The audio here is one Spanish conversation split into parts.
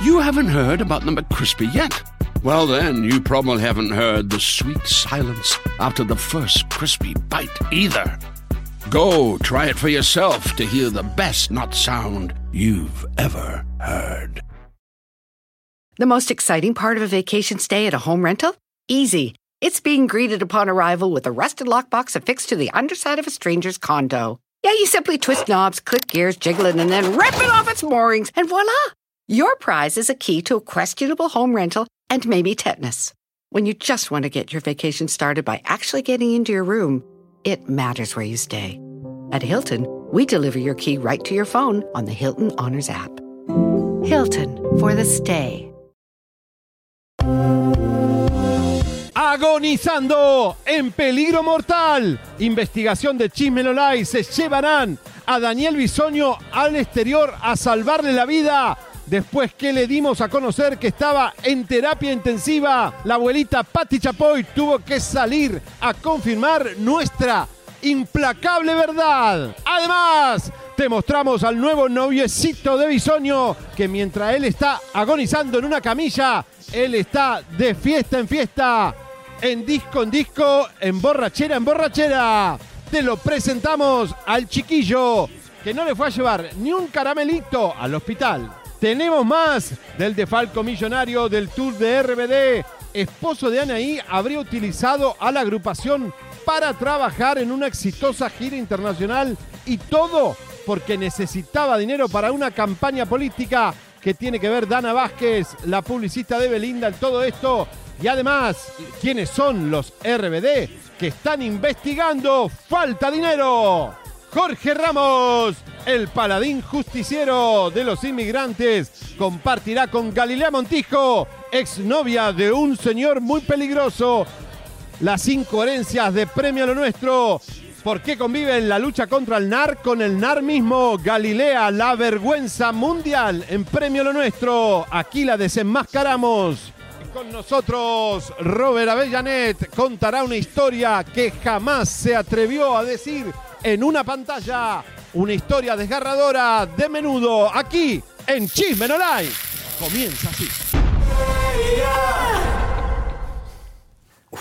You haven't heard about the McCrispy yet? Well, then, you probably haven't heard the sweet silence after the first crispy bite either. Go try it for yourself to hear the best nut sound you've ever heard. The most exciting part of a vacation stay at a home rental? Easy. It's being greeted upon arrival with a rusted lockbox affixed to the underside of a stranger's condo. Yeah, you simply twist knobs, click gears, jiggle it, and then rip it off its moorings, and voila! Your prize is a key to a questionable home rental and maybe tetanus. When you just want to get your vacation started by actually getting into your room, it matters where you stay. At Hilton, we deliver your key right to your phone on the Hilton Honors app. Hilton for the stay. Agonizando en peligro mortal. Investigación de Chismelolay. Se llevarán a Daniel Bisoño al exterior a salvarle la vida después que le dimos a conocer que estaba en terapia intensiva. La abuelita Patti Chapoy tuvo que salir a confirmar nuestra implacable verdad. Además, te mostramos al nuevo noviecito de Bisoño que mientras él está agonizando en una camilla, él está de fiesta en fiesta, en disco en disco, en borrachera en borrachera. Te lo presentamos al chiquillo que no le fue a llevar ni un caramelito al hospital. Tenemos más del defalco millonario del Tour de RBD. Esposo de Anaí habría utilizado a la agrupación para trabajar en una exitosa gira internacional y todo porque necesitaba dinero para una campaña política que tiene que ver Dana Vázquez, la publicista de Belinda, en todo esto. Y además, ¿quiénes son los RBD que están investigando falta dinero? Jorge Ramos, el paladín justiciero de los inmigrantes, compartirá con Galilea Montijo, exnovia de un señor muy peligroso, las incoherencias de Premio lo Nuestro. ¿Por qué convive en la lucha contra el NAR con el NAR mismo? Galilea, la vergüenza mundial en Premio lo Nuestro. Aquí la desenmascaramos. Con nosotros, Robert Avellanet contará una historia que jamás se atrevió a decir en una pantalla. Una historia desgarradora de menudo aquí en Chisme No. Comienza así.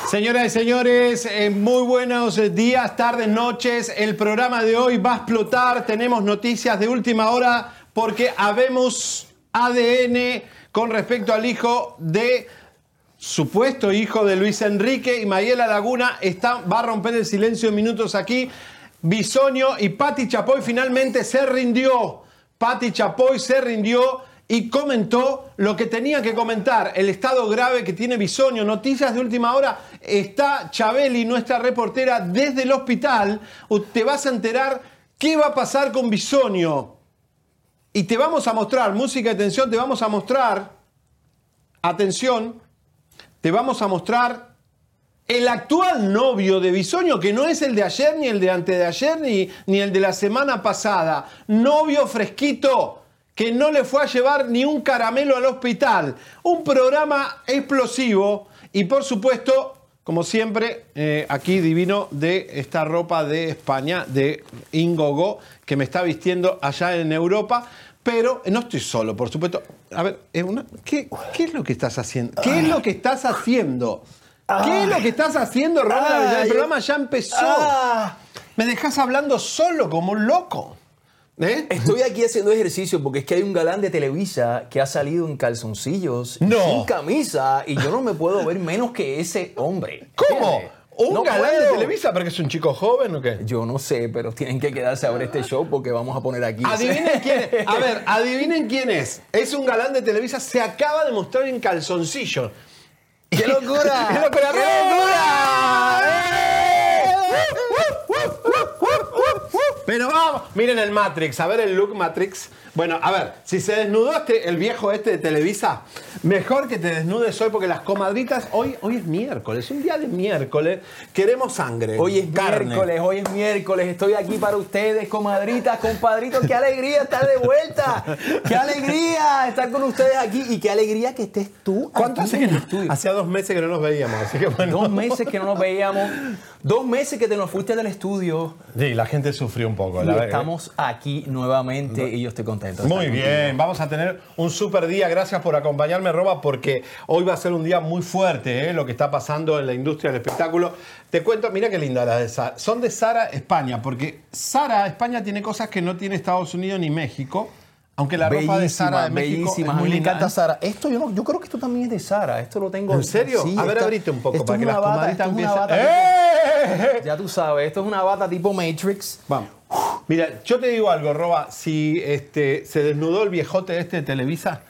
Señoras y señores, eh, muy buenos días, tardes, noches. El programa de hoy va a explotar. Tenemos noticias de última hora porque habemos ADN con respecto al hijo de supuesto hijo de Luis Enrique y Mayela Laguna. Está, va a romper el silencio en minutos aquí. Bisoño y Patti Chapoy finalmente se rindió. Patti Chapoy se rindió y comentó lo que tenía que comentar, el estado grave que tiene Bisoño. Noticias de última hora, está Chabeli, nuestra reportera, desde el hospital. Te vas a enterar qué va a pasar con Bisoño. Y te vamos a mostrar, música de atención, te vamos a mostrar, atención, te vamos a mostrar el actual novio de Bisoño, que no es el de ayer, ni el de antes de ayer, ni, ni el de la semana pasada. Novio fresquito que no le fue a llevar ni un caramelo al hospital. Un programa explosivo y por supuesto, como siempre, eh, aquí divino de esta ropa de España, de Ingogo, que me está vistiendo allá en Europa. Pero no estoy solo, por supuesto. A ver, ¿qué, ¿qué, es lo que estás haciendo? ¿Qué es lo que estás haciendo? ¿Qué es lo que estás haciendo, Ronald? El programa ya empezó. Ah. Me dejas hablando solo como un loco. ¿Eh? Estoy aquí haciendo ejercicio porque es que hay un galán de Televisa que ha salido en calzoncillos, No. sin camisa, y yo no me puedo ver menos que ese hombre. ¿Cómo? ¿Un No galán de. Televisa? ¿Pero que es un chico joven o qué? Yo no sé, pero tienen que quedarse a ver este show porque vamos a poner aquí. Adivinen quién es. A ver, adivinen quién es. Es un galán de Televisa. Se acaba de mostrar en calzoncillo. ¡Qué locura! Pero vamos, miren el Matrix, a ver el look Matrix. Bueno, a ver, si se desnudó este, el viejo este de Televisa, mejor que te desnudes hoy porque las comadritas, hoy, hoy es miércoles, un día de miércoles, queremos sangre. Hoy es carne. miércoles, hoy es miércoles, estoy aquí para ustedes, comadritas, compadritos, qué alegría estar de vuelta, qué alegría estar con ustedes aquí y qué alegría que estés tú ¿Cuánto aquí hace que en el no? Hacía dos meses que no nos veíamos, así que bueno. Dos meses que no nos veíamos, Dos meses que te nos fuiste del estudio Sí, la gente sufrió un poco. y la verdad. estamos aquí nuevamente y yo estoy contento. Muy bien, vamos a tener un super día. Gracias por acompañarme, Roba, porque hoy va a ser un día muy fuerte, ¿eh? lo que está pasando en la industria del espectáculo. Te cuento, mira qué linda las de Sara. Son de Sara España, porque Sara España tiene cosas que no tiene Estados Unidos ni México. Aunque la ropa de Sara de México bellísima. es A muy mí me linda. encanta Sara. Esto yo, no- yo creo que esto también es de Sara. Esto lo tengo. ¿En serio? Sí, a ver, abrite un poco esto para es que las bata, es una ¡Eh! tipo- Ya tú sabes, esto es una bata tipo Matrix. Vamos. Mira, yo te digo algo, Roba. Si este, se desnudó el viejote este de Televisa,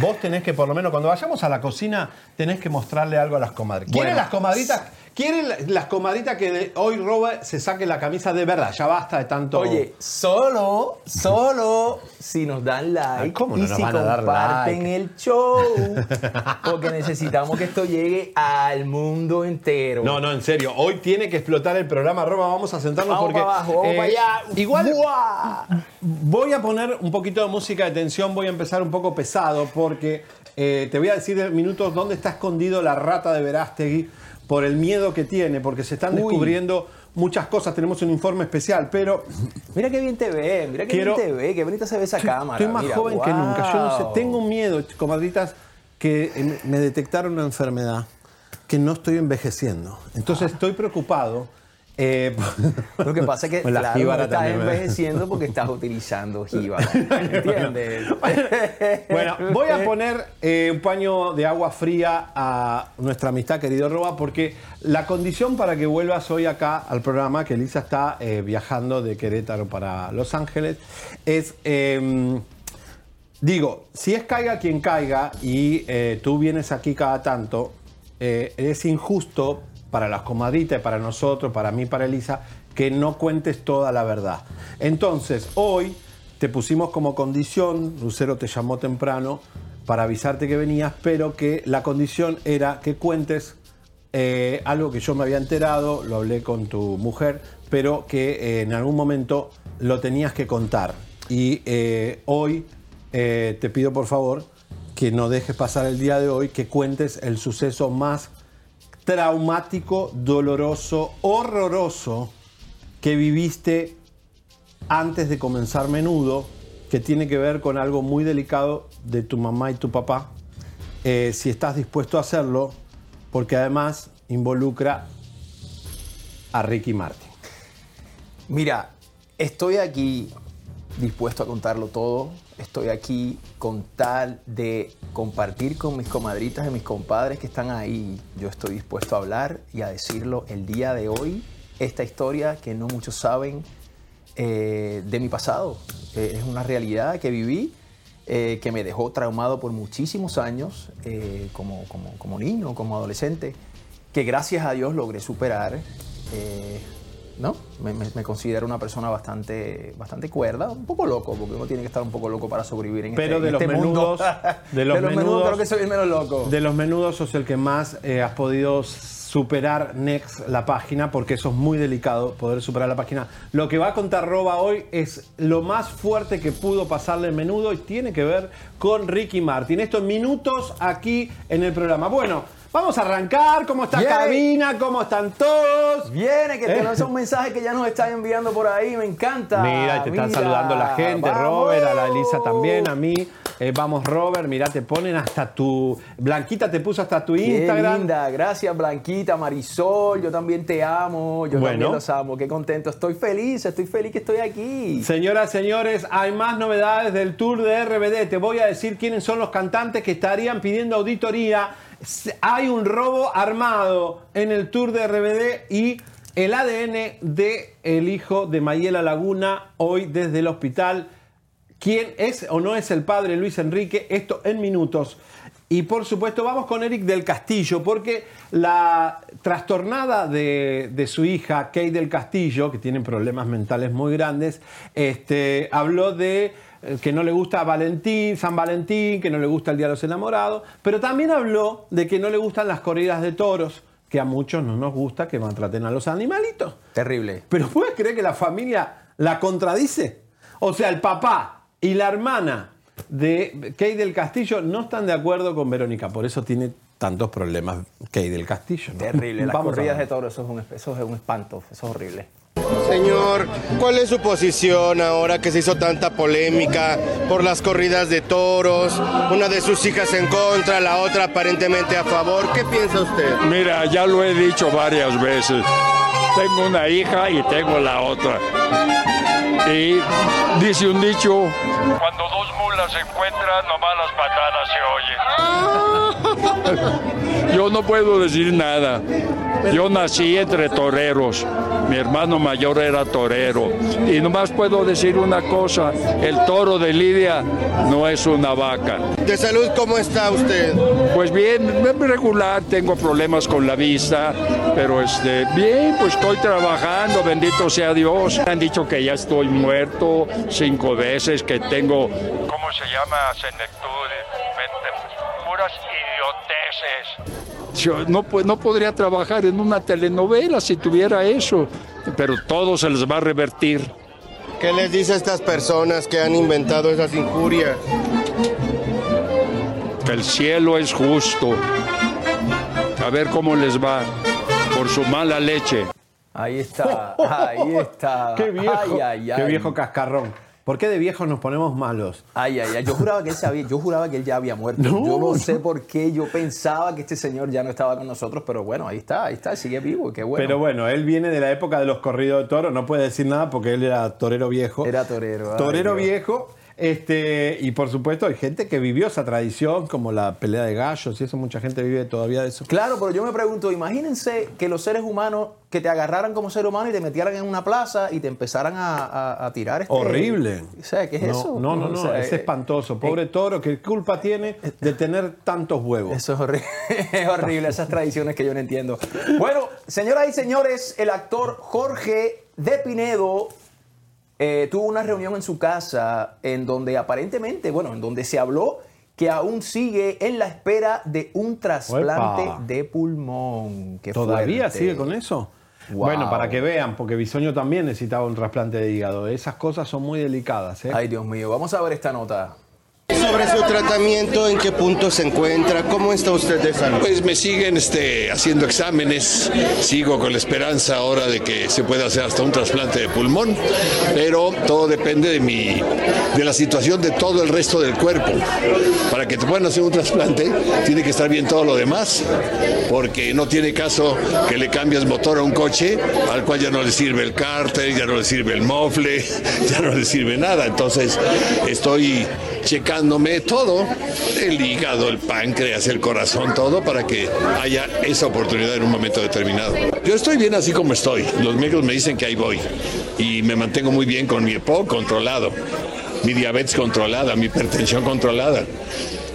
vos tenés que, por lo menos, cuando vayamos a la cocina, tenés que mostrarle algo a las comadritas. ¿Quieren Bueno. las comadritas? ¿Quieren la- las comadritas que de- hoy Roba se saque la camisa de verdad? Ya basta de tanto. Oye, solo, solo si nos dan like Ay, ¿cómo y nos si van a dar comparten like? el show. Porque necesitamos que esto llegue al mundo entero. No, no, en serio. Hoy tiene que explotar el programa, Roba. Vamos a sentarnos Vamos porque. para abajo, vamos eh, para allá. Igual. ¡Buah! Voy a poner un poquito de música de tensión, voy a empezar un poco pesado porque eh, te voy a decir en minutos dónde está escondido la rata de Verástegui por el miedo que tiene, porque se están Uy. descubriendo muchas cosas, tenemos un informe especial, pero Mira qué bien te ve, mira qué Quiero- bien te ve, qué bonita se ve esa cámara. estoy más mira, joven que nunca. Yo no sé, tengo un miedo, comadritas, que eh, me detectaron una enfermedad, que no estoy envejeciendo. Entonces estoy preocupado. Eh, Lo que pasa es que la claro, jíbara estás también envejeciendo porque estás utilizando jíbara. ¿Entiendes? Bueno, voy a poner eh, un paño de agua fría a nuestra amistad, querido Roba, porque la condición para que vuelvas hoy acá al programa, que Elisa está eh, viajando de Querétaro para Los Ángeles, es, eh, digo, si es caiga quien caiga y tú vienes aquí cada tanto, es injusto para las comadritas, y para nosotros, para mí, para Elisa, que no cuentes toda la verdad. Entonces, hoy te pusimos como condición, Lucero te llamó temprano para avisarte que venías, pero que la condición era que cuentes eh, algo que yo me había enterado, lo hablé con tu mujer, pero que eh, en algún momento lo tenías que contar. Y eh, hoy te pido por favor que no dejes pasar el día de hoy, que cuentes el suceso más traumático, doloroso, horroroso que viviste antes de comenzar menudo, que tiene que ver con algo muy delicado de tu mamá y tu papá, eh, si estás dispuesto a hacerlo, porque además involucra a Ricky Martin. Mira, estoy aquí dispuesto a contarlo todo. Estoy aquí con tal de compartir con mis comadritas y mis compadres que están ahí. Yo estoy dispuesto a hablar y a decirlo el día de hoy. Esta historia que no muchos saben eh, de mi pasado. Eh, es una realidad que viví, eh, que me dejó traumado por muchísimos años como, como, como niño, como adolescente, que gracias a Dios logré superar. ¿No? Me, me- me considero una persona bastante, bastante cuerda, un poco loco, porque uno tiene que estar un poco loco para sobrevivir en Pero este, de en los este mundo. menudos- de los menudos menudos- creo que soy el menos loco. De los menudos sos el que más eh, has podido superar Next la página, porque eso es muy delicado, poder superar la página. Lo que va a contar Roba hoy es lo más fuerte que pudo pasarle el menudo y tiene que ver con Ricky Martin. Esto en minutos aquí en el programa. Bueno, vamos a arrancar. ¿Cómo está Yay. cabina? ¿Cómo están todos? Viene, que ¿Eh? tenemos un mensaje que ya nos están enviando por ahí, me encanta. Mira, te están saludando la gente, ¡vamos! Robert, a la Elisa también, a mí. Eh, vamos, Robert, mira, te ponen hasta tu. Blanquita te puso hasta tu Qué Instagram. linda, gracias Blanquita, Marisol, yo también te amo, yo Bueno. también los amo, qué contento, estoy feliz, estoy feliz que estoy aquí. Señoras, señores, hay más novedades del tour de RBD. Te voy a decir quiénes son los cantantes que estarían pidiendo auditoría. Hay un robo armado en el tour de RBD y el ADN de el hijo de Mayela Laguna hoy desde el hospital. ¿Quién es o no es el padre Luis Enrique? Esto en minutos. Y por supuesto vamos con Eric del Castillo, porque la trastornada de, de su hija, Kate del Castillo, que tiene problemas mentales muy grandes, este, habló de que no le gusta Valentín, San Valentín, que no le gusta el Día de los Enamorados, pero también habló de que no le gustan las corridas de toros, que a muchos no nos gusta que maltraten a los animalitos. Terrible. Pero ¿puedes creer que la familia la contradice? O sea, el papá y la hermana de Kate del Castillo no están de acuerdo con Verónica, por eso tiene tantos problemas hay del castillo. ¿no? Terrible. Las Vamos corridas de toros, eso es, un, eso es un espanto, eso es horrible. Señor, ¿cuál es su posición ahora que se hizo tanta polémica por las corridas de toros? Una de sus hijas en contra, la otra aparentemente a favor. ¿Qué piensa usted? Mira, ya lo he dicho varias veces. Tengo una hija y tengo la otra. Y dice un dicho, cuando dos mulas se encuentran, nomás las patadas se oyen. Yo no puedo decir nada. Yo nací entre toreros. Mi hermano mayor era torero. Y nomás puedo decir una cosa, el toro de Lidia no es una vaca. De salud, ¿cómo está usted? Pues bien, regular, tengo problemas con la vista, pero este, bien, pues estoy trabajando, bendito sea Dios. Han dicho que ya estoy muerto cinco veces, que tengo, ¿cómo se llama? Senectud, puras Yo no, pues, no podría trabajar en una telenovela si tuviera eso, pero todo se les va a revertir. ¿Qué les dice a estas personas que han inventado esas injurias? El cielo es justo. A ver cómo les va por su mala leche. Ahí está, ahí está. Qué viejo, Ay, ay, ay. qué viejo cascarrón. ¿Por qué de viejos nos ponemos malos? Ay, ay, ay. Yo juraba que él se había, yo juraba que él ya había muerto. No, yo no sé por qué. Yo pensaba que este señor ya no estaba con nosotros, pero bueno, ahí está, ahí está, sigue vivo. Qué bueno. Pero bueno, él viene de la época de los corridos de toro, no puede decir nada porque él era torero viejo. Era torero, Torero viejo. Este, y por supuesto hay gente que vivió esa tradición, como la pelea de gallos y eso, mucha gente vive todavía de eso. Claro, pero yo me pregunto, imagínense que los seres humanos que te agarraran como ser humano y te metieran en una plaza y te empezaron a, a- a tirar este... Horrible. O sea, ¿qué es no, eso? No, no, O no, sea, es eh, espantoso. Pobre toro, ¿qué culpa tiene de tener tantos huevos? Eso es horrible, es horrible, esas tradiciones que yo no entiendo. Bueno, señoras y señores, el actor Jorge de Pinedo eh, tuvo una reunión en su casa en donde aparentemente, bueno, en donde se habló que aún sigue en la espera de un trasplante de pulmón. Qué ¿Todavía fuerte. sigue con eso? Wow. Bueno, para que vean, porque Bisoño también necesitaba un trasplante de hígado. Esas cosas son muy delicadas. ¿eh? Ay, Dios mío, vamos a ver esta nota. Sobre su tratamiento, ¿en qué punto se encuentra? ¿Cómo está usted de salud? Pues me siguen este, haciendo exámenes, sigo con la esperanza ahora de que se pueda hacer hasta un trasplante de pulmón, pero todo depende de mi, de la situación de todo el resto del cuerpo. Para que te puedan hacer un trasplante, tiene que estar bien todo lo demás, porque no tiene caso que le cambies motor a un coche al cual ya no le sirve el cárter, ya no le sirve el mofle, ya no le sirve nada. Entonces estoy checándome todo, el hígado, el páncreas, el corazón, todo para que haya esa oportunidad en un momento determinado. Yo estoy bien así como estoy. Los médicos me dicen que ahí voy y me mantengo muy bien con mi EPO controlado, mi diabetes controlada, mi hipertensión controlada.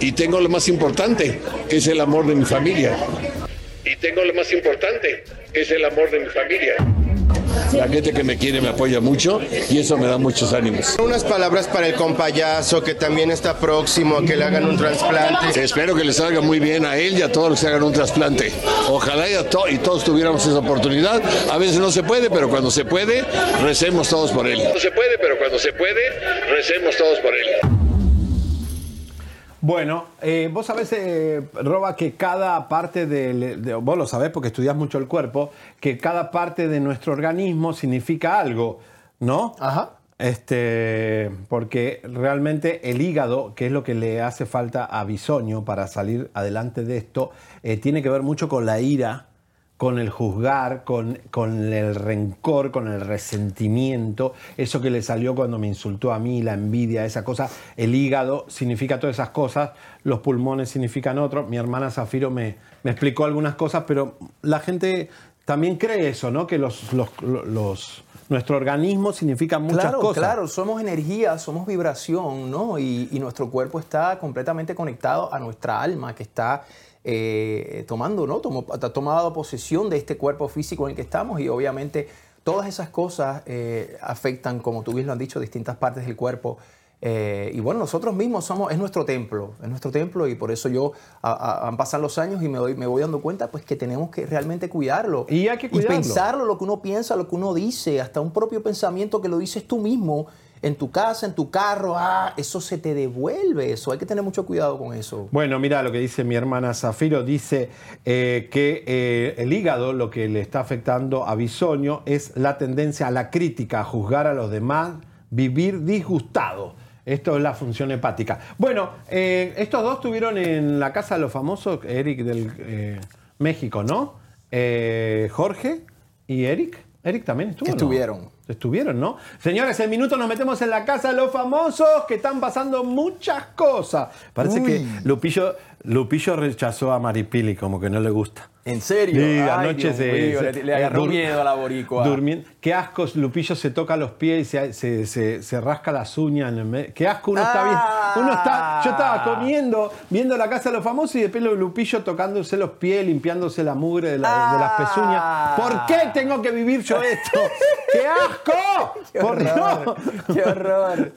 Y tengo lo más importante, que es el amor de mi familia. Y tengo lo más importante, que es el amor de mi familia. La gente que me quiere me apoya mucho y eso me da muchos ánimos. Unas palabras para el compayazo que también está próximo a que le hagan un trasplante. Espero que les salga muy bien a él y a todos los que hagan un trasplante. Ojalá y, a to- y todos tuviéramos esa oportunidad. A veces no se puede, pero cuando se puede, recemos todos por él. No se puede, pero cuando se puede, recemos todos por él. Bueno, eh, vos sabés, eh, Roba, que cada parte del... de- vos lo sabés porque estudias mucho el cuerpo, que cada parte de nuestro organismo significa algo, ¿no? Ajá. Este, porque realmente el hígado, que es lo que le hace falta a Bisoño para salir adelante de esto, eh, tiene que ver mucho con la ira, con el juzgar, con, con el rencor, con el resentimiento, eso que le salió cuando me insultó a mí, la envidia, esa cosa. El hígado significa todas esas cosas, los pulmones significan otro. Mi hermana Zafiro me, me explicó algunas cosas, pero la gente también cree eso, ¿no? Que los, los, los- nuestro organismo significa muchas claro, cosas. claro, somos energía, somos vibración, ¿no? Y, y nuestro cuerpo está completamente conectado a nuestra alma que está eh, tomando, ¿no? Tomó- ha tomado posesión de este cuerpo físico en el que estamos y obviamente todas esas cosas eh, afectan, como tú bien lo has dicho, distintas partes del cuerpo. Eh, y bueno, nosotros mismos somos, es nuestro templo, es nuestro templo y por eso yo, a- a- han pasado los años y me, doy- me voy dando cuenta pues que tenemos que realmente cuidarlo. Y hay que cuidarlo. pensar pensarlo, lo que uno piensa, lo que uno dice, hasta un propio pensamiento que lo dices tú mismo, en tu casa, en tu carro, ah, eso se te devuelve, eso hay que tener mucho cuidado con eso. Bueno, mira lo que dice mi hermana Zafiro, dice eh, que eh, el hígado lo que le está afectando a Bisoño es la tendencia a la crítica, a juzgar a los demás, vivir disgustado. Esto es la función hepática. Bueno, eh, estos dos estuvieron en la casa de los famosos, Eric del México, ¿no? Jorge y Eric. Eric también estuvo. Estuvieron. Estuvieron, ¿no? Señores, en minuto nos metemos en la casa de los famosos que están pasando muchas cosas. Parece Uy. que Lupillo, Lupillo rechazó a Maripili, como que no le gusta. ¿En serio? Sí, Ay, anoche se, mío, se- le, le agarró dur- miedo a la boricua. durmien- Qué asco, Lupillo se toca los pies y se, se- se- rasca las uñas. En el me- Qué asco, uno está bien. Ah. Uno está, yo estaba comiendo, viendo la casa de los famosos y de pelo Lupillo tocándose los pies, limpiándose la mugre de, la- de las pezuñas. Ah. ¿Por qué tengo que vivir yo esto? ¡Qué asco! Qué ¡Por horror! ¡Qué horror!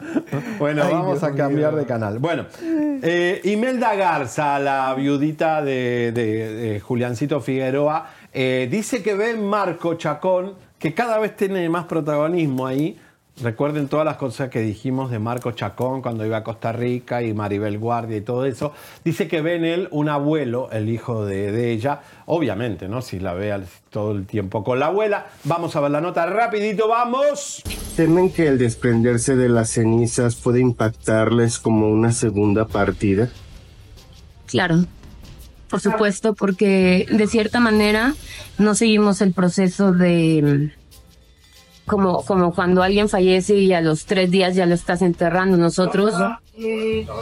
Bueno, Ay, vamos Dios a cambiar de canal. Bueno, eh, Imelda Garza, la viudita de, de- de Juliancito Figueroa, eh, dice que ve en Marco Chacón, que cada vez tiene más protagonismo ahí. Recuerden todas las cosas que dijimos de Marco Chacón cuando iba a Costa Rica y Maribel Guardia y todo eso. Dice que ve en él un abuelo, el hijo de, de ella. Obviamente, ¿no? Si la ve al- todo el tiempo con la abuela. Vamos a ver la nota rapidito, vamos. ¿Temen que el desprenderse de las cenizas puede impactarles como una segunda partida? Claro, por supuesto, porque de cierta manera no seguimos el proceso de como, como cuando alguien fallece y a los tres días ya lo estás enterrando. Nosotros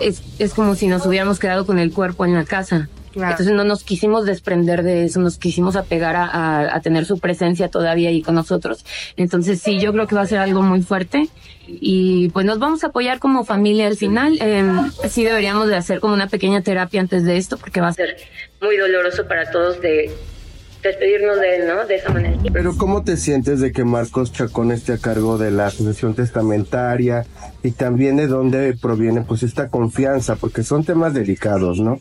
es, es como si nos hubiéramos quedado con el cuerpo en la casa. Entonces no nos quisimos desprender de eso, nos quisimos apegar a, a- a tener su presencia todavía ahí con nosotros. Entonces sí, yo creo que va a ser algo muy fuerte y pues nos vamos a apoyar como familia al final. Eh, sí deberíamos de hacer como una pequeña terapia antes de esto porque va a ser muy doloroso para todos de despedirnos de él, ¿no? De esa manera. Pero ¿cómo te sientes de que Marcos Chacón esté a cargo de la sucesión testamentaria y también de dónde proviene pues esta confianza? Porque son temas delicados, ¿no?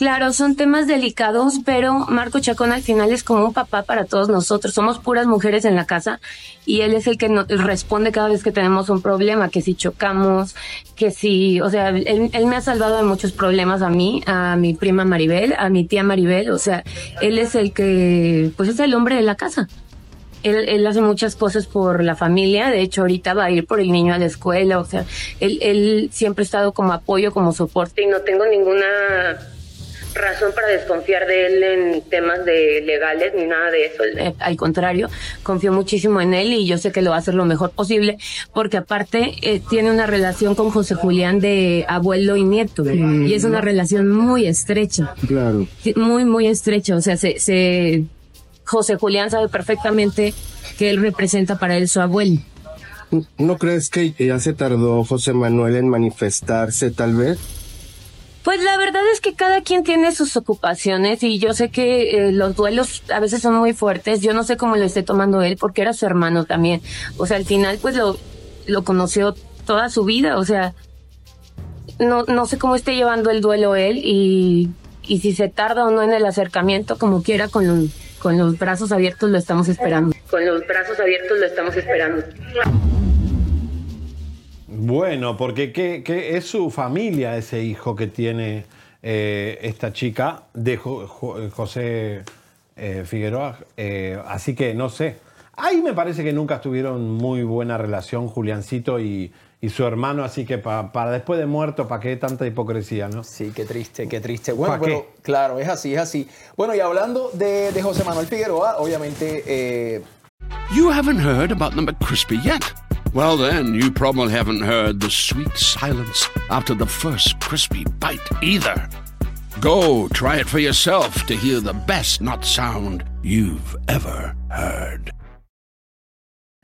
Claro, son temas delicados, pero Marco Chacón al final es como un papá para todos nosotros. Somos puras mujeres en la casa y él es el que nos responde cada vez que tenemos un problema, que si chocamos, que si, o sea, él, me ha salvado de muchos problemas a mí, a mi prima Maribel, a mi tía Maribel, o sea, él es el que, pues es el hombre de la casa. Él, él hace muchas cosas por la familia, de hecho ahorita va a ir por el niño a la escuela, o sea, él, él siempre ha estado como apoyo, como soporte y no tengo ninguna razón para desconfiar de él en temas de legales ni nada de eso. Eh, al contrario, confío muchísimo en él y yo sé que lo va a hacer lo mejor posible porque aparte eh, tiene una relación con José Julián de abuelo y nieto y es una relación muy estrecha, Claro. muy muy estrecha, o sea, se, se José Julián sabe perfectamente que él representa para él su abuelo. ¿No crees que ya se tardó José Manuel en manifestarse tal vez? Pues la verdad es que cada quien tiene sus ocupaciones y yo sé que eh, los duelos a veces son muy fuertes. Yo no sé cómo lo esté tomando él porque era su hermano también. O sea, al final pues lo, lo conoció toda su vida. O sea, no, no sé cómo esté llevando el duelo él y, y si se tarda o no en el acercamiento, como quiera, con, con los brazos abiertos lo estamos esperando. Con los brazos abiertos lo estamos esperando. Bueno, porque ¿qué, qué es su familia ese hijo que tiene eh, esta chica de Jo- Jo- José eh, Figueroa? Eh, así que no sé. Ahí me parece que nunca tuvieron muy buena relación Juliancito y, y su hermano, así que pa- para después de muerto, ¿para qué tanta hipocresía, no? Sí, qué triste, qué triste. Bueno, ¿Pa' pero claro, es así, es así. Bueno, y hablando de, de José Manuel Figueroa, obviamente, eh, You haven't heard about the McCrispy yet. Well, then, you probably haven't heard the sweet silence after the first crispy bite either. Go try it for yourself to hear the best nut sound you've ever heard.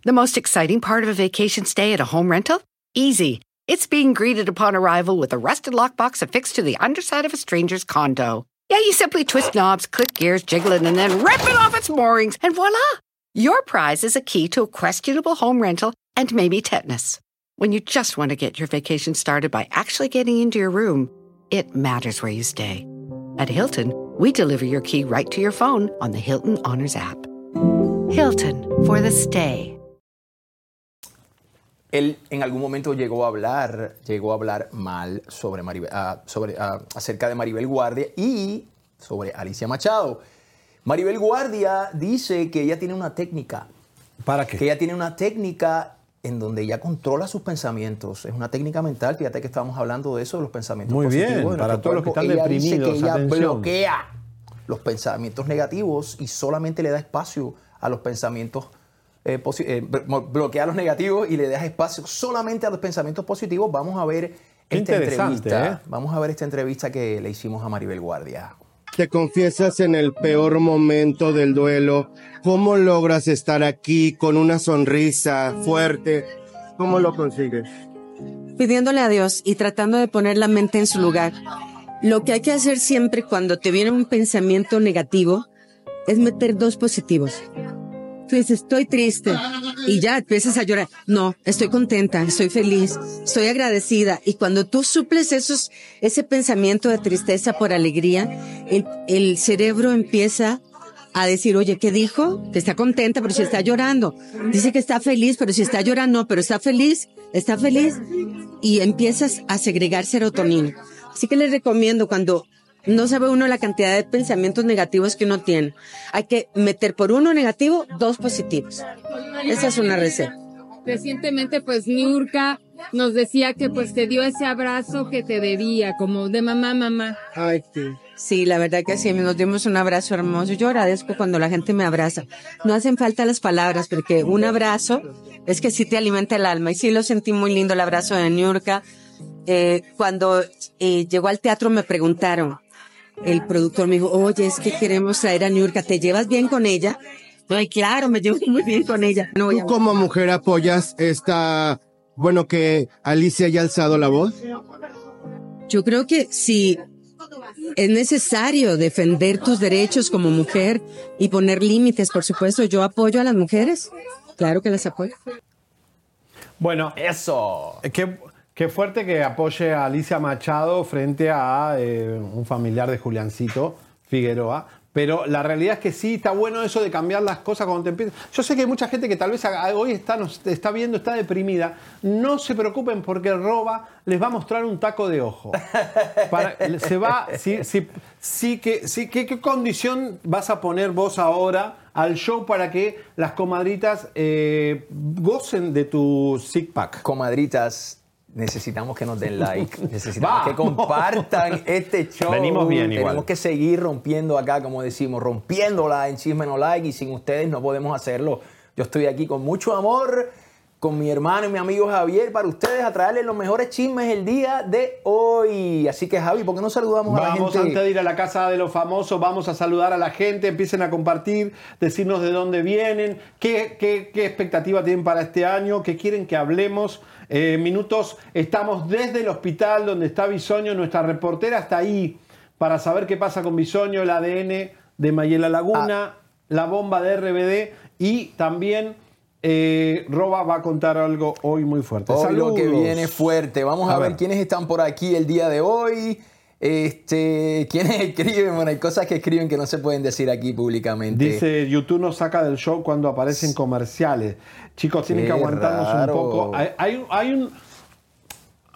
The most exciting part of a vacation stay at a home rental? Easy. It's being greeted upon arrival with a rusted lockbox affixed to the underside of a stranger's condo. Yeah, you simply twist knobs, click gears, jiggle it, and then rip it off its moorings, and voila! Your prize is a key to a questionable home rental and maybe tetanus. When you just want to get your vacation started by actually getting into your room, it matters where you stay. At Hilton, we deliver your key right to your phone on the Hilton Honors app. Hilton for the stay. él en algún momento llegó a hablar, llegó a hablar mal sobre, Maribel- ah, sobre ah, acerca de Maribel Guardia y sobre Alicia Machado. Maribel Guardia dice que ella tiene una técnica, ¿Para qué? que ella tiene una técnica en donde ella controla sus pensamientos. Es una técnica mental, fíjate que estábamos hablando de eso, de los pensamientos Muy bien, positivos de para todos los que están Ella dice deprimidos, que ella atención. bloquea los pensamientos negativos y solamente le da espacio a los pensamientos eh, eh, blo- bloquea los negativos y le deja espacio solamente a los pensamientos positivos. Vamos a ver Qué esta entrevista. ¿eh? Vamos a ver esta entrevista que le hicimos a Maribel Guardia. Te confiesas en el peor momento del duelo. ¿Cómo logras estar aquí con una sonrisa fuerte? ¿Cómo lo consigues? pidiéndole a Dios y tratando de poner la mente en su lugar. Lo que hay que hacer siempre cuando te viene un pensamiento negativo es meter dos positivos. Tú dices, estoy triste y ya empiezas a llorar. No, estoy contenta, estoy feliz, estoy agradecida. Y cuando tú suples esos, ese pensamiento de tristeza por alegría, el, el cerebro empieza a decir, oye, ¿qué dijo? Que está contenta, pero si está llorando. Dice que está feliz, pero si está llorando, no, pero está feliz, está feliz. Y empiezas a segregar serotonina. Así que les recomiendo cuando no sabe uno la cantidad de pensamientos negativos que uno tiene. Hay que meter por uno negativo, dos positivos. Esa es una receta. Recientemente, pues, Niurka nos decía que, pues, te dio ese abrazo que te debía, como de mamá, mamá. Ay, sí. Sí, la verdad que sí, nos dimos un abrazo hermoso. Yo agradezco cuando la gente me abraza. No hacen falta las palabras, porque un abrazo es que sí te alimenta el alma. Y sí lo sentí muy lindo el abrazo de Niurka. Eh, cuando eh, llegó al teatro me preguntaron, el productor me dijo, oye, es que queremos traer a Niurka, ¿te llevas bien con ella? Ay, claro, me llevo muy bien con ella. No ¿Tú como mujer apoyas esta, bueno, que Alicia haya alzado la voz? Yo creo que si es necesario defender tus derechos como mujer y poner límites, por supuesto, yo apoyo a las mujeres. Claro que las apoyo. Bueno, Eso. Qué, qué fuerte que apoye a Alicia Machado frente a eh, un familiar de Juliancito Figueroa. Pero la realidad es que sí, está bueno eso de cambiar las cosas cuando te empiezas. Yo sé que hay mucha gente que tal vez hoy está, nos está viendo, está deprimida. No se preocupen porque Roba les va a mostrar un taco de ojo. Para- se va, sí, sí, sí que, sí, ¿qué, ¿qué condición vas a poner vos ahora al show para que las comadritas eh, gocen de tu six pack? Comadritas, necesitamos que nos den like, necesitamos que Vamos. compartan este show. Venimos bien Tenemos igual. que seguir rompiendo acá, como decimos, rompiéndola en Chisme No Like y sin ustedes no podemos hacerlo. Yo estoy aquí con mucho amor, con mi hermano y mi amigo Javier, para ustedes a traerles los mejores chismes el día de hoy. Así que Javi, ¿por qué no saludamos a la Vamos gente? antes de ir a la casa de los famosos, vamos a saludar a la gente, empiecen a compartir, decirnos de dónde vienen, qué, qué, qué expectativa tienen para este año, qué quieren que hablemos. Eh, minutos, estamos desde el hospital donde está Bisoño, nuestra reportera está ahí para saber qué pasa con Bisoño, el ADN de Mayela Laguna, la bomba de RBD y también eh, Roba va a contar algo hoy muy fuerte. Hoy lo que Saludos. viene fuerte. Vamos a, A ver. ver. quiénes están por aquí el día de hoy. Este, quiénes escriben. Bueno, hay cosas que escriben que no se pueden decir aquí públicamente. Dice, YouTube nos saca del show cuando aparecen comerciales. Chicos, tienen que aguantarnos raro. un poco. Hay, hay, hay un...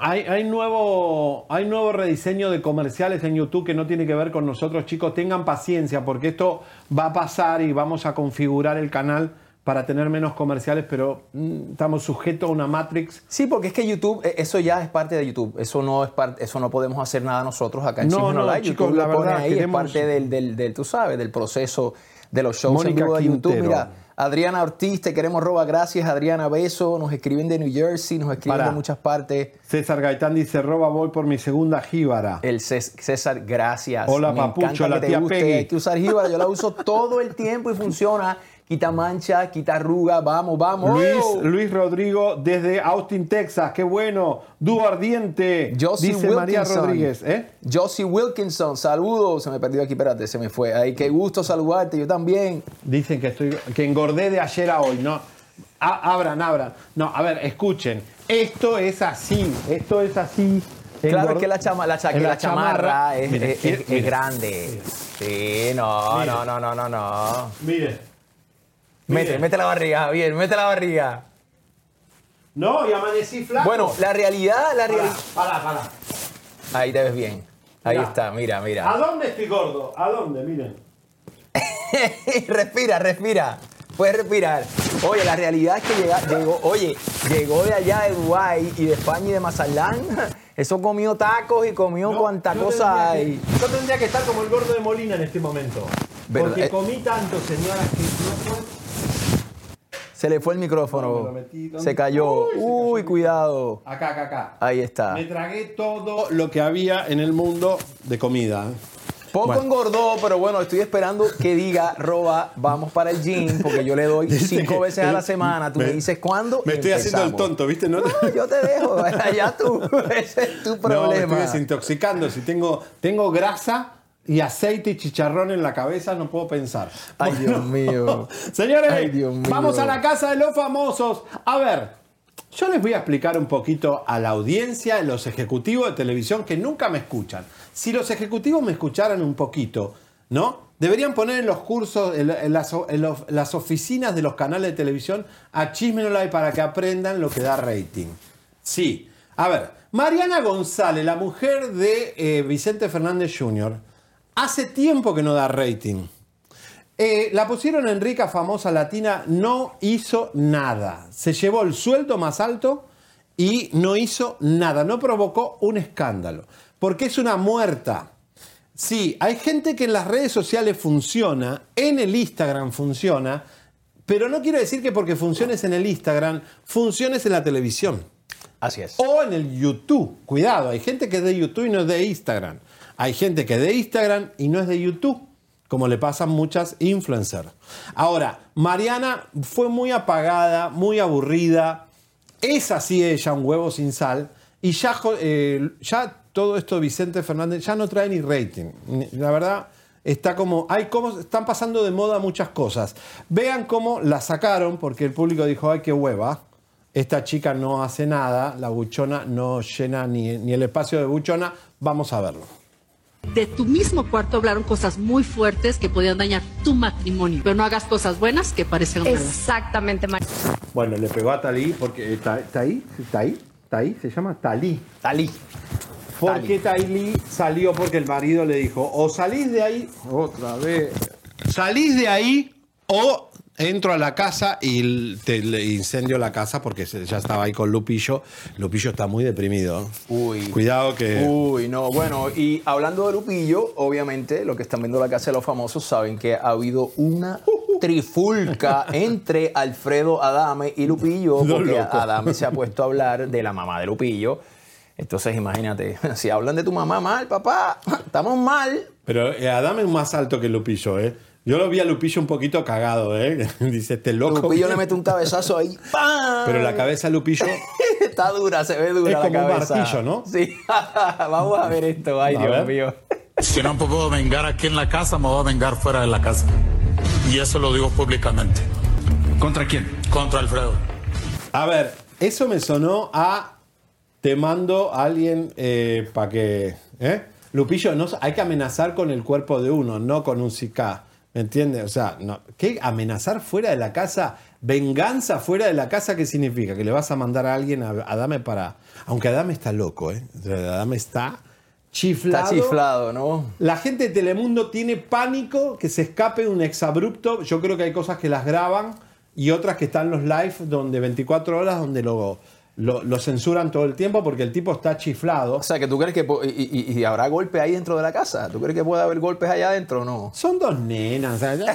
Hay, hay nuevo, hay nuevo rediseño de comerciales en YouTube que no tiene que ver con nosotros, chicos. Tengan paciencia porque esto va a pasar y vamos a configurar el canal para tener menos comerciales, pero mm, estamos sujetos a una Matrix. Sí, porque es que YouTube, eh, eso ya es parte de YouTube. Eso no es parte, eso no podemos hacer nada nosotros acá en No, Chisme no, Live. chicos, YouTube la lo pone verdad, ahí, queremos- es parte del, del, del, tú sabes, del proceso de los shows Mónica en vivo de YouTube. Mira, Adriana Ortiz, te queremos roba, gracias Adriana Beso, nos escriben de New Jersey, nos escriben Pará. de muchas partes. César Gaitán dice, roba, voy por mi segunda jíbara. El Cés- César, gracias. Hola, Me papucho, la que te tía. Peggy. Hay que usar jíbara, yo la uso todo el tiempo y funciona. Quita mancha, quita arruga, vamos, vamos. Luis, Luis Rodrigo desde Austin, Texas. Qué bueno. Dúo ardiente. Josie dice María. Rodríguez. ¿eh? Josie Wilkinson, saludos. Se me perdió aquí, espérate, se me fue. Ay, qué gusto saludarte, yo también. Dicen que estoy que engordé de ayer a hoy. No. A- abran, abran. No, a ver, escuchen. Esto es así. Esto es así. Claro, es que la, chama, la, cha- que la chamarra, es, Mire, es- mire, es- es mire. grande. Sí, no, no, no, no, no, no. Mire. Mete, mete la barriga, Javier, mete la barriga. No, y amanecí flaco. Bueno, la realidad, la realidad. Ahí te ves bien. Ahí está, mira, ¿A mira. dónde estoy gordo? ¿A dónde? Miren. respira, respira. Puedes respirar. Oye, la realidad es que llega- llegó, oye, llegó de allá de Dubái y de España y de Mazalán. Eso comió tacos y comió cuanta yo cosa hay. Yo tendría que estar como el gordo de Molina en este momento. ¿Verdad? Porque Eh. comí tanto, señoras, que no. Se le fue el micrófono. lo metí. ¿Dónde? Se cayó. Uy, se cayó Uy, el cuidado. Acá, acá, acá. Ahí está. Me tragué todo lo que había en el mundo de comida. Poco Bueno. engordó, pero bueno, estoy esperando que diga, Roba, vamos para el gym, porque yo le doy cinco veces a la semana. Tú me, dices cuándo. Me estoy haciendo el tonto, ¿viste? No, No, yo te dejo, allá tú. Ese es tu No, me problema. estoy desintoxicando. Si tengo, tengo grasa y aceite y chicharrón en la cabeza, no puedo pensar. Ay, Dios mío. Señores, Ay, Dios mío. vamos a la casa de los famosos. A ver, yo les voy a explicar un poquito a la audiencia, a los ejecutivos de televisión que nunca me escuchan. Si los ejecutivos me escucharan un poquito, ¿no? Deberían poner en los cursos, en, en las, en los- las oficinas de los canales de televisión a Chisme para que aprendan lo que da rating. Sí. A ver, Mariana González, la mujer de eh, Vicente Fernández Jr., hace tiempo que no da rating. Eh, la pusieron en rica, famosa latina, no hizo nada. Se llevó el sueldo más alto y no hizo nada. No provocó un escándalo. Porque es una muerta. Sí, hay gente que en las redes sociales funciona, en el Instagram funciona, pero no quiero decir que porque funciones en el Instagram, funciones en la televisión. Así es. O en el YouTube. Cuidado, hay gente que es de YouTube y no es de Instagram. Hay gente que es de Instagram y no es de YouTube, como le pasa a muchas influencers. Ahora, Mariana fue muy apagada, muy aburrida. Es así ella, un huevo sin sal. Y ya, eh, todo esto Vicente Fernández ya no trae ni rating. La verdad, está como. Hay como. Están pasando de moda muchas cosas. Vean cómo la sacaron, porque el público dijo, ay, qué hueva. Esta chica no hace nada, la buchona no llena ni el espacio de buchona. Vamos a verlo. De tu mismo cuarto hablaron cosas muy fuertes que podían dañar tu matrimonio. Pero no hagas cosas buenas que parezcan malas. Exactamente, María. Bueno, le pegó a Talí porque. ¿Está ahí? ¿Está ahí? ¿Está ahí? Se llama Talí. Talí. Porque Talí salió porque el marido le dijo: o salís de ahí. Otra vez. Salís de ahí o entro a la casa y te incendio la casa porque ya estaba ahí con Lupillo. Lupillo está muy deprimido. Uy. Cuidado que. Uy, no, bueno, y hablando de Lupillo, obviamente, los que están viendo la casa de los famosos saben que ha habido una trifulca entre Alfredo Adame y Lupillo, porque. Adame se ha puesto a hablar de la mamá de Lupillo. Entonces, imagínate, si hablan de tu mamá mal, papá, estamos mal. Pero eh, Adam es más alto que Lupillo, ¿eh? Yo lo vi a Lupillo un poquito cagado, ¿eh? Dice, este loco. Lupillo le mete un cabezazo ahí. ¡pam! Pero la cabeza de Lupillo Está dura, se ve dura Es la como un martillo, ¿no? Sí. Vamos a ver esto. Ay, A Dios ver. mío. Si no me puedo vengar aquí en la casa, me voy a vengar fuera de la casa. Y eso lo digo públicamente. ¿Contra quién? Contra Alfredo. A ver, eso me sonó a te mando a alguien para que. ¿eh? Lupillo, no, hay que amenazar con el cuerpo de uno, no con un SICA. ¿Me entiendes? O sea, no, ¿qué amenazar fuera de la casa? ¿Venganza fuera de la casa qué significa? Que le vas a mandar a alguien a, a Dame para. Aunque Adame está loco, ¿eh? Adame está chiflado. Está chiflado, ¿no? La gente de Telemundo tiene pánico que se escape un exabrupto. Yo creo que hay cosas que las graban y otras que están los live donde 24 horas donde lo, lo, lo censuran todo el tiempo porque el tipo está chiflado. O sea, que tú crees que y, y- y habrá golpe ahí dentro de la casa. ¿Tú crees que puede haber golpes allá adentro o no? Son dos nenas. o sea, ya-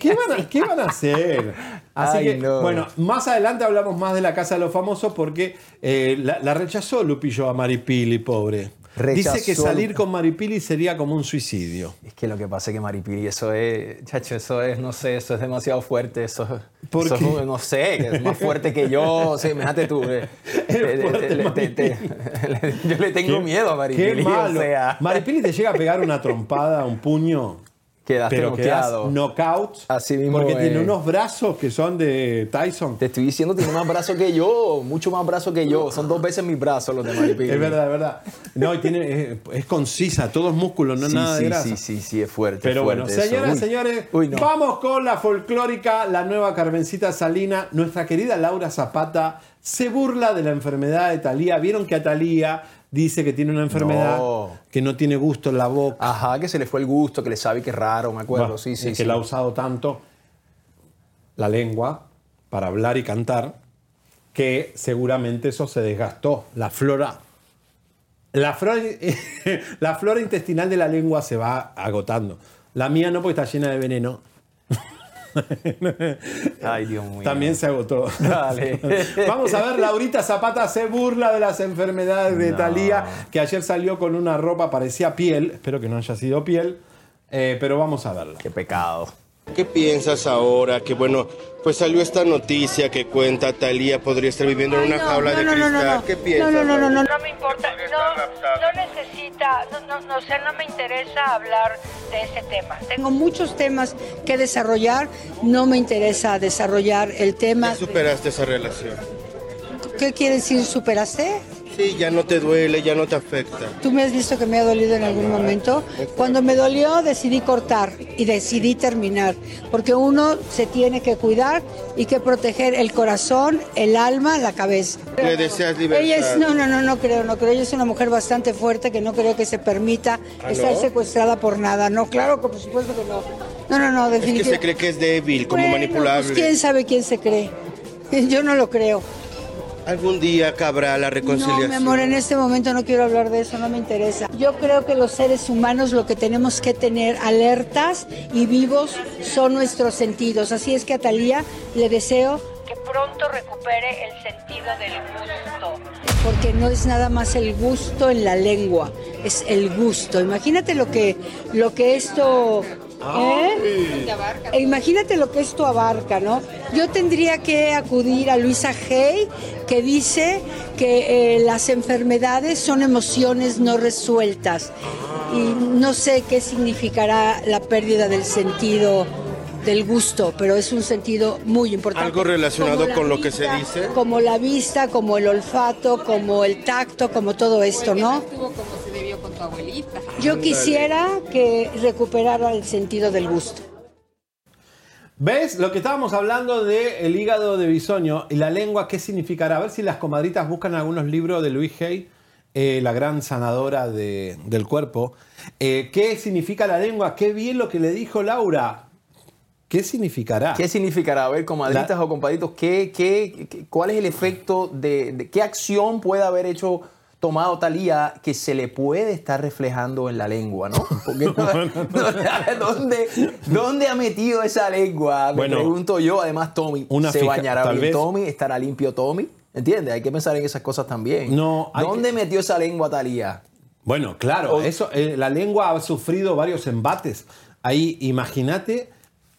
¿Qué, van a, qué van a hacer? Así Ay, que, no. bueno, más adelante hablamos más de la Casa de los Famosos porque eh, la, la rechazó Lupillo a Maripili, pobre. Dice que Rechazó salir con Maripili sería como un suicidio. Es que lo que pasa es que Maripili, eso es, chacho, eso es, no sé, eso es demasiado fuerte. Eso, ¿Por eso es qué? un- no sé, que es más fuerte que yo. Sí, imagínate tú. eh, te- te- le- yo le tengo Qué- miedo a Maripili. Qué malo. O sea, Maripili te llega a pegar una trompada, un puño. Quedaste pero quedas knockout. Así mismo Porque tiene unos brazos que son de Tyson. Te estoy diciendo, tiene más brazos que yo, mucho más brazos que yo. Son dos veces mis brazos los de Maripili. Es verdad, es verdad. No, y tiene, es, es concisa, todos músculos, no Sí, nada de sí, grasa. sí, sí, sí, es fuerte. Pero es bueno, fuerte señoras, Uy. señores, Uy, no. vamos con la folclórica, la nueva Carmencita Salina. Nuestra querida Laura Zapata se burla de la enfermedad de Talía. Vieron que a Talía dice que tiene una enfermedad No. que no tiene gusto en la boca. Ajá, que se le fue el gusto, que le sabe que es raro, me acuerdo. Bueno, sí, sí, es sí. que la ha usado tanto la lengua para hablar y cantar que seguramente eso se desgastó. La flora, la flora, la flora intestinal de la lengua se va agotando. La mía no, porque está llena de veneno. Ay, Dios mío. También se agotó. Dale. Vamos a ver, Laurita Zapata se burla de las enfermedades de No. Talía, que ayer salió con una ropa, parecía piel, espero que no haya sido piel, eh, pero vamos a verla. Qué pecado. ¿Qué piensas ahora que, bueno, pues salió esta noticia que cuenta Talía podría estar viviendo en una jaula de cristal? ¿Qué piensas? No, no, no, no, no me importa. No, no necesita, no, no, no, o sea, no me interesa hablar de ese tema. Tengo muchos temas que desarrollar. No me interesa desarrollar el tema. ¿Ya superaste esa relación? ¿Qué quiere decir superaste? Sí, ya no te duele, ya no te afecta. ¿Tú me has visto que me ha dolido en algún momento? Cuando me dolió decidí cortar y decidí terminar, porque uno se tiene que cuidar y que proteger el corazón, el alma, la cabeza. Le deseas libertad. Ella es, no, no, no, no creo, no creo. Ella es una mujer bastante fuerte que no creo que se permita ¿Ah, estar no? secuestrada por nada. No, claro que por supuesto que no. No, no, no, Es que definitivamente. se cree que es débil, como Bueno, manipulable. Pues quién sabe quién se cree. Yo no lo creo. Algún día cabrá la No, reconciliación. mi amor, en este momento no quiero hablar de eso, no me interesa. Yo creo que los seres humanos lo que tenemos que tener alertas y vivos son nuestros sentidos. Así es que a Talía le deseo que pronto recupere el sentido del gusto. Porque no es nada más el gusto en la lengua, es el gusto. Imagínate lo que, lo que esto... ¿eh? E Imagínate lo que esto abarca, ¿no? Yo tendría que acudir a Luisa Hay, que dice que eh, las enfermedades son emociones no resueltas. Y no sé qué significará la pérdida del sentido del gusto, pero es un sentido muy importante. Algo relacionado con lo que se dice. Como la vista, como el olfato, como el tacto, como todo esto, ¿no? Con tu abuelita. Yo quisiera que recuperara el sentido del gusto. ¿Ves? Lo que estábamos hablando del el hígado de bisoño y la lengua, ¿qué significará? A ver si las comadritas buscan algunos libros de Louise Hay, eh, la gran sanadora de- del cuerpo. Eh, ¿Qué significa la lengua? Qué bien lo que le dijo Laura. ¿Qué significará? ¿Qué significará? A ver, comadritas La- o compadritos, ¿qué, qué, qué- cuál es el efecto de, de- qué acción puede haber hecho tomado Talía que se le puede estar reflejando en la lengua, ¿no? Porque ¿dónde, ¿Dónde ha metido esa lengua? Me Bueno, pregunto yo. Además, Tommy, una ¿se bañará bien vez- Tommy? ¿Estará limpio Tommy? ¿Entiendes? Hay que pensar en esas cosas también. No, hay ¿Dónde metió esa lengua Talía? Bueno, claro, eso, eh, la lengua ha sufrido varios embates. Ahí, imagínate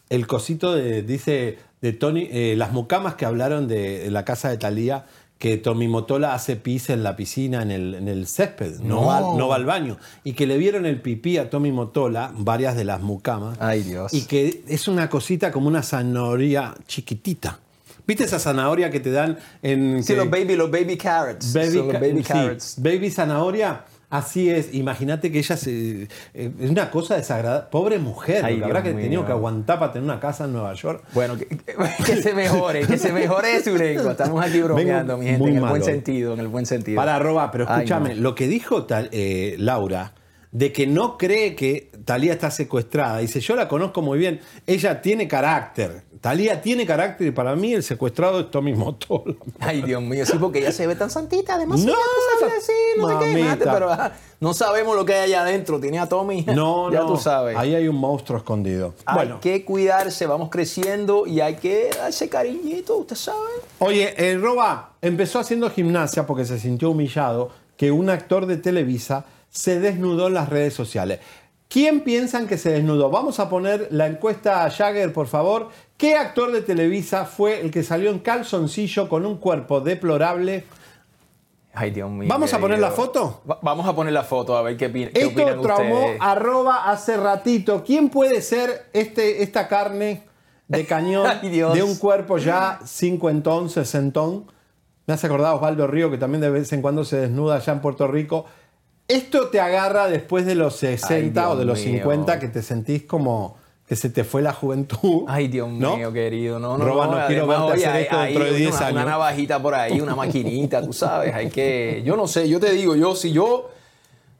el cosito de, dice, de Tony, eh, las mucamas que hablaron de, la casa de Talía, que Tommy Motola hace pis en la piscina, en el, en el césped, no. No. Va, no va al baño. Y que le vieron el pipí a Tommy Motola, varias de las mucamas. Ay, Dios. Y que es una cosita como una zanahoria chiquitita. ¿Viste esa zanahoria que te dan en... Sí, que- los baby, los baby carrots. Baby, Son los ca- baby sí, carrots. baby zanahoria. Así es, imagínate que ella se, eh, es una cosa desagradable. Pobre mujer, Ay, que habrá Dios que tenido mío. que aguantar para tener una casa en Nueva York. Bueno, que, que se mejore, que se mejore su lengua. Estamos aquí bromeando, Vengo mi gente, en el buen hoy. sentido, en el buen sentido. Para arroba, pero Ay, escúchame, no. lo que dijo tal, eh, Laura, de que no cree que Talía está secuestrada, dice, yo la conozco muy bien, ella tiene carácter. Talía tiene carácter y para mí el secuestrado es Tommy Motola. Ay, Dios mío, sí, porque ella se ve tan santita, además. No, sabe decir, no sé qué, mate, pero ajá, no sabemos lo que hay allá adentro. Tiene a Tommy. No, ya no, tú sabes. ahí hay un monstruo escondido. Hay bueno, que cuidarse, vamos creciendo y hay que darse cariñito, usted sabe. Oye, el Roba empezó haciendo gimnasia porque se sintió humillado que un actor de Televisa se desnudó en las redes sociales. ¿Quién piensan que se desnudó? Vamos a poner la encuesta a Jagger, por favor. ¿Qué actor de Televisa fue el que salió en calzoncillo con un cuerpo deplorable Ay, Dios mío. ¿Vamos a poner la foto? Va- vamos a poner la foto, a ver qué, opina- qué Esto opinan traumó ustedes. arroba hace ratito. ¿Quién puede ser este, esta carne de cañón Ay, Dios. de un cuerpo ya cincuentón, sesentón? Me hace acordar a Osvaldo Río, que también de vez en cuando se desnuda allá en Puerto Rico. Esto te agarra después de los 60 Ay, o de los mío. 50 que te sentís como que se te fue la juventud. Ay, Dios ¿no? mío, querido. No, no, Roba, no quiero además, verte oye, hacer hay- esto hay dentro de 10 una, años. Una navajita por ahí, una maquinita, tú sabes. Hay que. Yo no sé, yo te digo, yo, si yo.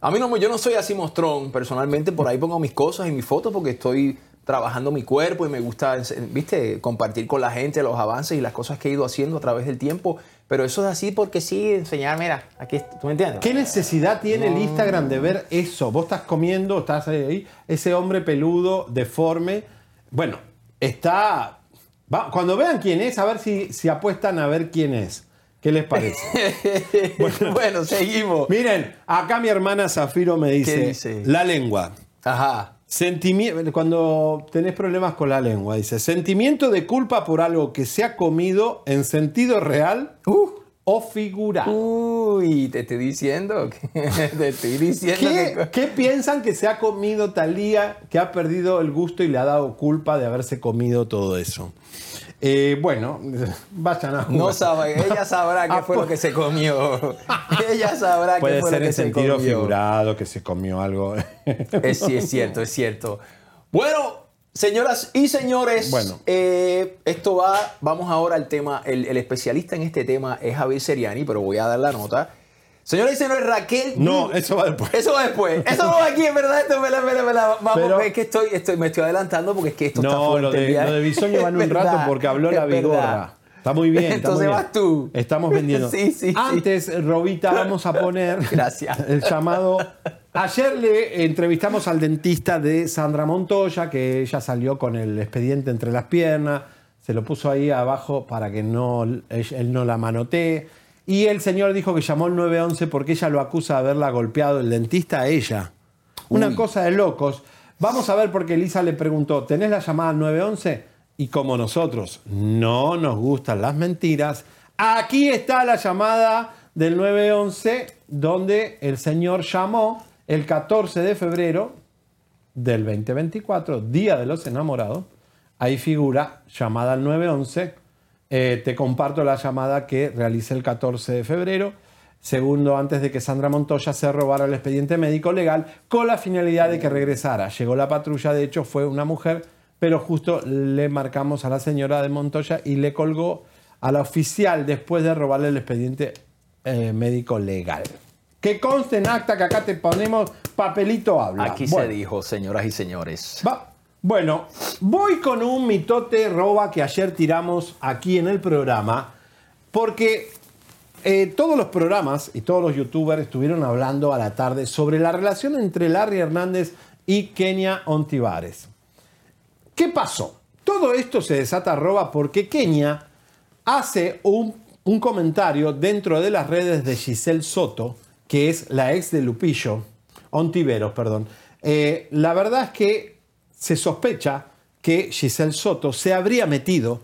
A mí no, me- yo no soy así mostrón. Personalmente, por ahí pongo mis cosas y mis fotos porque estoy trabajando mi cuerpo y me gusta, viste, compartir con la gente los avances y las cosas que he ido haciendo a través del tiempo. Pero eso es así porque sí, enseñar, mira, aquí, ¿tú me entiendes? ¿Qué necesidad tiene el Instagram de ver eso? Vos estás comiendo, estás ahí, ese hombre peludo, deforme. Bueno, está. va- cuando vean quién es, a ver si, si apuestan a ver quién es. ¿Qué les parece? bueno, seguimos. Miren, acá mi hermana Zafiro me dice, ¿Qué dice? la lengua. Ajá. Sentimi- cuando tenés problemas con la lengua, dice, sentimiento de culpa por algo que se ha comido en sentido real o figurado. Uy, te estoy diciendo, que- te estoy diciendo ¿Qué, que... qué piensan que se ha comido Talía que ha perdido el gusto y le ha dado culpa de haberse comido todo eso? Eh, bueno, vayan a jugar. No sabe, ella sabrá qué fue lo que se comió. ella sabrá qué Puede fue ser lo que en se sentido comió. figurado que se comió algo. Es, sí, es cierto, es cierto. Bueno, señoras y señores, Bueno. eh, esto va, vamos ahora al tema, el, el especialista en este tema es Javier Seriani, pero voy a dar la nota. Señoras y señores, Raquel. No, eso va después. Eso va después. Eso no va aquí, en verdad. Esto me la, me la, me la- Vamos, Pero- es que estoy, estoy, me estoy adelantando porque es que esto está No, fuerte. lo de, lo de Bisoño va en un rato verdad, porque habló la verdad. vigorra. Está muy bien. está Entonces muy bien. vas tú. Estamos vendiendo. Sí, sí, sí. Antes, Robita, vamos a poner Gracias. el llamado. Ayer le entrevistamos al dentista de Sandra Montoya, que ella salió con el expediente entre las piernas, se lo puso ahí abajo para que no, él no la manotee. Y el señor dijo que llamó al 911 porque ella lo acusa de haberla golpeado el dentista a ella. Una Uy. cosa de locos. Vamos a ver porque Elisa le preguntó, ¿tenés la llamada al 911? Y como nosotros no nos gustan las mentiras, aquí está la llamada del 911 donde el señor llamó el 14 de febrero del 2024, Día de los Enamorados. Ahí figura llamada al 911. Eh, te comparto la llamada que realicé el 14 de febrero, segundo antes de que Sandra Montoya se robara el expediente médico legal con la finalidad de que regresara. Llegó la patrulla, de hecho fue una mujer, pero justo le marcamos a la señora de Montoya y le colgó a la oficial después de robarle el expediente eh, médico legal. Que conste en acta que acá te ponemos papelito habla. Aquí Bueno. se dijo, señoras y señores. Va. Bueno, voy con un mitote roba que ayer tiramos aquí en el programa, porque eh, todos los programas y todos los youtubers estuvieron hablando a la tarde sobre la relación entre Larry Hernández y Kenia Ontivares. ¿Qué pasó? Todo esto se desata roba porque Kenia hace un, comentario dentro de las redes de Giselle Soto, que es la ex de Lupillo, Ontiveros, perdón. Eh, la verdad es que se sospecha que Giselle Soto se habría metido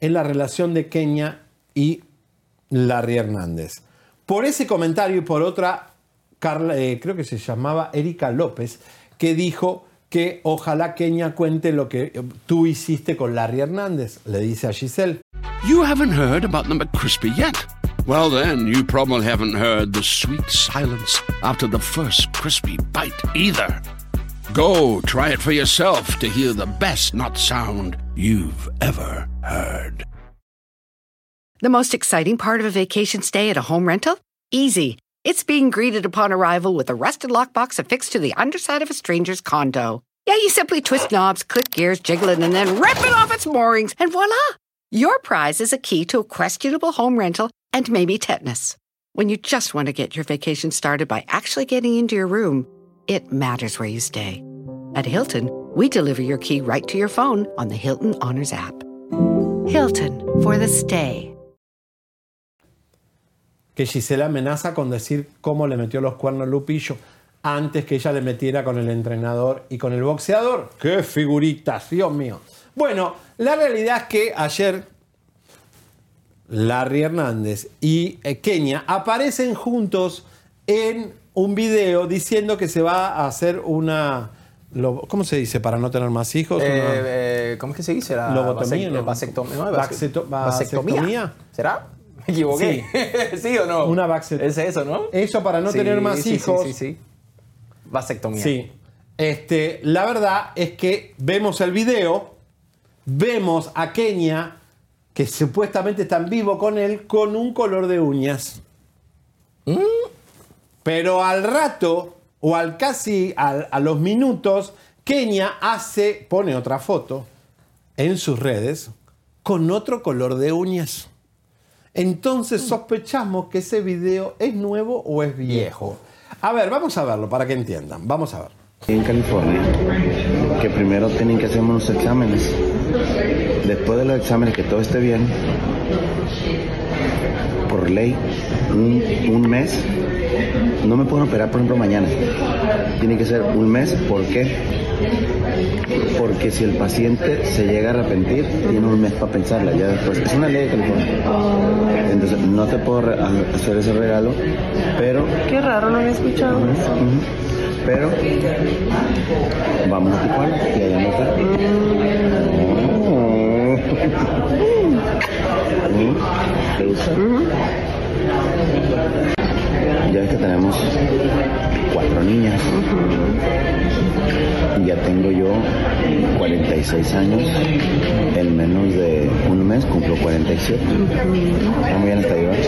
en la relación de Kenia y Larry Hernández. Por ese comentario y por otra, Carla, eh, creo que se llamaba Erika López, que dijo que ojalá Kenia cuente lo que tú hiciste con Larry Hernández, le dice a Giselle. You haven't heard about the McCrispy yet? Well, then, you probably haven't heard the sweet silence after the first crispy bite either. Go try it for yourself to hear the best not sound you've ever heard. The most exciting part of a vacation stay at a home rental? Easy. It's being greeted upon arrival with a rusted lockbox affixed to the underside of a stranger's condo. Yeah, you simply twist knobs, click gears, jiggle it, and then rip it off its moorings, and voila! Your prize is a key to a questionable home rental and maybe tetanus. When you just want to get your vacation started by actually getting into your room, it matters where you stay. At Hilton, we deliver your key right to your phone on the Hilton Honors app. Hilton for the stay. que Giselle amenaza con decir cómo le metió los cuernos Lupillo antes que ella le metiera con el entrenador y con el boxeador. ¡Qué figuritas, Dios mío! Bueno, la realidad es que ayer Larry Hernández y eh, Kenia aparecen juntos en un video diciendo que se va a hacer una... lo- ¿Cómo se dice? Para no tener más hijos. Eh, una- eh, ¿Cómo es que se dice? La Lobotomía, ¿no? vasectomía. no, vasectomía. vasectomía. ¿Será? Me equivoqué. ¿Sí, o no? Una vasect- Es eso, ¿no? Eso para no Sí, tener más sí, sí, hijos. Sí, sí, Vasectomía. Sí. Este, la verdad es que vemos el video, vemos a Kenia, que supuestamente está en vivo con él, con un color de uñas. Mm. Pero al rato, o al casi al- a los minutos, Kenia hace, pone otra foto en sus redes con otro color de uñas. Entonces sospechamos que ese video es nuevo o es viejo. A ver, vamos a verlo para que entiendan. Vamos a ver. en California que primero tienen que hacer unos exámenes. Después de los exámenes que todo esté bien, por ley, un, un mes, no me pueden operar por ejemplo mañana. Tiene que ser un mes, ¿por qué? Porque si el paciente se llega a arrepentir, tiene un mes para pensarla ya después. Es una ley de California. Entonces no te puedo hacer ese regalo, pero... Qué raro, no había escuchado eso. Pero vamos a Tijuana y allá no ¿Te gusta? Ya ves que tenemos cuatro niñas. Ya tengo yo 46 años. En menos de un mes cumplo 47. Está muy bien hasta ahí, ¿verdad?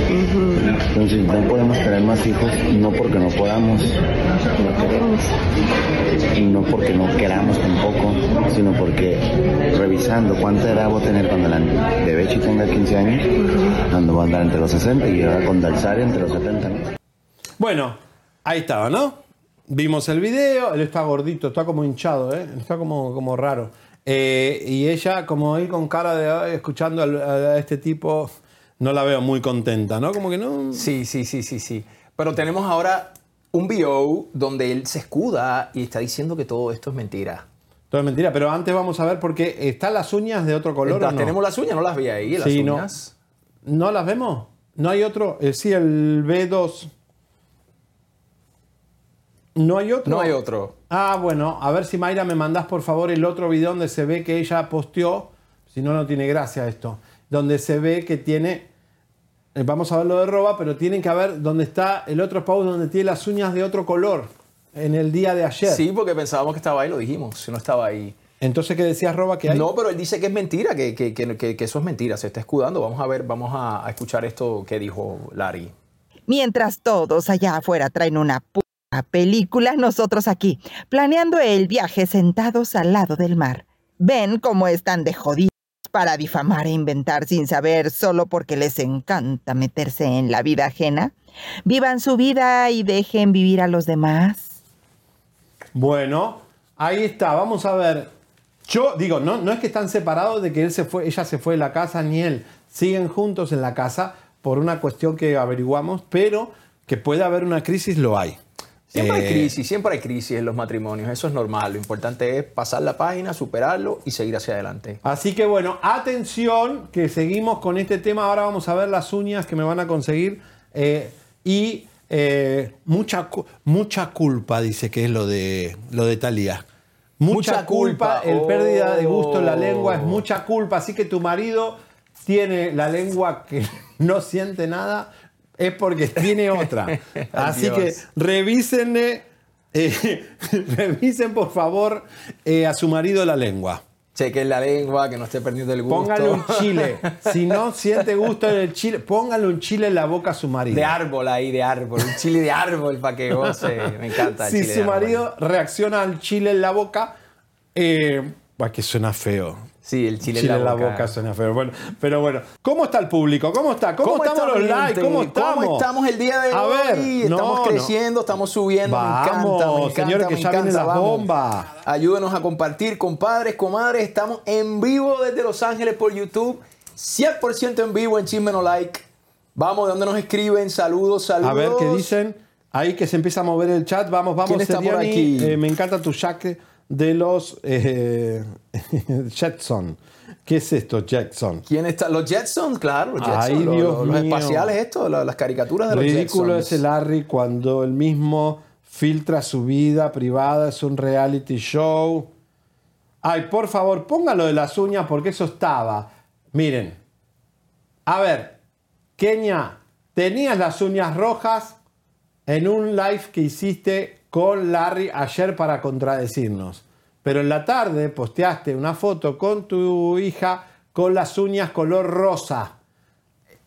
Entonces no podemos tener más hijos, no porque no podamos, no queremos. Y no porque no queramos tampoco, sino porque revisando cuánta edad voy a tener cuando la bebé chica tenga 15 años, cuando voy a andar entre los 60 y ahora con Dalsaria entre los 70. ¿no? Bueno, ahí estaba, ¿no? Vimos el video, él está gordito, está como hinchado, ¿eh? Está como, como raro. Eh, y ella, como ahí con cara de "Ay, escuchando a, este tipo, no la veo muy contenta, ¿no? Como que no. Sí, sí, sí, sí, sí. Pero tenemos ahora un VO donde él se escuda y está diciendo que todo esto es mentira. Todo es mentira, pero antes vamos a ver porque están las uñas de otro color. O no? Tenemos las uñas, no las vi ahí, las Sí, no. uñas. ¿No las vemos? ¿No hay otro? Eh, sí, el B2. ¿No hay otro? No hay otro. Ah, bueno, a ver si Mayra me mandás por favor el otro video donde se ve que ella posteó, si no, no tiene gracia esto, donde se ve que tiene, eh, vamos a ver lo de roba, pero tienen que ver donde está el otro post donde tiene las uñas de otro color en el día de ayer. Sí, porque pensábamos que estaba ahí, lo dijimos, si no estaba ahí. Entonces, ¿qué decías, roba? Que hay? No, pero él dice que es mentira, que, que- que- que- que eso es mentira, se está escudando. Vamos a ver, vamos a, a escuchar esto que dijo Larry. Mientras todos allá afuera traen una puta película, nosotros aquí, planeando el viaje sentados al lado del mar. ¿Ven cómo están de jodidos para difamar e inventar sin saber solo porque les encanta meterse en la vida ajena? Vivan su vida y dejen vivir a los demás. Bueno, ahí está, vamos a ver. Yo digo, no, no es que están separados de que él se fue, ella se fue de la casa, ni él. Siguen juntos en la casa por una cuestión que averiguamos, pero que puede haber una crisis, lo hay. Siempre Eh, hay crisis, siempre hay crisis en los matrimonios, eso es normal. Lo importante es pasar la página, superarlo y seguir hacia adelante. Así que bueno, atención, que seguimos con este tema. Ahora vamos a ver las uñas que me van a conseguir. eh, y eh, mucha, mucha culpa, dice que es lo de, lo de Talía. Mucha, Mucha culpa, culpa. el pérdida de gusto en la Oh. lengua es mucha culpa. Así que tu marido tiene la lengua que no siente nada, es porque tiene otra. Así Dios. que revísenle, eh, revisen por favor eh, a su marido la lengua. Chequen la lengua, que no esté perdiendo el gusto. Póngale un chile. Si no siente gusto en el chile, póngale un chile en la boca a su marido. De árbol ahí, de árbol. Un chile de árbol para que goce. Me encanta el si chile su marido reacciona al chile en la boca, eh, que suena feo. Sí, el chile, Chile en la boca. suena feo. Bueno, pero bueno, ¿cómo está el público? ¿Cómo está? ¿Cómo, ¿Cómo estamos los likes? ¿Cómo estamos? ¿Cómo estamos el día de A hoy? ver, no, estamos no. creciendo, estamos subiendo. Vamos, me encanta, me encanta, señores, que me ya encanta, las vamos. bombas. Ayúdenos a compartir, compadres, comadres. Estamos en vivo desde Los Ángeles por YouTube. 100% en vivo en Chisme No Like. Vamos, ¿de dónde nos escriben? Saludos, saludos. A ver qué dicen. Ahí que se empieza a mover el chat. Vamos, vamos, ¿Quién está por aquí? Eh, me encanta tu jaque de los eh, Jetson. ¿Qué es esto, Jetson? ¿Quién está? Los Jetsons, claro, los Jetsons. Ay, los, Dios los- los mío. espaciales, esto, la- las caricaturas de los Ridículo es el Larry cuando él mismo filtra su vida privada, es un reality show. Ay, por favor, póngalo de las uñas porque eso estaba. Miren. A ver, Kenia, tenías las uñas rojas en un live que hiciste con Larry ayer para contradecirnos. Pero en la tarde posteaste una foto con tu hija con las uñas color rosa.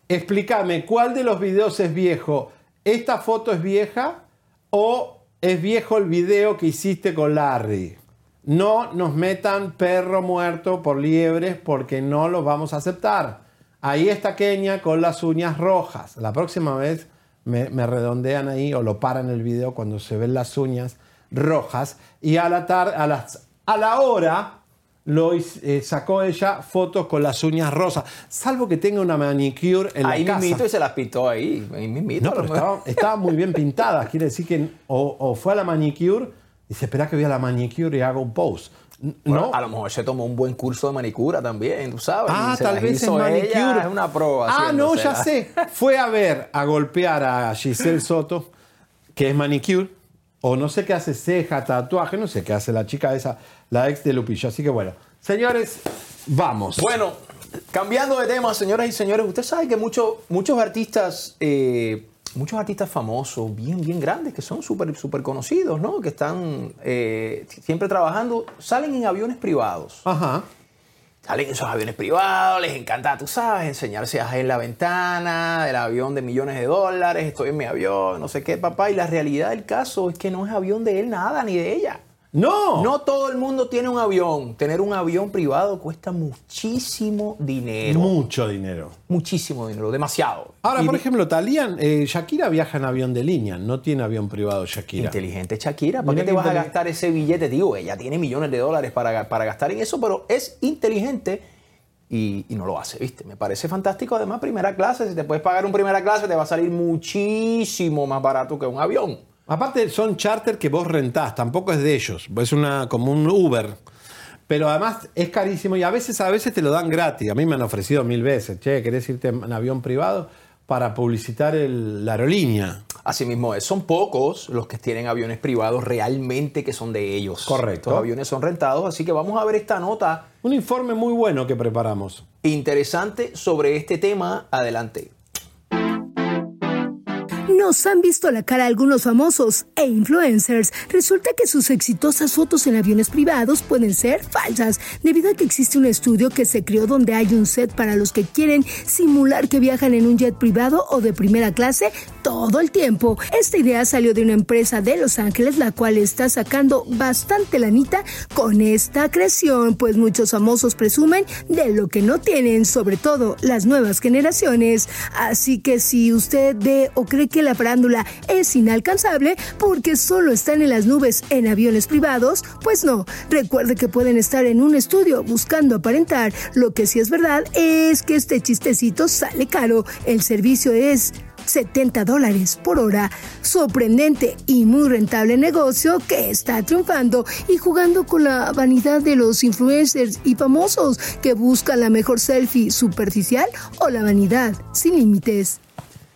Explícame, ¿cuál de los videos es viejo? ¿Esta foto es vieja o es viejo el video que hiciste con Larry? No nos metan perro muerto por liebres porque no los vamos a aceptar. Ahí está Kenia con las uñas rojas. La próxima vez me, me redondean ahí o lo paran el video cuando se ven las uñas rojas. Y a la, tar- a las, a la hora lo eh, sacó ella fotos con las uñas rosas. Salvo que tenga una manicure en Ahí la casa. mismito y se las pintó ahí. Ahí mismito. No, pero estaba, estaba muy bien pintada. Quiere decir que o, o fue a la manicure y dice, espera que voy a la manicure y hago un post. Bueno, no. a lo mejor se tomó un buen curso de manicura también, tú sabes. Ah, tal vez es manicure. es una prueba. Ah, no, ya sé. Fue a ver, a golpear a Giselle Soto, que es manicure, o no sé qué hace ceja, tatuaje, no sé qué hace la chica esa, la ex de Lupillo. Así que bueno, señores, vamos. Bueno, cambiando de tema, señoras y señores, usted sabe que muchos muchos artistas, eh, muchos artistas famosos, bien, bien grandes, que son súper súper conocidos, ¿no? Que están eh, siempre trabajando, salen en aviones privados. Ajá. Salen en esos aviones privados, les encanta, tú sabes, enseñarse a en la ventana del avión de millones de dólares, estoy en mi avión, no sé qué, papá. Y la realidad del caso es que no es avión de él nada, ni de ella. No. No todo el mundo tiene un avión. Tener un avión privado cuesta muchísimo dinero. Mucho dinero. Muchísimo dinero, demasiado. Ahora, Y por ejemplo, Talían, eh, Shakira viaja en avión de línea, no tiene avión privado Shakira. Inteligente Shakira, ¿para Mira qué te vas a gastar ese billete? Digo, ella tiene millones de dólares para, para gastar en eso, pero es inteligente y, y no lo hace, ¿viste? Me parece fantástico. Además, primera clase, si te puedes pagar un primera clase, te va a salir muchísimo más barato que un avión. Aparte son charter que vos rentás, tampoco es de ellos, es una como un Uber. Pero además es carísimo y a veces a veces te lo dan gratis. A mí me han ofrecido mil veces, che, ¿querés irte en avión privado para publicitar el- la aerolínea? Así mismo es. Son pocos los que tienen aviones privados realmente que son de ellos. Correcto. Los aviones son rentados, así que vamos a ver esta nota Un informe muy bueno que preparamos. interesante sobre este tema. Adelante. Nos han visto la cara algunos famosos e influencers. Resulta que sus exitosas fotos en aviones privados pueden ser falsas, debido a que existe un estudio que se creó donde hay un set para los que quieren simular que viajan en un jet privado o de primera clase todo el tiempo. Esta idea salió de una empresa de Los Ángeles, la cual está sacando bastante lanita con esta creación, pues muchos famosos presumen de lo que no tienen, sobre todo las nuevas generaciones. Así que si usted ve o cree que la es inalcanzable porque solo están en las nubes en aviones privados, pues no. Recuerde que pueden estar en un estudio buscando aparentar. Lo que sí es verdad es que este chistecito sale caro. El servicio es 70 dólares por hora. Sorprendente y muy rentable negocio que está triunfando y jugando con la vanidad de los influencers y famosos que buscan la mejor selfie superficial o la vanidad sin límites.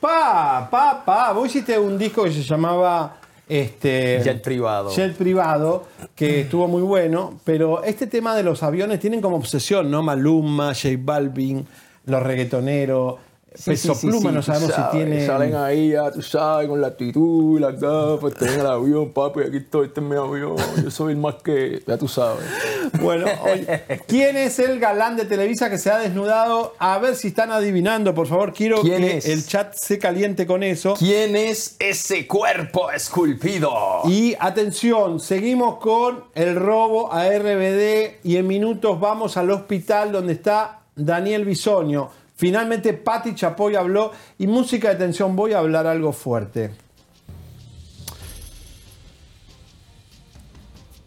Pa, pa, pa, vos hiciste un disco que se llamaba este, Jet privado. Jet privado, que estuvo muy bueno, pero este tema de los aviones tienen como obsesión, ¿no? Maluma, J Balvin, los reggaetoneros, Sí, Peso sí, Pluma, sí, no sabemos sabes, si tiene... Salen ahí, ya tú sabes, con la actitud las gafas, estoy en el avión, papi, aquí estoy, este es mi avión, yo soy el más que, ya tú sabes. Bueno, oye, ¿quién es el galán de Televisa que se ha desnudado? A ver si están adivinando, por favor, quiero ¿Quién que es? el chat se caliente con eso. ¿Quién es ese cuerpo esculpido? Y atención, seguimos con el robo a RBD y en minutos vamos al hospital donde está Daniel Bisoño. Finalmente Patti Chapoy habló y música de tensión, voy a hablar algo fuerte.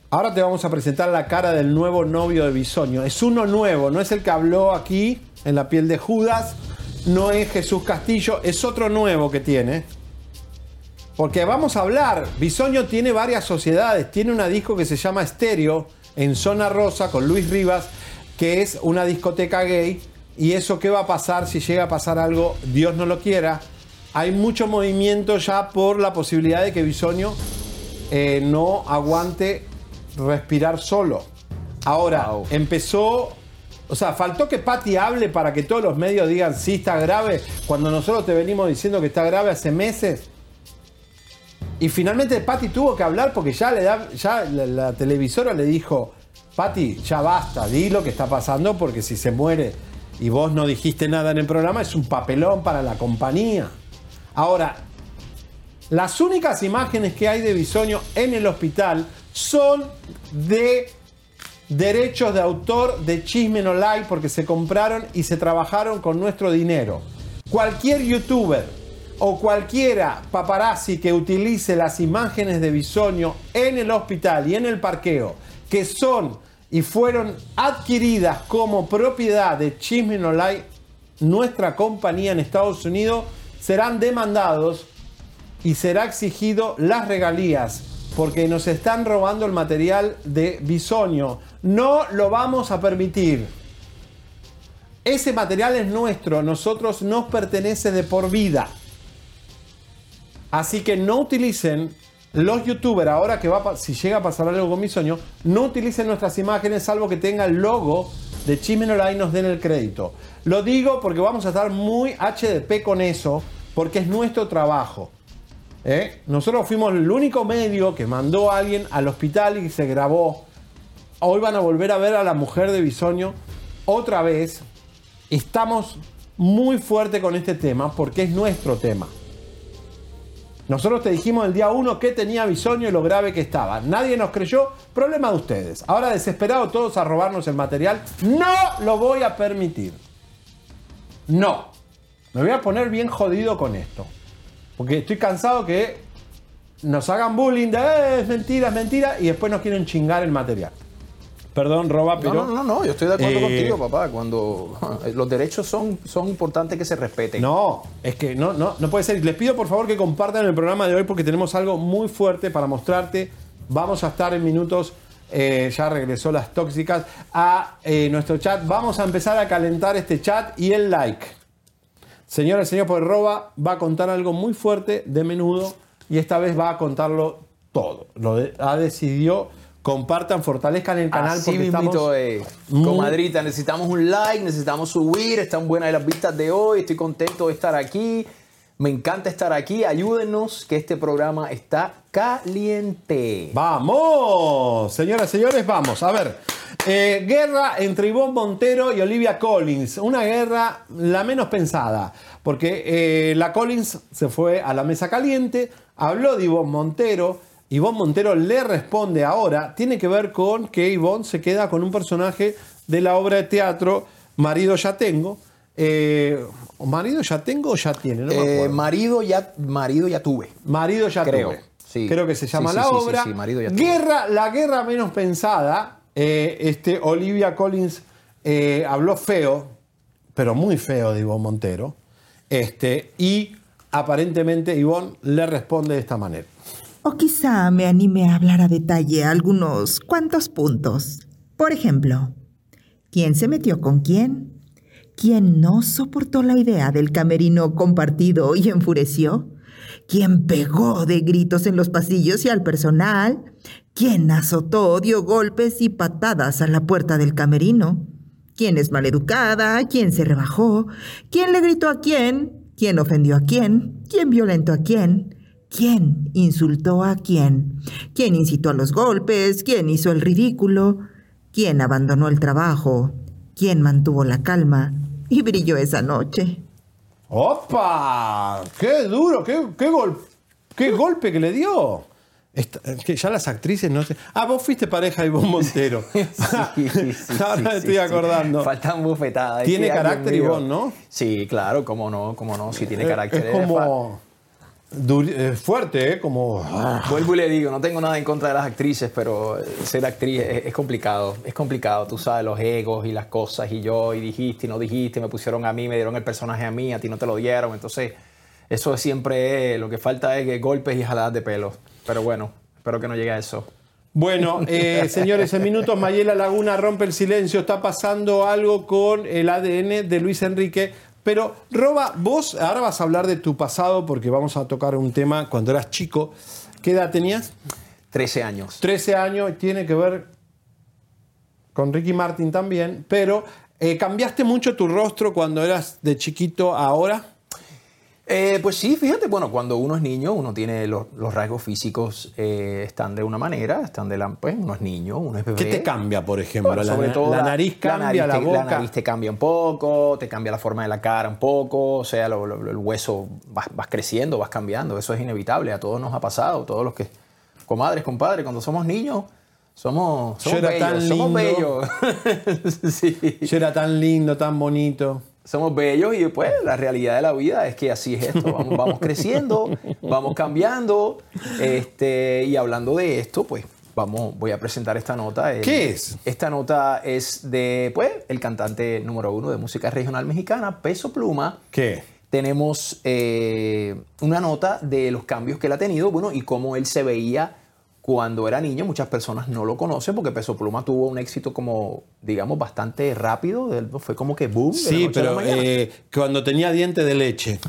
Ahora te vamos a presentar la cara del nuevo novio de Bisoño. Es uno nuevo, no es el que habló aquí en la piel de Judas, no es Jesús Castillo, es otro nuevo que tiene. Porque vamos a hablar, Bisoño tiene varias sociedades, tiene una disco que se llama Estéreo en Zona Rosa con Luis Rivas que es una discoteca gay. ¿Y eso qué va a pasar si llega a pasar algo, Dios no lo quiera? Hay mucho movimiento ya por la posibilidad de que Bisonio eh, no aguante respirar solo. Ahora, empezó o sea, faltó que Patti hable para que todos los medios digan sí está grave, cuando nosotros te venimos diciendo que está grave hace meses. Y finalmente Patti tuvo que hablar porque ya, le da, ya la, la televisora le dijo, Patti, ya basta, di lo que está pasando porque si se muere y vos no dijiste nada en el programa es un papelón para la compañía. Ahora, las únicas imágenes que hay de Bisoño en el hospital son de derechos de autor de Chisme No Like porque se compraron y se trabajaron con nuestro dinero. Cualquier youtuber o cualquiera paparazzi que utilice las imágenes de Bisoño en el hospital y en el parqueo, que son y fueron adquiridas como propiedad de Chisme No Like, nuestra compañía en Estados Unidos, serán demandados y será exigido las regalías porque nos están robando el material de Bisoño. No lo vamos a permitir. Ese material es nuestro, nosotros nos pertenece de por vida. Así que no utilicen los youtubers, ahora que va si llega a pasar algo con Bisoño, no utilicen nuestras imágenes salvo que tenga el logo de Chismenola y nos den el crédito. Lo digo porque vamos a estar muy HDP con eso, porque es nuestro trabajo. ¿eh? Nosotros fuimos el único medio que mandó a alguien al hospital y se grabó. Hoy van a volver a ver a la mujer de Bisoño otra vez. Estamos muy fuerte con este tema porque es nuestro tema. Nosotros te dijimos el día 1 que tenía Bisoño y lo grave que estaba. Nadie nos creyó, problema de ustedes. Ahora desesperados todos a robarnos el material. No lo voy a permitir. No. Me voy a poner bien jodido con esto. Porque estoy cansado que nos hagan bullying de "Eh, es mentira, es mentira y después nos quieren chingar el material. Perdón, Roba, pero. No, no, no, no, yo estoy de acuerdo Eh, contigo, papá. Cuando los derechos son, son importantes que se respeten. No, es que no, no, no puede ser. Les pido por favor que compartan el programa de hoy porque tenemos algo muy fuerte para mostrarte. Vamos a estar en minutos. eh, ya regresó las tóxicas a eh, nuestro chat. Vamos a empezar a calentar este chat y el like. Señora y señor, por Roba va a contar algo muy fuerte de menudo y esta vez va a contarlo todo. Lo de- ha decidido. Compartan, fortalezcan el canal Así porque mismito estamos Comadrita, necesitamos un like, necesitamos subir. Están buenas las vistas de hoy. Estoy contento de estar aquí. Me encanta estar aquí. Ayúdenos que este programa está caliente. Vamos, señoras y señores, vamos. A ver, eh, guerra entre Ivonne Montero y Olivia Collins. Una guerra la menos pensada, porque eh, la Collins se fue a la mesa caliente, habló de Ivonne Montero. Ivonne Montero le responde ahora. Tiene que ver con que Ivonne se queda con un personaje de la obra de teatro Marido ya tengo. Eh, ¿Marido ya tengo o ya tiene? No me Eh, marido, ya, marido ya tuve. Marido ya Creo, tuve. sí. Creo que se llama Sí, la sí, obra. Marido ya tuve. guerra, la guerra menos pensada. eh, este, Olivia Collins habló feo, pero muy feo de Ivonne Montero. Este, y aparentemente Ivonne le responde de esta manera. O quizá me anime a hablar a detalle algunos cuantos puntos. Por ejemplo, ¿quién se metió con quién? ¿Quién no soportó la idea del camerino compartido y enfureció? ¿Quién pegó de gritos en los pasillos y al personal? ¿Quién azotó, dio golpes y patadas a la puerta del camerino? ¿Quién es maleducada? ¿Quién se rebajó? ¿Quién le gritó a quién? ¿Quién ofendió a quién? ¿Quién violentó a quién? ¿Quién insultó a quién? ¿Quién incitó a los golpes? ¿Quién hizo el ridículo? ¿Quién abandonó el trabajo? ¿Quién mantuvo la calma y brilló esa noche? ¡Opa! ¡Qué duro! ¡Qué, qué, gol- qué golpe que le dio! Esta- es que ya las actrices no sé. Ah, vos fuiste pareja de Ivonne Montero. Ahora me estoy acordando. Faltan bufetadas. Tiene carácter. Ivonne, ¿no? Sí, claro, cómo no, cómo no. Sí, tiene Eh, carácter. Es como. Eh, fuerte, ¿eh? Como. Vuelvo y le digo, no tengo nada en contra de las actrices, pero eh, ser actriz es, es complicado. Es complicado, tú sabes, los egos y las cosas. Y yo, y dijiste, y no dijiste, me pusieron a mí, me dieron el personaje a mí, a ti no te lo dieron. Entonces, eso siempre es, lo que falta es que golpes y jaladas de pelo. Pero bueno, espero que no llegue a eso. Bueno, eh, señores, en minutos Mayela Laguna rompe el silencio. Está pasando algo con el ADN de Luis Enrique. Pero, Roba, vos ahora vas a hablar de tu pasado porque vamos a tocar un tema cuando eras chico. ¿Qué edad tenías? 13 años. 13 años, tiene que ver con Ricky Martin también. Pero, eh, ¿cambiaste mucho tu rostro cuando eras de chiquito a ahora? Eh, pues sí, fíjate, bueno, cuando uno es niño, uno tiene los, los rasgos físicos, eh, están de una manera, están de la, pues uno es niño, uno es bebé. ¿Qué te cambia, por ejemplo? Bueno, la, sobre todo la nariz cambia, la, nariz te, boca. La nariz te cambia un poco, te cambia la forma de la cara un poco, o sea, lo- lo- el hueso vas, vas creciendo, vas cambiando, eso es inevitable, a todos nos ha pasado, todos los que, comadres, compadres, cuando somos niños, somos, somos Yo era bellos, tan somos lindo. bellos. sí. Yo era tan lindo, tan bonito. Somos bellos y pues la realidad de la vida es que así es esto. Vamos, vamos creciendo, vamos cambiando. Este, y hablando de esto, pues vamos, voy a presentar esta nota. El- ¿Qué es? Esta nota es de pues, el cantante número uno de música regional mexicana, Peso Pluma. ¿Qué? Tenemos eh, una nota de los cambios que él ha tenido, bueno, y cómo él se veía cuando era niño. Muchas personas no lo conocen porque Peso Pluma tuvo un éxito como, digamos, bastante rápido. Fue como que boom. de la Sí, a la pero mañana. eh, cuando tenía dientes de leche.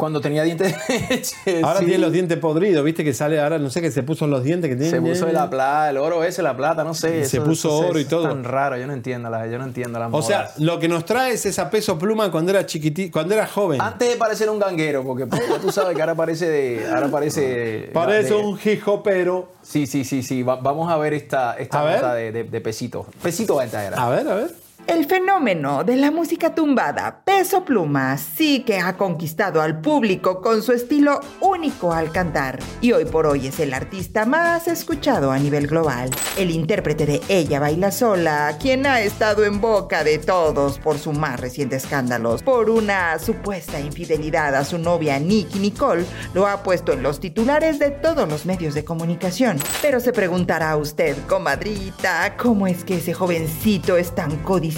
Cuando tenía dientes de leche. Ahora sí. tiene los dientes podridos, viste que sale ahora, no sé qué se puso en los dientes que tiene. Se puso la plata, el oro ese, la plata, no sé. Se puso eso- oro y todo. Es tan raro, yo no entiendo la, yo no entiendo las O sea, lo que nos trae es esa peso pluma cuando era chiquitito, cuando era joven. Antes de parecer un ganguero, porque pues, tú sabes que ahora parece de. Ahora parece. Parece de- un hijopero. Sí, sí, sí, sí. Va- vamos a ver esta, esta A ver. de, de, de pesito. Pesito va a entrar. A ver, a ver. El fenómeno de la música tumbada, Peso Pluma, sí que ha conquistado al público con su estilo único al cantar. Y hoy por hoy es el artista más escuchado a nivel global. El intérprete de Ella Baila Sola, quien ha estado en boca de todos por su más reciente escándalo, por una supuesta infidelidad a su novia Nicky Nicole, lo ha puesto en los titulares de todos los medios de comunicación. Pero se preguntará usted, comadrita, ¿cómo es que ese jovencito es tan codiciado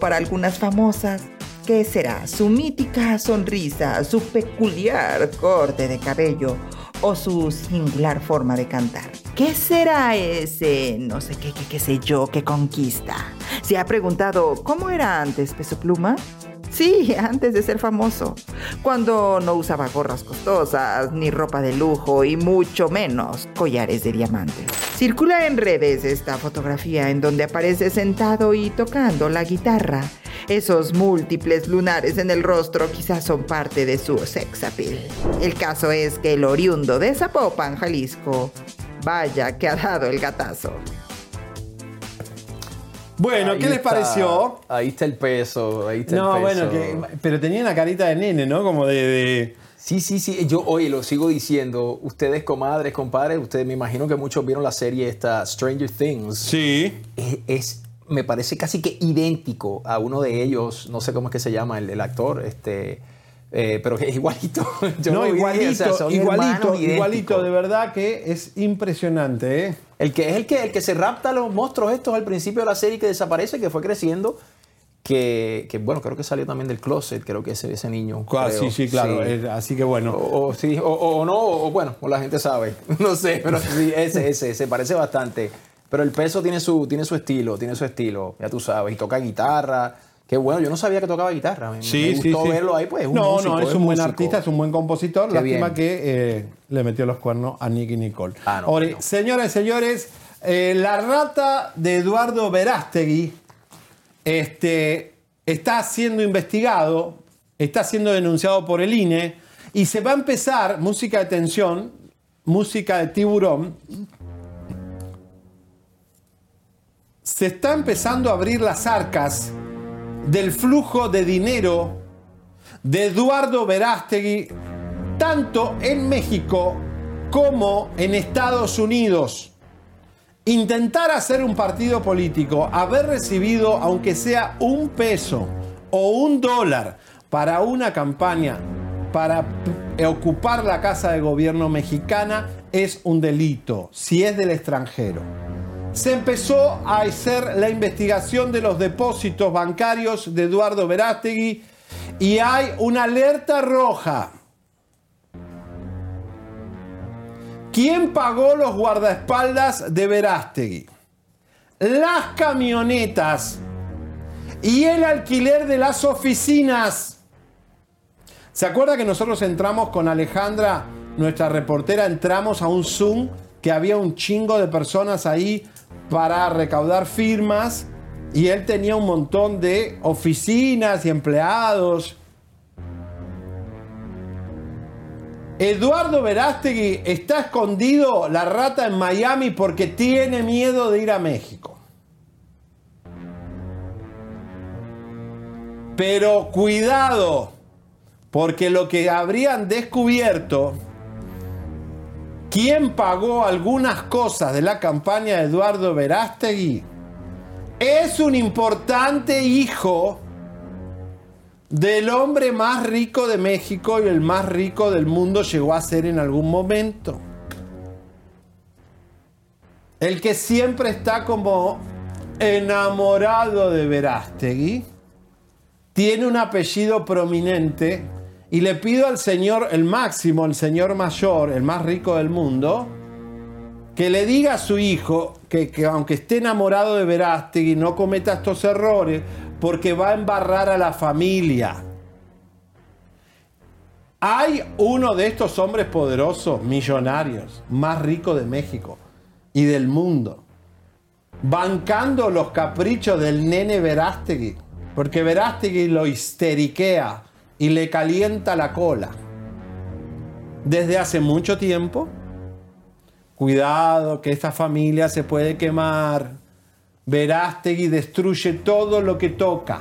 para algunas famosas? ¿Qué será? ¿Su mítica sonrisa, su peculiar corte de cabello o su singular forma de cantar? ¿Qué será ese no sé qué, qué, qué sé yo, que conquista? ¿Se ha preguntado cómo era antes Peso Pluma? Sí, antes de ser famoso, cuando no usaba gorras costosas, ni ropa de lujo y mucho menos collares de diamantes. Circula en redes esta fotografía en donde aparece sentado y tocando la guitarra. Esos múltiples lunares en el rostro quizás son parte de su sex appeal. El caso es que el oriundo de Zapopan, Jalisco, vaya que ha dado el gatazo. Bueno, Ahí ¿qué les está, pareció? Ahí está el peso, ahí está No, el peso. bueno, que- pero tenía una carita de nene, ¿no? Como de, de- Sí, sí, sí. Yo, oye, lo sigo diciendo. Ustedes, comadres, compadres, ustedes me imagino que muchos vieron la serie esta Stranger Things. Sí. Es, es- me parece casi que idéntico a uno de ellos. No sé cómo es que se llama el, el actor, este, eh, pero es igualito. Yo no, vi, igualito, o sea, son igualito, igualito, de verdad que es impresionante, ¿eh? El que es el que, el que se rapta a los monstruos estos al principio de la serie que desaparece, que fue creciendo. Que, que, bueno, creo que salió también del closet, creo que ese, ese niño. Ah, creo. sí, sí, claro. Sí. así que bueno. O, o sí, o, o no, o bueno, o la gente sabe. No sé, pero sí, ese, ese, se parece bastante. Pero el peso tiene su, tiene su estilo, tiene su estilo, ya tú sabes. Y toca guitarra. Qué bueno, yo no sabía que tocaba guitarra. Me, Sí, me gustó sí. verlo ahí, pues. es un no, músico, no, es un buen músico. artista, es un buen compositor. Qué Lástima bien. que eh, le metió los cuernos a Nicky Nicole. Ah, no, Ahora, señoras y señores, eh, la rata de Eduardo Verástegui este, está siendo investigado, está siendo denunciado por el INE y se va a empezar, música de tensión, música de tiburón, se está empezando a abrir las arcas del flujo de dinero de Eduardo Verástegui, tanto en México como en Estados Unidos. Intentar hacer un partido político, haber recibido, aunque sea un peso o un dólar para una campaña para ocupar la casa de gobierno mexicana, es un delito, si es del extranjero. Se empezó a hacer la investigación de los depósitos bancarios de Eduardo Verástegui y hay una alerta roja. ¿Quién pagó los guardaespaldas de Verástegui? Las camionetas y el alquiler de las oficinas. ¿Se acuerda que nosotros entramos con Alejandra, nuestra reportera, entramos a un Zoom que había un chingo de personas ahí para recaudar firmas y él tenía un montón de oficinas y empleados. Eduardo Verástegui está escondido la rata en Miami porque tiene miedo de ir a México. Pero cuidado, porque lo que habrían descubierto, quien pagó algunas cosas de la campaña de Eduardo Verástegui, es un importante hijo del hombre más rico de México y el más rico del mundo llegó a ser en algún momento. El que siempre está como enamorado de Verástegui tiene un apellido prominente y le pido al señor, el máximo, el señor mayor, el más rico del mundo, que le diga a su hijo que, que aunque esté enamorado de Verástegui no cometa estos errores porque va a embarrar a la familia. Hay uno de estos hombres poderosos, millonarios, más rico de México y del mundo, bancando los caprichos del nene Verástegui, porque Verástegui lo histeriquea y le calienta la cola. Desde hace mucho tiempo, cuidado que esta familia se puede quemar, Verástegui destruye todo lo que toca.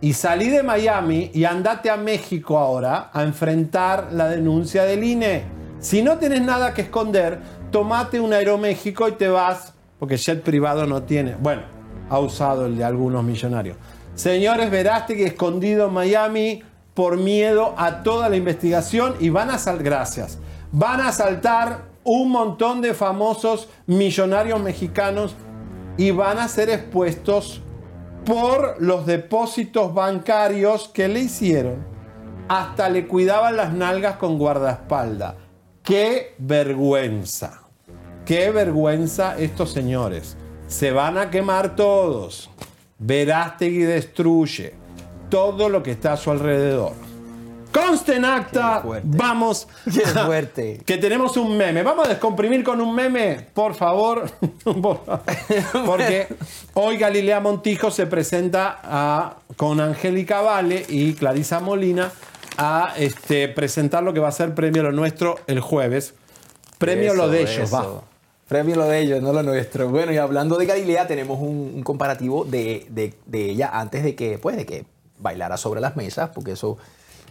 Y salí de Miami y andate a México ahora a enfrentar la denuncia del INE. Si no tienes nada que esconder, tomate un Aeroméxico y te vas, porque jet privado no tiene. Bueno, ha usado el de algunos millonarios. Señores, Verástegui escondido en Miami por miedo a toda la investigación y van a saltar, gracias, van a saltar un montón de famosos millonarios mexicanos y van a ser expuestos por los depósitos bancarios que le hicieron. Hasta le cuidaban las nalgas con guardaespaldas. ¡Qué vergüenza! ¡Qué vergüenza estos señores! Se van a quemar todos. Verástegui destruye todo lo que está a su alrededor. Conste en acta, vamos. Qué fuerte. Que tenemos un meme. Vamos a descomprimir con un meme, por favor. Porque hoy Galilea Montijo se presenta a- con Angélica Vale y Clarisa Molina a este, presentar lo que va a ser Premio Lo Nuestro el jueves. Premio Eso, Lo de ellos, eso. va. Premio lo de ellos, no lo nuestro. Bueno, y hablando de Galilea, tenemos un, un comparativo de, de- de ella antes de que, pues, de que bailara sobre las mesas, porque eso,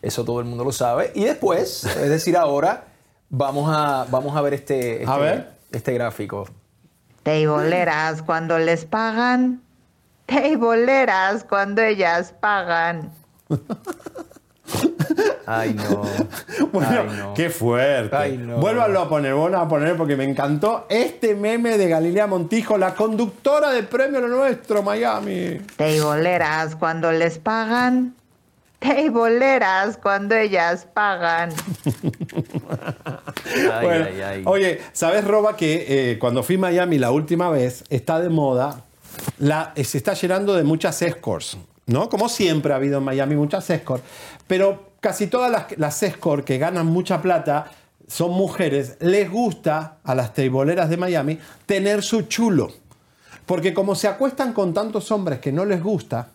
eso todo el mundo lo sabe. Y después, es decir, ahora, vamos a, vamos a ver este, este, ver. este gráfico. Teiboleras cuando les pagan. Teiboleras cuando ellas pagan. Ay, no. Bueno, Ay, no. qué fuerte. Ay, no. Vuélvanlo a poner, vuelvan a poner porque me encantó este meme de Galilea Montijo, la conductora del Premio Lo Nuestro, Miami. Teiboleras cuando les pagan. Teiboleras cuando ellas pagan. Ay, Bueno, ay, ay. Oye, ¿sabes, Roba, que eh, cuando fui a Miami la última vez, está de moda, la, eh, se está llenando de muchas escorts, ¿no? Como siempre ha habido en Miami muchas escorts, pero casi todas las, las escorts que ganan mucha plata son mujeres, les gusta a las teiboleras de Miami tener su chulo. Porque como se acuestan con tantos hombres que no les gusta,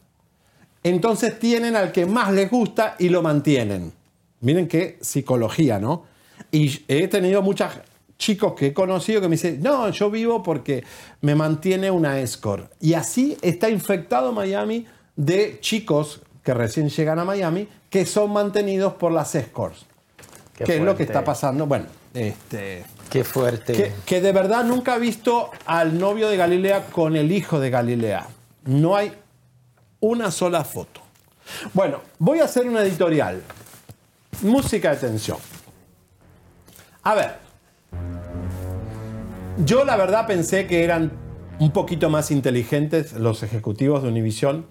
entonces tienen al que más les gusta y lo mantienen. Miren qué psicología, ¿no? Y he tenido muchos chicos que he conocido que me dicen, no, yo vivo porque me mantiene una escort. Y así está infectado Miami de chicos que recién llegan a Miami que son mantenidos por las escorts. Qué ¿Qué es lo que está pasando? Bueno, este... Qué fuerte. Que, que de verdad nunca he visto al novio de Galilea con el hijo de Galilea. No hay una sola foto. Bueno, voy a hacer una editorial. Música de tensión. A ver. Yo la verdad pensé que eran un poquito más inteligentes los ejecutivos de Univision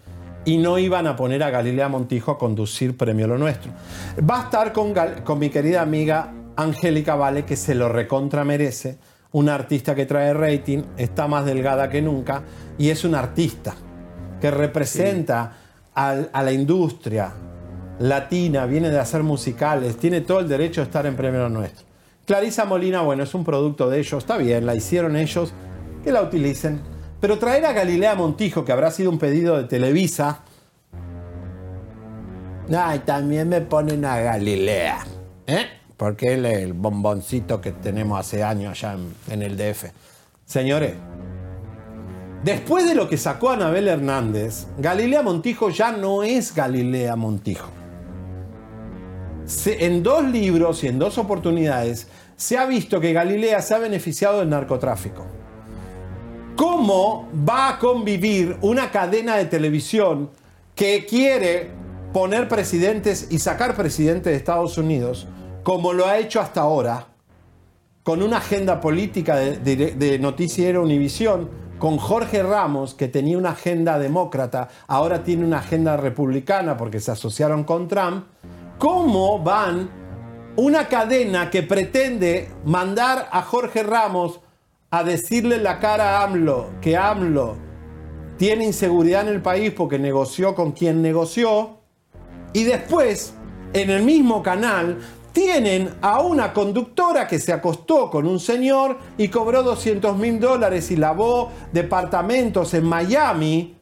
y no iban a poner a Galilea Montijo a conducir Premio Lo Nuestro. Va a estar con, con mi querida amiga Angélica Vale, que se lo recontra merece, una artista que trae rating, está más delgada que nunca y es una artista que representa al- a la industria latina, viene de hacer musicales, tiene todo el derecho de estar en Premio Nuestro. Clarisa Molina, bueno, es un producto de ellos, está bien, la hicieron ellos, que la utilicen. Pero traer a Galilea Montijo, que habrá sido un pedido de Televisa, Ay, también me ponen a Galilea. ¿Eh? Porque él es el bomboncito que tenemos hace años allá en, en el DF. Señores, después de lo que sacó Anabel Hernández, Galilea Montijo ya no es Galilea Montijo. En dos libros y en dos oportunidades se ha visto que Galilea se ha beneficiado del narcotráfico. ¿Cómo va a convivir una cadena de televisión que quiere poner presidentes y sacar presidentes de Estados Unidos, como lo ha hecho hasta ahora, con una agenda política de- de Noticiero Univisión, con Jorge Ramos, que tenía una agenda demócrata, ahora tiene una agenda republicana porque se asociaron con Trump, ¿cómo van una cadena que pretende mandar a Jorge Ramos a decirle la cara a AMLO que AMLO tiene inseguridad en el país porque negoció con quien negoció, y después, en el mismo canal, tienen a una conductora que se acostó con un señor y cobró 200 mil dólares y lavó departamentos en Miami,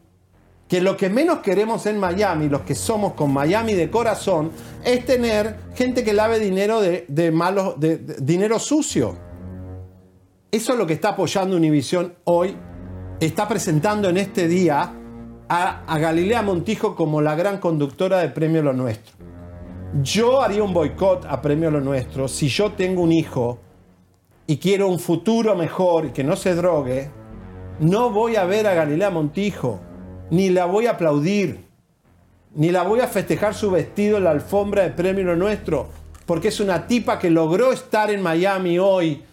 que lo que menos queremos en Miami, los que somos con Miami de corazón, es tener gente que lave dinero de, de dinero sucio. Eso es lo que está apoyando Univisión hoy. Está presentando en este día a, a Galilea Montijo como la gran conductora de Premio Lo Nuestro. Yo haría un boicot a Premio Lo Nuestro si yo tengo un hijo y quiero un futuro mejor y que no se drogue. No voy a ver a Galilea Montijo, ni la voy a aplaudir, ni la voy a festejar su vestido en la alfombra de Premio Lo Nuestro, porque es una tipa que logró estar en Miami hoy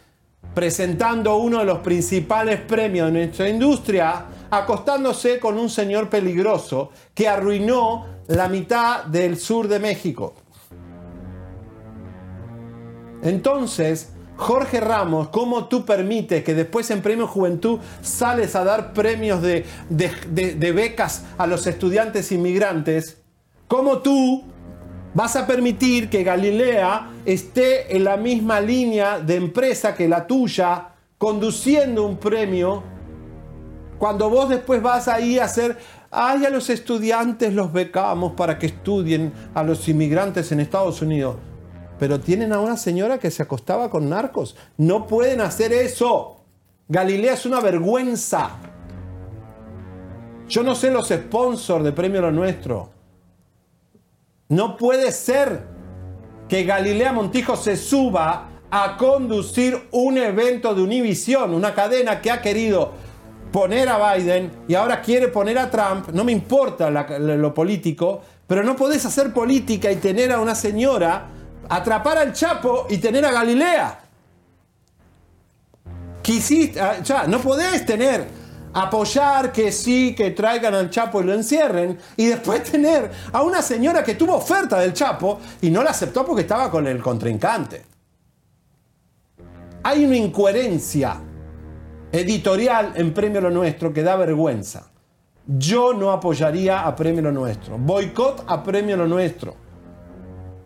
presentando uno de los principales premios de nuestra industria, acostándose con un señor peligroso que arruinó la mitad del sur de México. Entonces, Jorge Ramos, ¿cómo tú permites que después en Premio Juventud sales a dar premios de, becas a los estudiantes inmigrantes? ¿Cómo tú vas a permitir que Galilea esté en la misma línea de empresa que la tuya, conduciendo un premio, cuando vos después vas ahí a hacer, ay, a los estudiantes los becamos para que estudien a los inmigrantes en Estados Unidos? Pero tienen a una señora que se acostaba con narcos. No pueden hacer eso. Galilea es una vergüenza. Yo no sé los sponsors de Premio Lo Nuestro. No puede ser que Galilea Montijo se suba a conducir un evento de Univisión, una cadena que ha querido poner a Biden y ahora quiere poner a Trump. No me importa lo político, pero no podés hacer política y tener a una señora, atrapar al Chapo y tener a Galilea. Quisiste, ah, no podés tener, apoyar que sí, que traigan al Chapo y lo encierren, y después tener a una señora que tuvo oferta del Chapo y no la aceptó porque estaba con el contrincante. Hay una incoherencia editorial en Premio Lo Nuestro que da vergüenza. Yo no apoyaría a Premio Lo Nuestro. Boicot a Premio Lo Nuestro.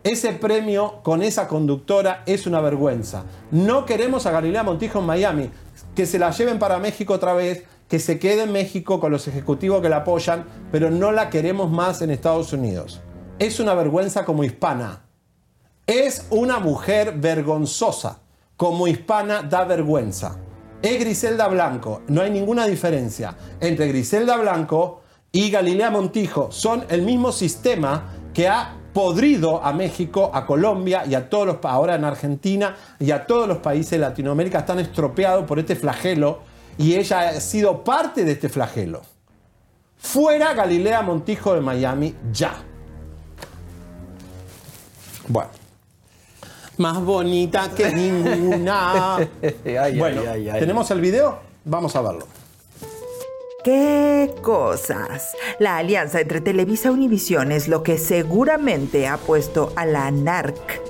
Ese premio con esa conductora es una vergüenza. No queremos a Galilea Montijo en Miami. Que se la lleven para México otra vez, que se quede en México con los ejecutivos que la apoyan, pero no la queremos más en Estados Unidos. Es una vergüenza como hispana. Es una mujer vergonzosa. Como hispana da vergüenza. Es Griselda Blanco. No hay ninguna diferencia entre Griselda Blanco y Galilea Montijo. Son el mismo sistema que ha podrido a México, a Colombia y a todos los ahora en Argentina y a todos los países de Latinoamérica están estropeados por este flagelo y ella ha sido parte de este flagelo. Fuera Galilea Montijo de Miami ya. Bueno. Más bonita que ninguna. ay, bueno, ay, ay. ¿tenemos el video? Vamos a verlo. ¡Qué cosas! La alianza entre Televisa y Univisión es lo que seguramente ha puesto a la NARC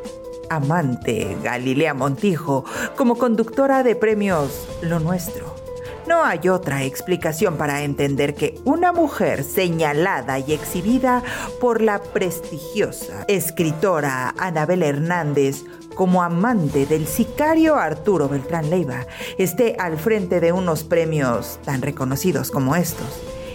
amante Galilea Montijo como conductora de premios Lo Nuestro. No hay otra explicación para entender que una mujer señalada y exhibida por la prestigiosa escritora Anabel Hernández como amante del sicario Arturo Beltrán Leiva esté al frente de unos premios tan reconocidos como estos.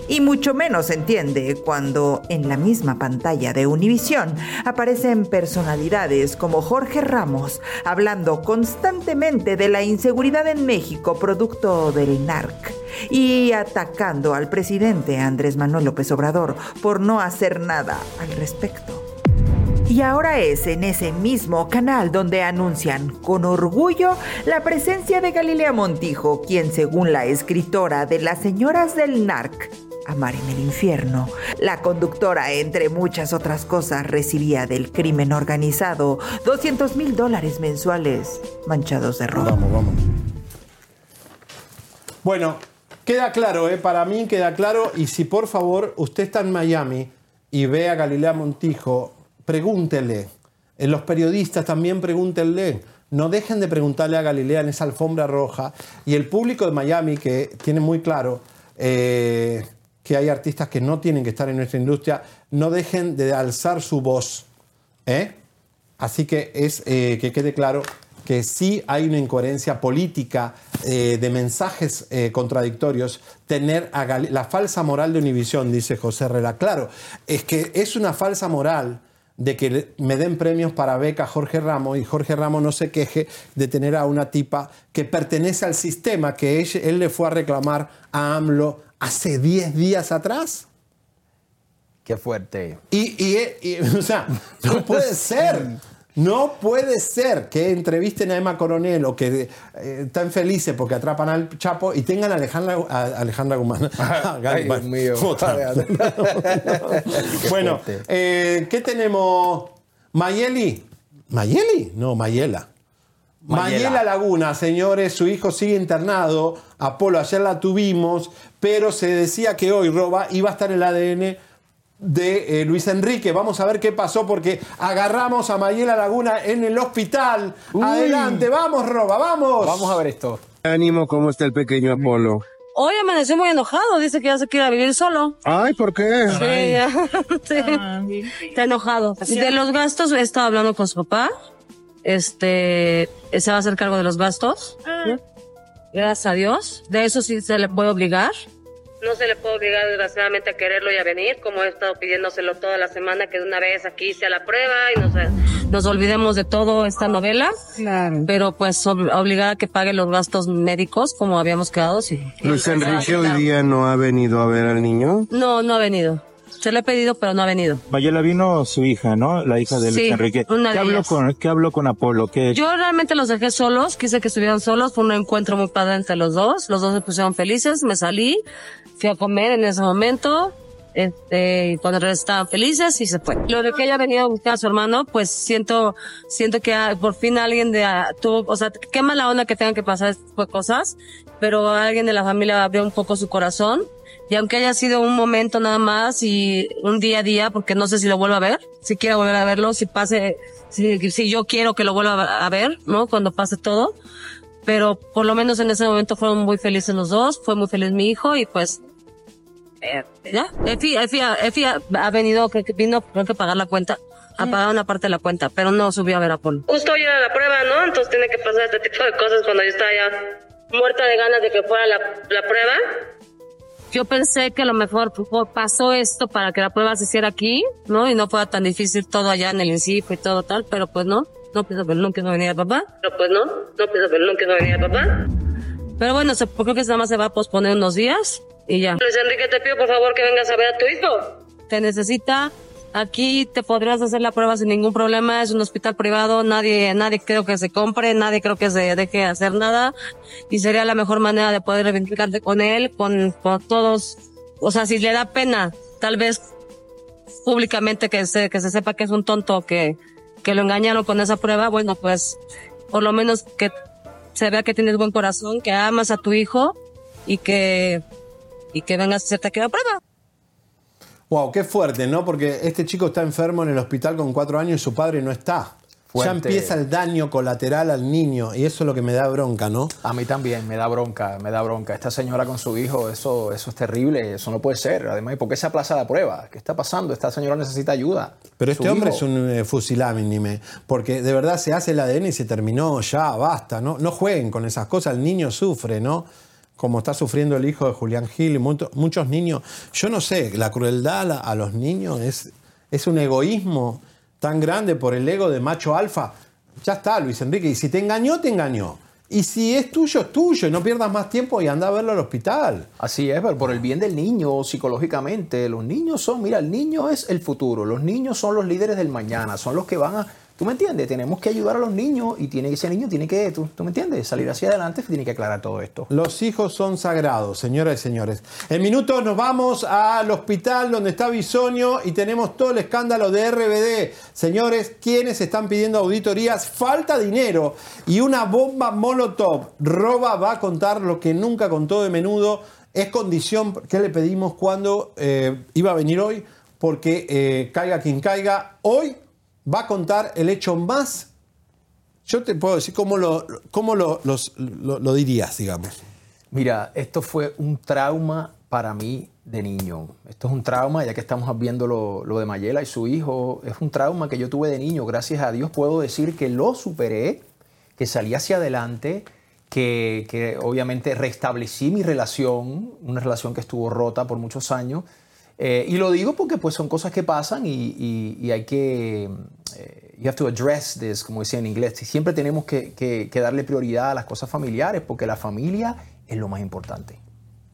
Y mucho menos entiende cuando en la misma pantalla de Univisión aparecen personalidades como Jorge Ramos hablando constantemente de la inseguridad en México producto del NARC y atacando al presidente Andrés Manuel López Obrador por no hacer nada al respecto. Y ahora es en ese mismo canal donde anuncian con orgullo la presencia de Galilea Montijo, quien según la escritora de Las Señoras del NARC, Amar en el infierno. La conductora, entre muchas otras cosas, recibía del crimen organizado 200 mil dólares mensuales manchados de robo. Vamos, vamos. Bueno, queda claro, ¿eh? para mí queda claro. Y si por favor usted está en Miami y ve a Galilea Montijo, pregúntele. En los periodistas también pregúntenle. No dejen de preguntarle a Galilea en esa alfombra roja. Y el público de Miami, que tiene muy claro eh, que hay artistas que no tienen que estar en nuestra industria, no dejen de alzar su voz. ¿eh? Así que es eh, que quede claro que sí hay una incoherencia política eh, de mensajes eh, contradictorios, tener la falsa moral de Univisión, dice José Herrera. Claro, es que es una falsa moral de que me den premios para beca Jorge Ramos y Jorge Ramos no se queje de tener a una tipa que pertenece al sistema que ella- él le fue a reclamar a AMLO hace 10 días atrás. Qué fuerte. Y, y- y- o sea, no puede ser. No puede ser que entrevisten a Emma Coronel o que eh, están felices porque atrapan al Chapo y tengan a Alejandra, a Alejandra Guzmán. Ay, Dios mío. Bueno, eh, ¿qué tenemos? Mayeli. ¿Mayeli? No, Mayela. Mayela. Mayela Laguna, señores, su hijo sigue internado. Apolo, ayer la tuvimos, pero se decía que hoy Roba iba a estar en el ADN de eh, Luis Enrique. Vamos a ver qué pasó porque agarramos a Mayela Laguna en el hospital. Adelante, vamos, Roba, vamos. Vamos a ver esto. Ánimo, ¿cómo está el pequeño Apolo? Hoy amaneció muy enojado, dice que ya se quiere vivir solo. Ay, ¿por qué? Sí, ya. Sí. Está enojado. De los gastos, he estado hablando con su papá. Este, se va a hacer cargo de los gastos. Gracias a Dios. De eso sí se le puede obligar. No se le puede obligar desgraciadamente a quererlo y a venir, como he estado pidiéndoselo toda la semana, que de una vez aquí sea la prueba y nos, nos olvidemos de todo esta novela. Claro. Pero pues ob- obligar a que pague los gastos médicos, como habíamos quedado, sí. Luis Enrique hoy día no ha venido a ver al niño. No, no ha venido. Se le he pedido, pero no ha venido. Mayela vino su hija, ¿no? La hija de Luis Sí, Enrique. una ¿Qué de habló, ellas. con, ¿Qué habló con Apolo? ¿Qué, Yo realmente los dejé solos, quise que estuvieran solos, fue un encuentro muy padre entre los dos, los dos se pusieron felices, me salí, fui a comer en ese momento, este, y cuando estaban felices y se fue. Lo de que ella venía a buscar a su hermano, pues siento, siento que por fin alguien de, tuvo, o sea, qué mala onda que tengan que pasar de cosas, pero alguien de la familia abrió un poco su corazón. Y aunque haya sido un momento nada más y un día a día, porque no sé si lo vuelvo a ver, si quiero volver a verlo, si pase, si, si yo quiero que lo vuelva a ver, ¿no? Cuando pase todo. Pero por lo menos en ese momento fueron muy felices los dos, fue muy feliz mi hijo y pues, eh, ya, Efi, Efi, Efi ha, ha venido, que que vino, creo que pagar la cuenta, a pagar una parte de la cuenta, pero no subió a ver a Polo. Justo hoy era la prueba, ¿no? Entonces tiene que pasar este tipo de cosas cuando yo estaba ya muerta de ganas de que fuera la, la prueba. Yo pensé que a lo mejor pasó esto para que la prueba se hiciera aquí, ¿no? Y no fuera tan difícil todo allá en el INCIF y todo tal, pero pues no. No pienso que nunca no venía el papá. Pero pues no. No pienso que nunca no venía el papá. Pero bueno, se, creo que nada más se va a posponer unos días y ya. Luis Enrique, te pido por favor que vengas a ver a tu hijo. Te necesita. Aquí te podrías hacer la prueba sin ningún problema. Es un hospital privado. Nadie, nadie creo que se compre. Nadie creo que se deje hacer nada. Y sería la mejor manera de poder reivindicarte con él, con, con todos. O sea, si le da pena, tal vez públicamente que se, que se sepa que es un tonto, que, que lo engañaron con esa prueba, bueno, pues, por lo menos que se vea que tienes buen corazón, que amas a tu hijo y que, y que vengas a hacerte aquí la prueba. Wow, qué fuerte, ¿no? Porque este chico está enfermo en el hospital con cuatro años y su padre no está. Fuerte. ya empieza el daño colateral al niño y eso es lo que me da bronca, ¿no? A mí también me da bronca, me da bronca. Esta señora con su hijo, eso, eso es terrible, eso no puede ser. Además, ¿por qué se aplaza la prueba? ¿Qué está pasando? Esta señora necesita ayuda. Pero Su este hombre hijo. es un eh, porque de verdad se hace el ADN y se terminó, ya, basta, ¿no? No jueguen con esas cosas, el niño sufre, ¿no? Como está sufriendo el hijo de Julián Gil y mucho- muchos niños. Yo no sé, la crueldad a, los niños es, es un egoísmo tan grande por el ego de macho alfa. Ya está, Luis Enrique, y si te engañó, te engañó. Y si es tuyo, es tuyo, y no pierdas más tiempo y anda a verlo al hospital. Así es, por el bien del niño, psicológicamente, los niños son, mira, el niño es el futuro, los niños son los líderes del mañana, son los que van a, ¿tú me entiendes? Tenemos que ayudar a los niños y tiene, ese niño tiene que, ¿tú, tú me entiendes? Salir hacia adelante, tiene que aclarar todo esto. Los hijos son sagrados, señoras y señores. En minutos nos vamos al hospital donde está Bisonio y tenemos todo el escándalo de RBD. Señores, quienes están pidiendo auditorías? Falta dinero y una bomba Molotov. Roba va a contar lo que nunca contó de menudo. Es condición que le pedimos cuando eh, iba a venir hoy, porque eh, caiga quien caiga. Hoy va a contar el hecho más yo te puedo decir cómo lo, cómo lo, lo dirías, digamos. Mira, esto fue un trauma para mí de niño. Esto es un trauma, ya que estamos viendo lo, lo de Mayela y su hijo, es un trauma que yo tuve de niño. Gracias a Dios puedo decir que lo superé, que salí hacia adelante, que, que obviamente restablecí mi relación, una relación que estuvo rota por muchos años. Eh, y lo digo porque pues son cosas que pasan y, y- y hay que, eh, you have to address this, como decía en inglés. Siempre tenemos que, que- que darle prioridad a las cosas familiares porque la familia es lo más importante.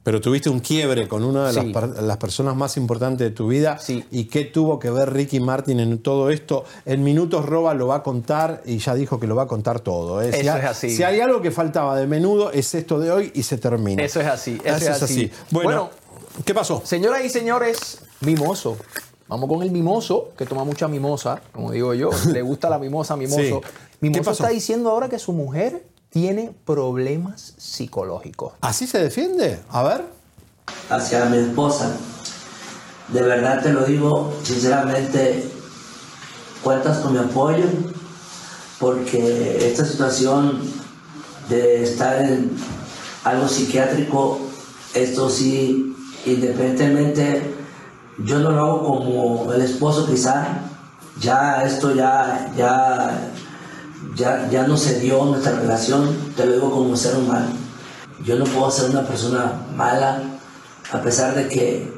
Pero tuviste un quiebre con una de las, Sí. personas más importantes de tu vida. ¿Y qué tuvo que ver Ricky Martin en todo esto? En minutos Roba lo va a contar y ya dijo que lo va a contar todo. ¿eh? Eso es así. Si hay algo que faltaba de menudo, es esto de hoy y se termina. Eso es así, eso, Eso es así. Bueno, ¿qué pasó? Señoras y señores, mimoso. Vamos con el mimoso, que toma mucha mimosa, como digo yo. Le gusta la mimosa, mimoso. Sí. ¿Qué Mimoso pasó? está diciendo ahora que su mujer tiene problemas psicológicos. ¿Así se defiende? A ver. hacia mi esposa. De verdad te lo digo, sinceramente, cuentas con mi apoyo, porque esta situación de estar en algo psiquiátrico, esto sí, independientemente, yo no lo hago como el esposo quizá, ya esto ya, ya, ya, ya no se dio nuestra relación, te lo digo como ser humano. Yo no puedo ser una persona mala, a pesar de que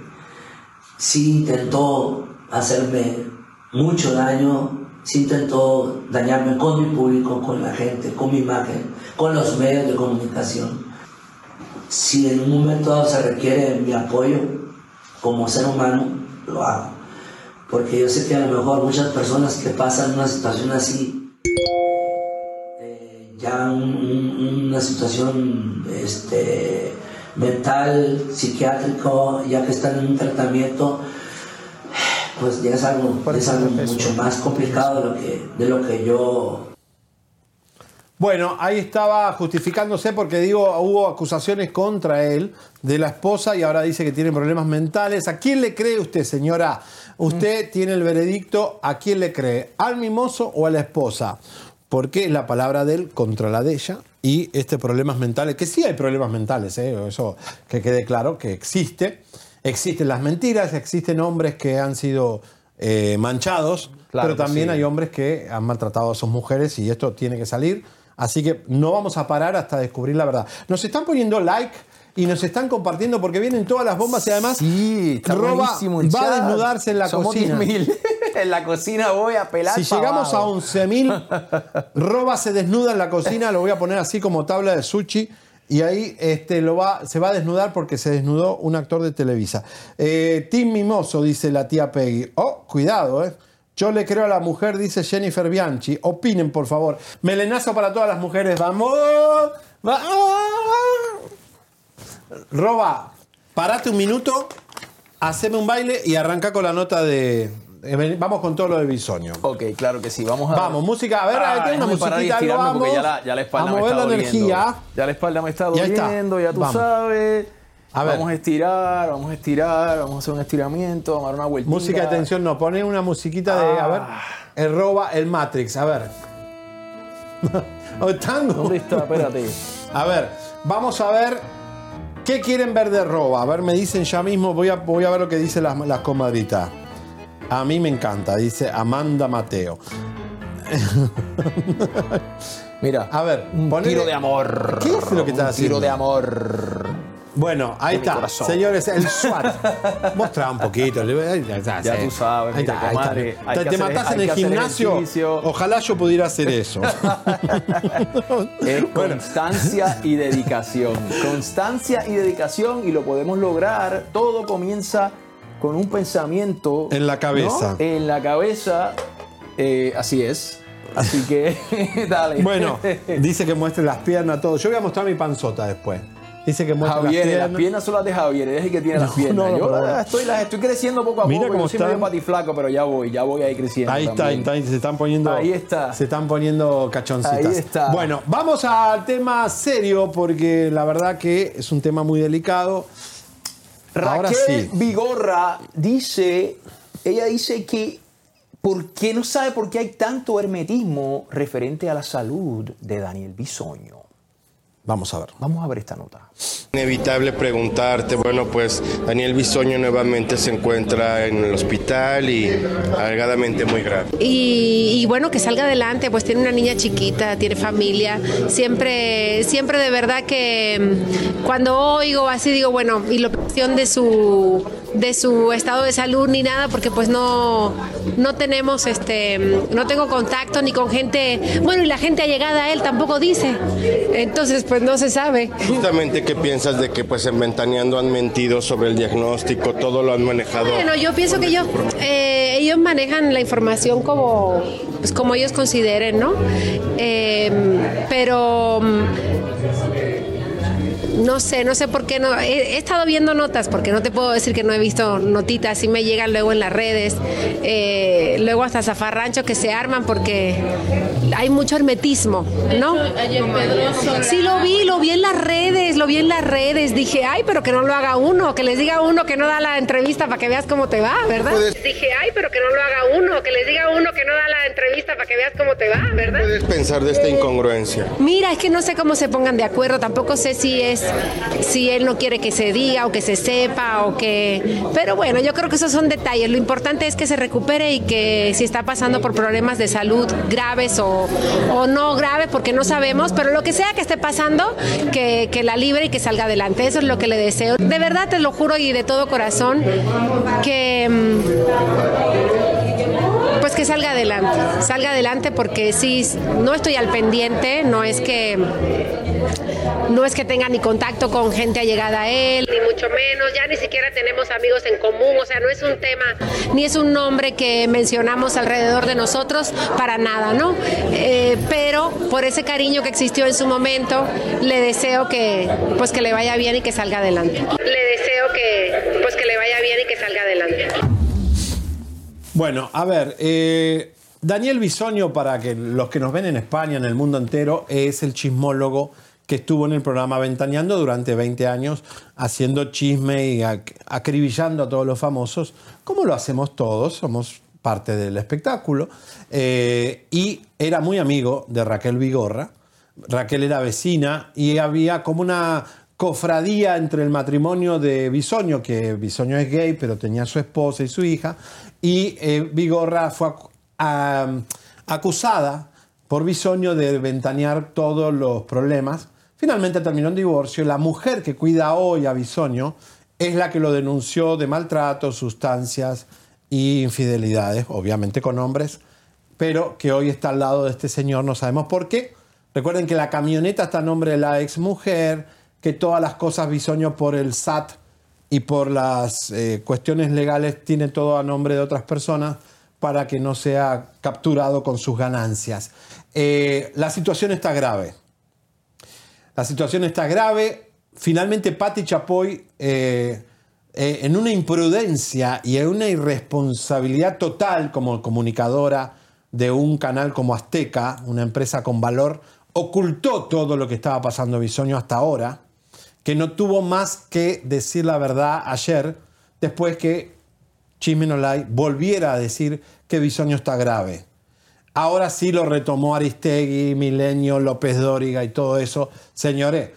sí intentó hacerme mucho daño, sí intentó dañarme con mi público, con la gente, con mi imagen, con los medios de comunicación. Si en un momento dado se requiere mi apoyo como ser humano, lo hago. Porque yo sé que a lo mejor muchas personas que pasan una situación así, eh, ya un- un- una situación este, mental, psiquiátrico, ya que están en un tratamiento, pues ya es algo, es algo mucho más complicado de lo que, de lo que yo Bueno, ahí estaba justificándose porque digo, hubo acusaciones contra él de la esposa y ahora dice que tiene problemas mentales. ¿A quién le cree usted, señora? Usted tiene el veredicto, ¿a quién le cree? ¿Al mimoso o a la esposa? Porque es la palabra de él contra la de ella y este problemas mentales, que sí hay problemas mentales, ¿eh? eso que quede claro, que existe. Existen las mentiras, existen hombres que han sido eh, manchados, Claro pero también sí. hay hombres que han maltratado a sus mujeres y esto tiene que salir. Así que no vamos a parar hasta descubrir la verdad. Nos están poniendo like y nos están compartiendo porque vienen todas las bombas y además está Roba va a desnudarse en la Somos cocina. 10.000. en la cocina voy a pelar. Si llegamos a abajo. 11.000, Roba se desnuda en la cocina, lo voy a poner así como tabla de sushi. Y ahí este, lo va, se va a desnudar porque se desnudó un actor de Televisa. Eh, Tim Mimoso, dice la tía Peggy. Oh, cuidado, ¿eh? Yo le creo a la mujer, dice Jennifer Bianchi. Opinen, por favor. Melenazo para todas las mujeres. ¡Vamos! ¡Vamos! Roba, parate un minuto, haceme un baile y arranca con la nota de. Vamos con todo lo de Bisoño. Ok, claro que sí. Vamos a. Vamos, música. A ver, Ah, hay una musiquita, algo, vamos. ya la, ya la espalda me está la doliendo. energía. Ya la espalda me está Ya doliendo, ya tú Vamos. sabes. A ver. Vamos a estirar, vamos a estirar, vamos a hacer un estiramiento, vamos a dar una vueltita. Música de tensión, no. Pone una musiquita de. A ver. Ah. El roba, el Matrix. A ver. Oh, tango. ¿Dónde está? Espérate. A ver, vamos a ver qué quieren ver de roba. A ver, me dicen ya mismo, voy a, voy a ver lo que dicen las, las comadritas. A mí me encanta, dice Amanda Mateo. Mira, a ver, un ponele- tiro de amor. ¿Qué es lo que estás haciendo? Tiro de amor. Bueno, ahí está. corazón. Señores, el SWAT. Mostrá un poquito. Ya tú sabes, Ahí está, ahí está. Te, te matás en el gimnasio. Ojalá yo pudiera hacer eso. Es constancia y dedicación. Constancia y dedicación y lo podemos lograr. Todo comienza con un pensamiento. En la cabeza. ¿no? En la cabeza. Eh, así es. Así que, dale. Bueno, dice que muestre las piernas, todo. Yo voy a mostrar mi panzota después. Dice que muestre Javier, las las piernas. son las de Javier, es el que tiene las piernas. no, Yo pero bueno. estoy, las estoy creciendo poco a Mira poco. cómo Yo soy medio están. patiflaco, pero ya voy, ya voy ahí creciendo. Ahí está, ahí está, se están poniendo. Ahí está. Se están poniendo cachoncitas. Ahí está. Bueno, vamos al tema serio porque la verdad que es un tema muy delicado. Ahora Raquel sí. Vigorra dice, ella dice que ¿por qué no sabe por qué hay tanto hermetismo referente a la salud de Daniel Bisoño? Vamos a ver. Vamos a ver esta nota. Inevitable preguntarte, bueno, pues Daniel Bisoño nuevamente se encuentra en el hospital y alegadamente muy grave. Y, y bueno, que salga adelante, pues tiene una niña chiquita, tiene familia. Siempre, siempre de verdad que mm, cuando oigo así digo, bueno, y la opción de su de su estado de salud ni nada, porque pues no, no tenemos este, mm, no tengo contacto ni con gente, bueno, y la gente allegada a él tampoco dice. Entonces, pues no se sabe. Justamente, ¿qué piensas de que pues en Ventaneando han mentido sobre el diagnóstico, todo lo han manejado? Bueno, yo pienso que ellos, eh, ellos manejan la información como, pues, como ellos consideren, ¿no? Eh, pero mm, no sé, no sé por qué no. He, he estado viendo notas, porque no te puedo decir que no he visto notitas, sí me llegan luego en las redes, eh, luego hasta zafarranchos que se arman porque hay mucho hermetismo, ¿no? Sí, lo vi, lo vi en las redes, lo vi en las redes. Dije, ay, pero que no lo haga uno, que les diga a uno que no da la entrevista para que veas cómo te va, ¿verdad? Dije, ay, pero que no lo haga uno, que les diga a uno que no da la entrevista para que veas cómo te va, ¿verdad? ¿Qué pensar de esta incongruencia? Mira, es que no sé cómo se pongan de acuerdo, tampoco sé si es si él no quiere que se diga o que se sepa o que pero bueno, yo creo que esos son detalles. Lo importante es que se recupere y que si está pasando por problemas de salud graves o, o no graves, porque no sabemos, pero lo que sea que esté pasando, que, que la libre y que salga adelante. Eso es lo que le deseo. De verdad te lo juro y de todo corazón que mm, pues que salga adelante, salga adelante porque sí, no estoy al pendiente, no es que no es que tenga ni contacto con gente allegada a él, ni mucho menos, ya ni siquiera tenemos amigos en común, o sea, no es un tema, ni es un nombre que mencionamos alrededor de nosotros para nada, ¿no? Eh, pero por ese cariño que existió en su momento, le deseo que pues que le vaya bien y que salga adelante. Le deseo que pues que le vaya bien y que salga adelante. Bueno, a ver, eh, Daniel Bisoño, para que los que nos ven en España, en el mundo entero, es el chismólogo que estuvo en el programa Ventaneando durante 20 años haciendo chisme y ac- acribillando a todos los famosos, como lo hacemos todos, somos parte del espectáculo. Eh, y era muy amigo de Raquel Vigorra. Raquel era vecina y había como una cofradía entre el matrimonio de Bisoño, que Bisoño es gay, pero tenía su esposa y su hija, y eh, Vigorra fue acusada por Bisoño de ventanear todos los problemas. Finalmente terminó en divorcio. La mujer que cuida hoy a Bisoño es la que lo denunció de maltrato, sustancias y infidelidades, obviamente con hombres, pero que hoy está al lado de este señor, no sabemos por qué. Recuerden que la camioneta está a nombre de la ex mujer, que todas las cosas Bisoño por el SAT y por las eh, cuestiones legales tiene todo a nombre de otras personas para que no sea capturado con sus ganancias. Eh, la situación está grave. La situación está grave. Finalmente, Patti Chapoy, eh, eh, en una imprudencia y en una irresponsabilidad total como comunicadora de un canal como Azteca, una empresa con valor, ocultó todo lo que estaba pasando Bisoño hasta ahora, que no tuvo más que decir la verdad ayer, después que Chisme No Like volviera a decir que Bisoño está grave. Ahora sí lo retomó Aristegui, Milenio, López Dóriga y todo eso. Señores,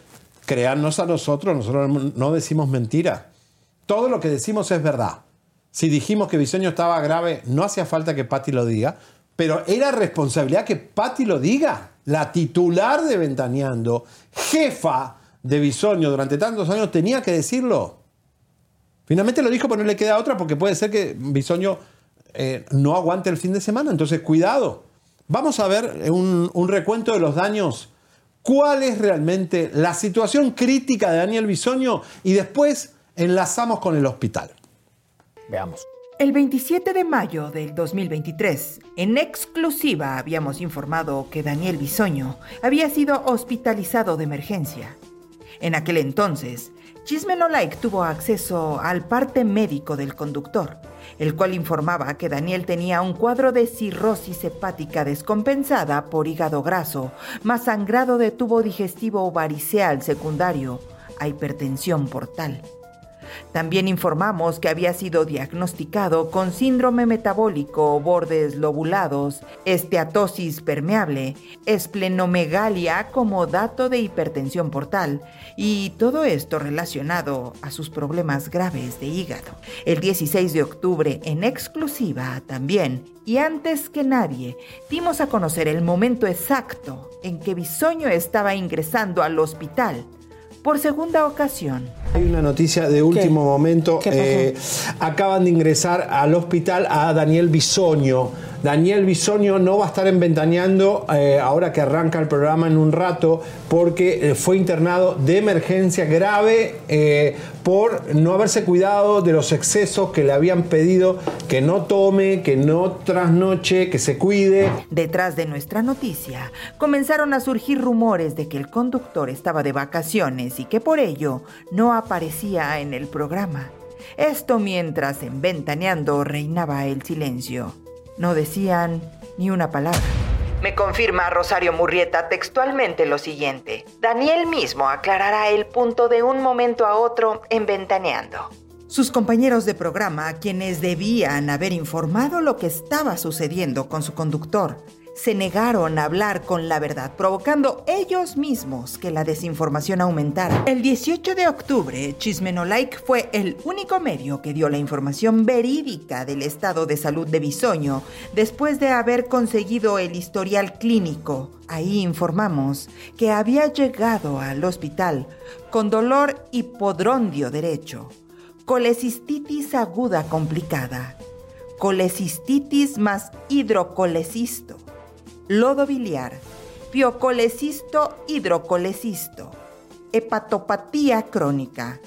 créannos a nosotros, nosotros no decimos mentira. Todo lo que decimos es verdad. Si dijimos que Bisoño estaba grave, no hacía falta que Patti lo diga, pero era responsabilidad que Patti lo diga. La titular de Ventaneando, jefa de Bisoño durante tantos años, tenía que decirlo. Finalmente lo dijo, pero no le queda otra porque puede ser que Bisoño eh, no aguante el fin de semana. Entonces, cuidado. Vamos a ver un, un recuento de los daños. ¿Cuál es realmente la situación crítica de Daniel Bisoño? Y después enlazamos con el hospital. Veamos. El 27 de mayo del 2023, en exclusiva habíamos informado que Daniel Bisoño había sido hospitalizado de emergencia. En aquel entonces, Chisme No Like tuvo acceso al parte médico del conductor, el cual informaba que Daniel tenía un cuadro de cirrosis hepática descompensada por hígado graso, más sangrado de tubo digestivo variceal secundario a hipertensión portal. También informamos que había sido diagnosticado con síndrome metabólico, bordes lobulados, esteatosis permeable, esplenomegalia como dato de hipertensión portal y todo esto relacionado a sus problemas graves de hígado. El 16 de octubre, en exclusiva también, y antes que nadie, dimos a conocer el momento exacto en que Bisoño estaba ingresando al hospital por segunda ocasión. Hay una noticia de último momento. Eh, acaban de ingresar al hospital a Daniel Bisoño. Daniel Bisoño no va a estar en Ventaneando eh, ahora que arranca el programa en un rato porque eh, fue internado de emergencia grave por no haberse cuidado de los excesos que le habían pedido que no tome, que no trasnoche, que se cuide. Detrás de nuestra noticia comenzaron a surgir rumores de que el conductor estaba de vacaciones y que por ello no aparecía en el programa. Esto mientras en Ventaneando reinaba el silencio. No decían ni una palabra. Me confirma Rosario Murrieta textualmente lo siguiente. Daniel mismo aclarará el punto de un momento a otro en Ventaneando. Sus compañeros de programa, quienes debían haber informado lo que estaba sucediendo con su conductor, se negaron a hablar con la verdad, provocando ellos mismos que la desinformación aumentara. El 18 de octubre, Chismenolike fue el único medio que dio la información verídica del estado de salud de Bisoño después de haber conseguido el historial clínico. Ahí informamos que había llegado al hospital con dolor hipodrondio derecho, colecistitis aguda complicada, colecistitis más hidrocolecisto, lodo biliar, piocolecisto hidrocolecisto, hepatopatía crónica,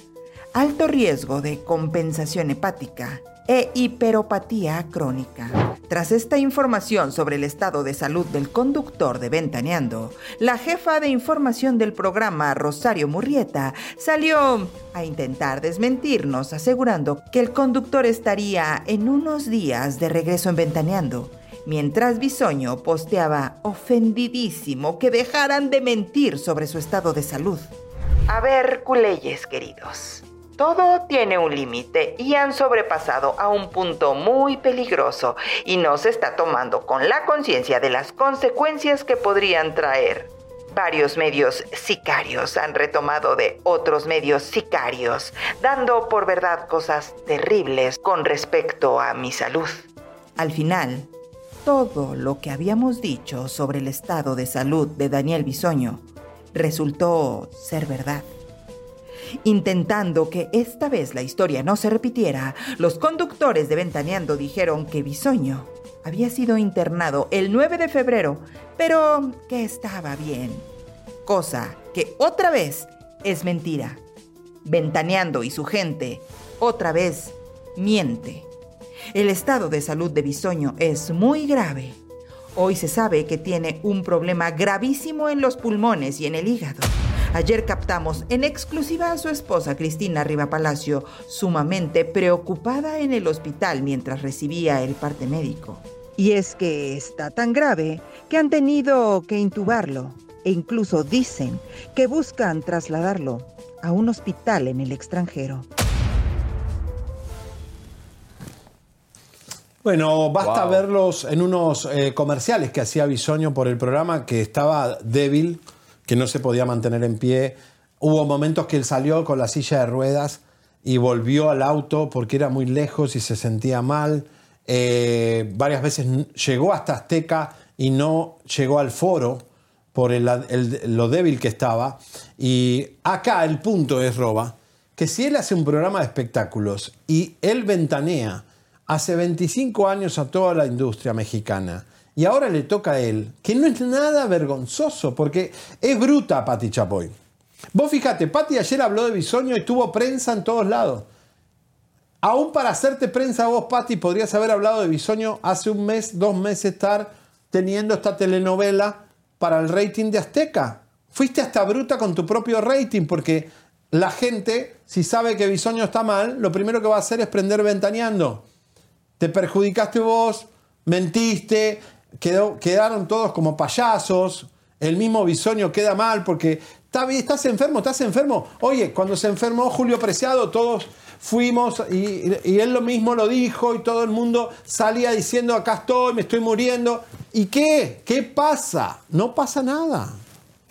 alto riesgo de compensación hepática e hiperopatía crónica. Tras esta información sobre el estado de salud del conductor de Ventaneando, la jefa de información del programa, Rosario Murrieta, salió a intentar desmentirnos asegurando que el conductor estaría en unos días de regreso en Ventaneando mientras Bisoño posteaba ofendidísimo que dejaran de mentir sobre su estado de salud. A ver, culeyes queridos. Todo tiene un límite y han sobrepasado a un punto muy peligroso y no se está tomando con la conciencia de las consecuencias que podrían traer. Varios medios sicarios han retomado de otros medios sicarios, dando por verdad cosas terribles con respecto a mi salud. Al final, todo lo que habíamos dicho sobre el estado de salud de Daniel Bisoño resultó ser verdad. Intentando que esta vez la historia no se repitiera, los conductores de Ventaneando dijeron que Bisoño había sido internado el 9 de febrero, pero que estaba bien. Cosa que otra vez es mentira. Ventaneando y su gente otra vez miente. El estado de salud de Bisoño es muy grave. Hoy se sabe que tiene un problema gravísimo en los pulmones y en el hígado. Ayer captamos en exclusiva a su esposa Cristina Riva Palacio, sumamente preocupada en el hospital mientras recibía el parte médico. Y es que está tan grave que han tenido que intubarlo e incluso dicen que buscan trasladarlo a un hospital en el extranjero. Bueno, basta Wow. verlos en unos eh, comerciales que hacía Bisoño por el programa, que estaba débil, que no se podía mantener en pie. Hubo momentos que él salió con la silla de ruedas y volvió al auto porque era muy lejos y se sentía mal. Eh, varias veces llegó hasta Azteca y no llegó al foro por el- el- lo débil que estaba. Y acá el punto es, Roba, que si él hace un programa de espectáculos y él ventanea hace 25 años a toda la industria mexicana y ahora le toca a él, que no es nada vergonzoso, porque es bruta Pati Chapoy. Vos fíjate, Pati ayer habló de Bisoño y tuvo prensa en todos lados. Aún para hacerte prensa vos, Pati, podrías haber hablado de Bisoño hace un mes, dos meses, estar teniendo esta telenovela para el rating de Azteca. Fuiste hasta bruta con tu propio rating, porque la gente, si sabe que Bisoño está mal, lo primero que va a hacer es prender ventaneando. Te perjudicaste vos, mentiste, quedó- quedaron todos como payasos. El mismo Bisoño queda mal porque estás enfermo, estás enfermo. Oye, cuando se enfermó Julio Preciado, todos fuimos y, y él lo mismo lo dijo y todo el mundo salía diciendo acá estoy, me estoy muriendo. ¿Y qué? ¿Qué pasa? No pasa nada.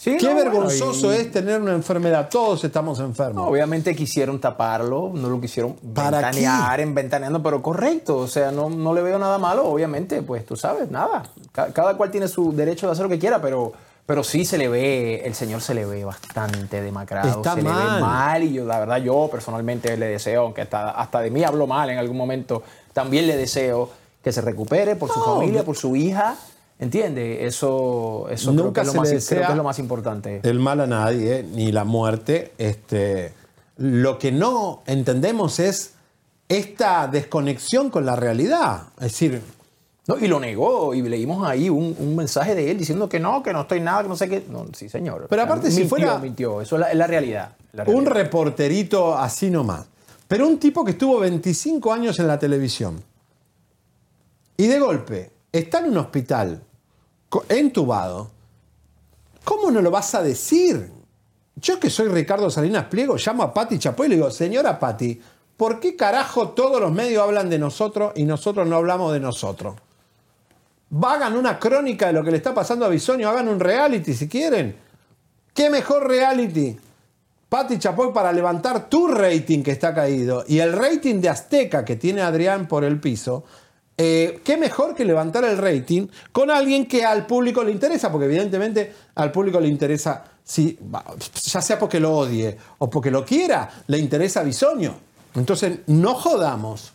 Sí, qué no, bueno, vergonzoso y- es tener una enfermedad. Todos estamos enfermos. Obviamente quisieron taparlo, no lo quisieron ¿Para ventanear, en ventaneando, pero correcto. O sea, no, no le veo nada malo, obviamente, pues tú sabes, nada. Ca- Cada, cual tiene su derecho de hacer lo que quiera, pero, pero sí se le ve, el señor se le ve bastante demacrado. Está se le ve mal y yo, la verdad, yo personalmente le deseo, aunque hasta, hasta de mí habló mal en algún momento, también le deseo que se recupere por su familia, por su hija. ¿Entiende? Eso, eso creo, que Nunca es lo se más, creo que es lo más importante. el mal a nadie, eh, ni la muerte. Este, lo que no entendemos es esta desconexión con la realidad. Es decir, No, y lo negó, y leímos ahí un, un mensaje de él diciendo que no, que no estoy nada, que no sé qué. No, sí, señor. Pero O sea, aparte, si mintió, fuera- mintió. Eso es la, es la realidad. la un realidad. reporterito así nomás. Pero un tipo que estuvo 25 años en la televisión y de golpe está en un hospital entubado, ¿cómo no lo vas a decir? Yo que soy Ricardo Salinas Pliego, llamo a Pati Chapoy y le digo, señora Pati, ¿por qué carajo todos los medios hablan de nosotros y nosotros no hablamos de nosotros? Hagan una crónica de lo que le está pasando a Bisoño, hagan un reality si quieren. ¿Qué mejor reality? Pati Chapoy para levantar tu rating que está caído y el rating de Azteca que tiene Adrián por el piso. Eh, ¿Qué mejor que levantar el rating con alguien que al público le interesa? Porque evidentemente al público le interesa, si, ya sea porque lo odie o porque lo quiera, le interesa Bisoño. Entonces, no jodamos.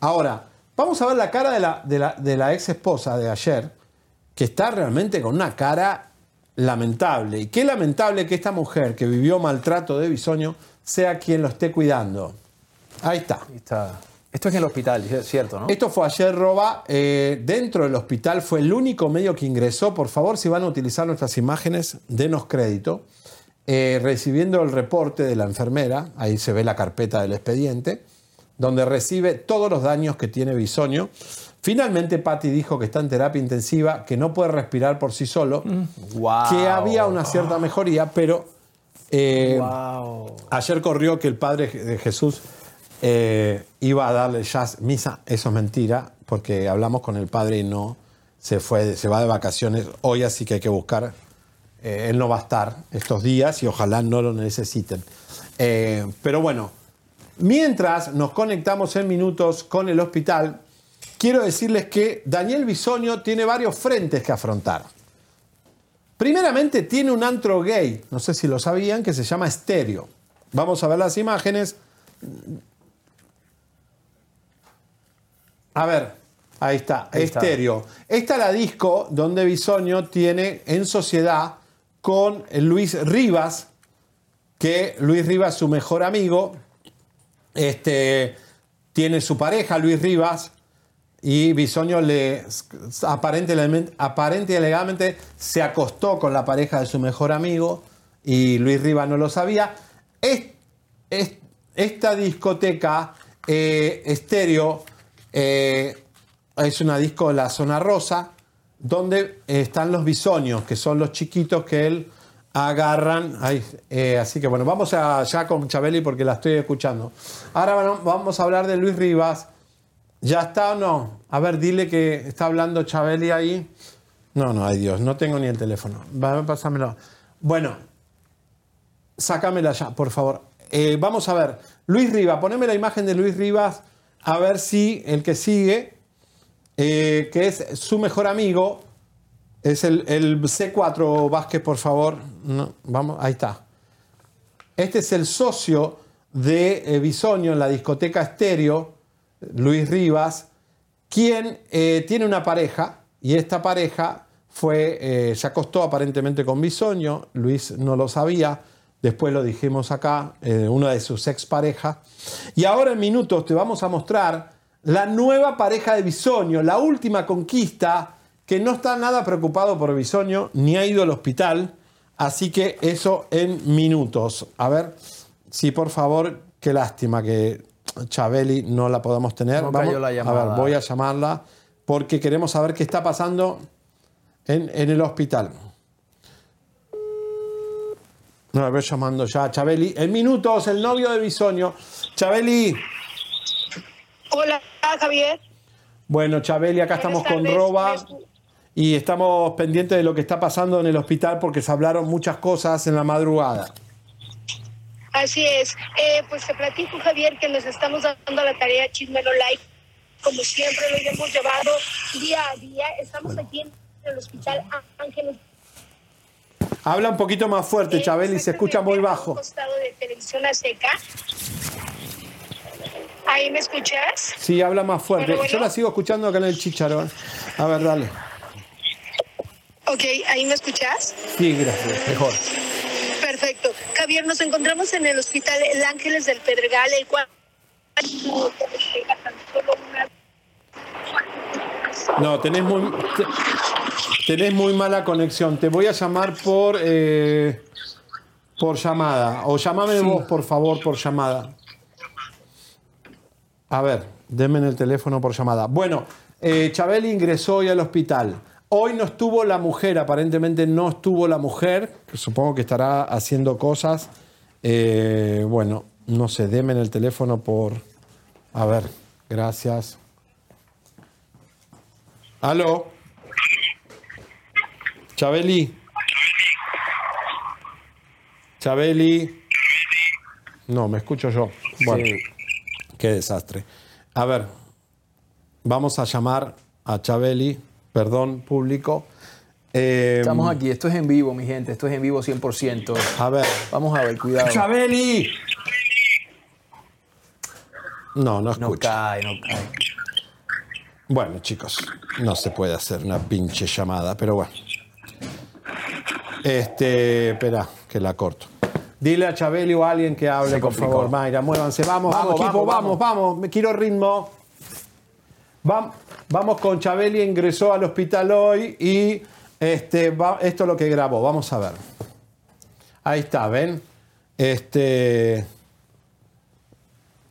Ahora, vamos a ver la cara de la, de la, de la ex esposa de ayer, que está realmente con una cara lamentable. Y qué lamentable que esta mujer que vivió maltrato de bisoño sea quien lo esté cuidando. Ahí está. Ahí está. Esto es en el hospital, es cierto, ¿no? Esto fue ayer, Roba. eh, dentro del hospital fue el único medio que ingresó. Por favor, si van a utilizar nuestras imágenes, denos crédito. Eh, recibiendo el reporte de la enfermera, ahí se ve la carpeta del expediente, donde recibe todos los daños que tiene Bisoño. Finalmente, Patti dijo que está en terapia intensiva, que no puede respirar por sí solo, Wow. que había una cierta mejoría, pero eh, Wow. ayer corrió que el padre de Jesús eh, iba a darle ya misa. Eso es mentira, porque hablamos con el padre y no se fue, se va de vacaciones. Hoy así que hay que buscar. eh, él no va a estar estos días y ojalá no lo necesiten. Eh, pero bueno, mientras nos conectamos en minutos con el hospital, quiero decirles que Daniel Bisoño tiene varios frentes que afrontar. Primeramente tiene un antro gay, no sé si lo sabían, que se llama Estéreo. Vamos a ver las imágenes. A ver, ahí está, Ahí está. Estéreo. Esta es la disco donde Bisoño tiene en sociedad con Luis Rivas, que Luis Rivas es su mejor amigo, este, tiene su pareja Luis Rivas y Bisoño le aparentemente, aparente y alegadamente se acostó con la pareja de su mejor amigo y Luis Rivas no lo sabía. Es- es- esta discoteca eh, estéreo eh, es una disco de la zona rosa donde están los bisoños, que son los chiquitos que él agarran. Eh, así que bueno, vamos a- ya con Chabeli porque la estoy escuchando. Ahora bueno, vamos a hablar de Luis Rivas. ¿Ya está o no? A ver, dile que está hablando Chabeli ahí. No, no, ay Dios, no tengo ni el teléfono. Pásamelo. Bueno, sácamela ya, por favor. Eh, vamos a ver. Luis Rivas, poneme la imagen de Luis Rivas, a ver si el que sigue, eh, que es su mejor amigo, es el, el C4 Vázquez, por favor. No, vamos, ahí está. Este es el socio de eh, Bisoño en la discoteca Estéreo, Luis Rivas, quien eh, tiene una pareja y esta pareja fue, se acostó aparentemente con Bisoño, Luis no lo sabía, después lo dijimos acá, eh, una de sus exparejas. Y ahora en minutos te vamos a mostrar la nueva pareja de Bisoño, la última conquista, que no está nada preocupado por Bisoño, ni ha ido al hospital, así que eso en minutos. A ver, sí, por favor, qué lástima que Chabeli no la podamos tener. No cayó la a ver, voy a llamarla porque queremos saber qué está pasando en, en el hospital. No, la voy llamando ya a Chabeli. En minutos, el novio de Bisoño. Chabeli. Hola, Javier. Bueno, Chabeli, acá estamos con. Roba y estamos pendientes de lo que está pasando en el hospital porque se hablaron muchas cosas en la madrugada. Así es. Eh, pues te platico, Javier, que nos estamos dando la tarea Chismelo Live. Como siempre lo hemos llevado día a día. Estamos aquí en el Hospital Ángeles. Habla un poquito más fuerte, Chabeli, se escucha muy bajo. costado de Televisión Azteca. ¿Ahí me escuchas? Sí, habla más fuerte. Bueno, bueno. Yo la sigo escuchando acá en el chicharón. A ver, dale. Ok, ¿ahí me escuchas? Sí, gracias. Mejor. Perfecto. Javier, nos encontramos en el Hospital El Ángeles del Pedregal, el cual... No, tenés muy, te- tenés muy mala conexión. Te voy a llamar por, eh, por llamada. O llamame vos, por favor, por llamada. A ver, denme en el teléfono por llamada. Bueno, eh, Chabeli ingresó hoy al hospital. Hoy no estuvo la mujer, aparentemente no estuvo la mujer, que supongo que estará haciendo cosas. Eh, bueno, no sé, denme en el teléfono por... A ver, gracias. Aló. Chabeli. Chabeli. No, me escucho yo. Bueno, qué desastre. A ver, vamos a llamar a Chabeli, perdón, público. Eh, Estamos aquí, esto es en vivo, mi gente, esto es en vivo 100%. A ver. Vamos a ver, cuidado. ¡Chabeli! No, no No escucha. cae, no cae. Bueno, chicos, no se puede hacer una pinche llamada, pero bueno. Este, espera, que la corto. Dile a Chabeli o a alguien que hable, por favor, Mayra, muévanse. Vamos, vamos, Vamos, equipo, vamos, vamos, vamos, Me quiero ritmo. Vam- Vamos con Chabeli, ingresó al hospital hoy y este, va- esto es lo que grabó. Vamos a ver. Ahí está, ¿ven? Este.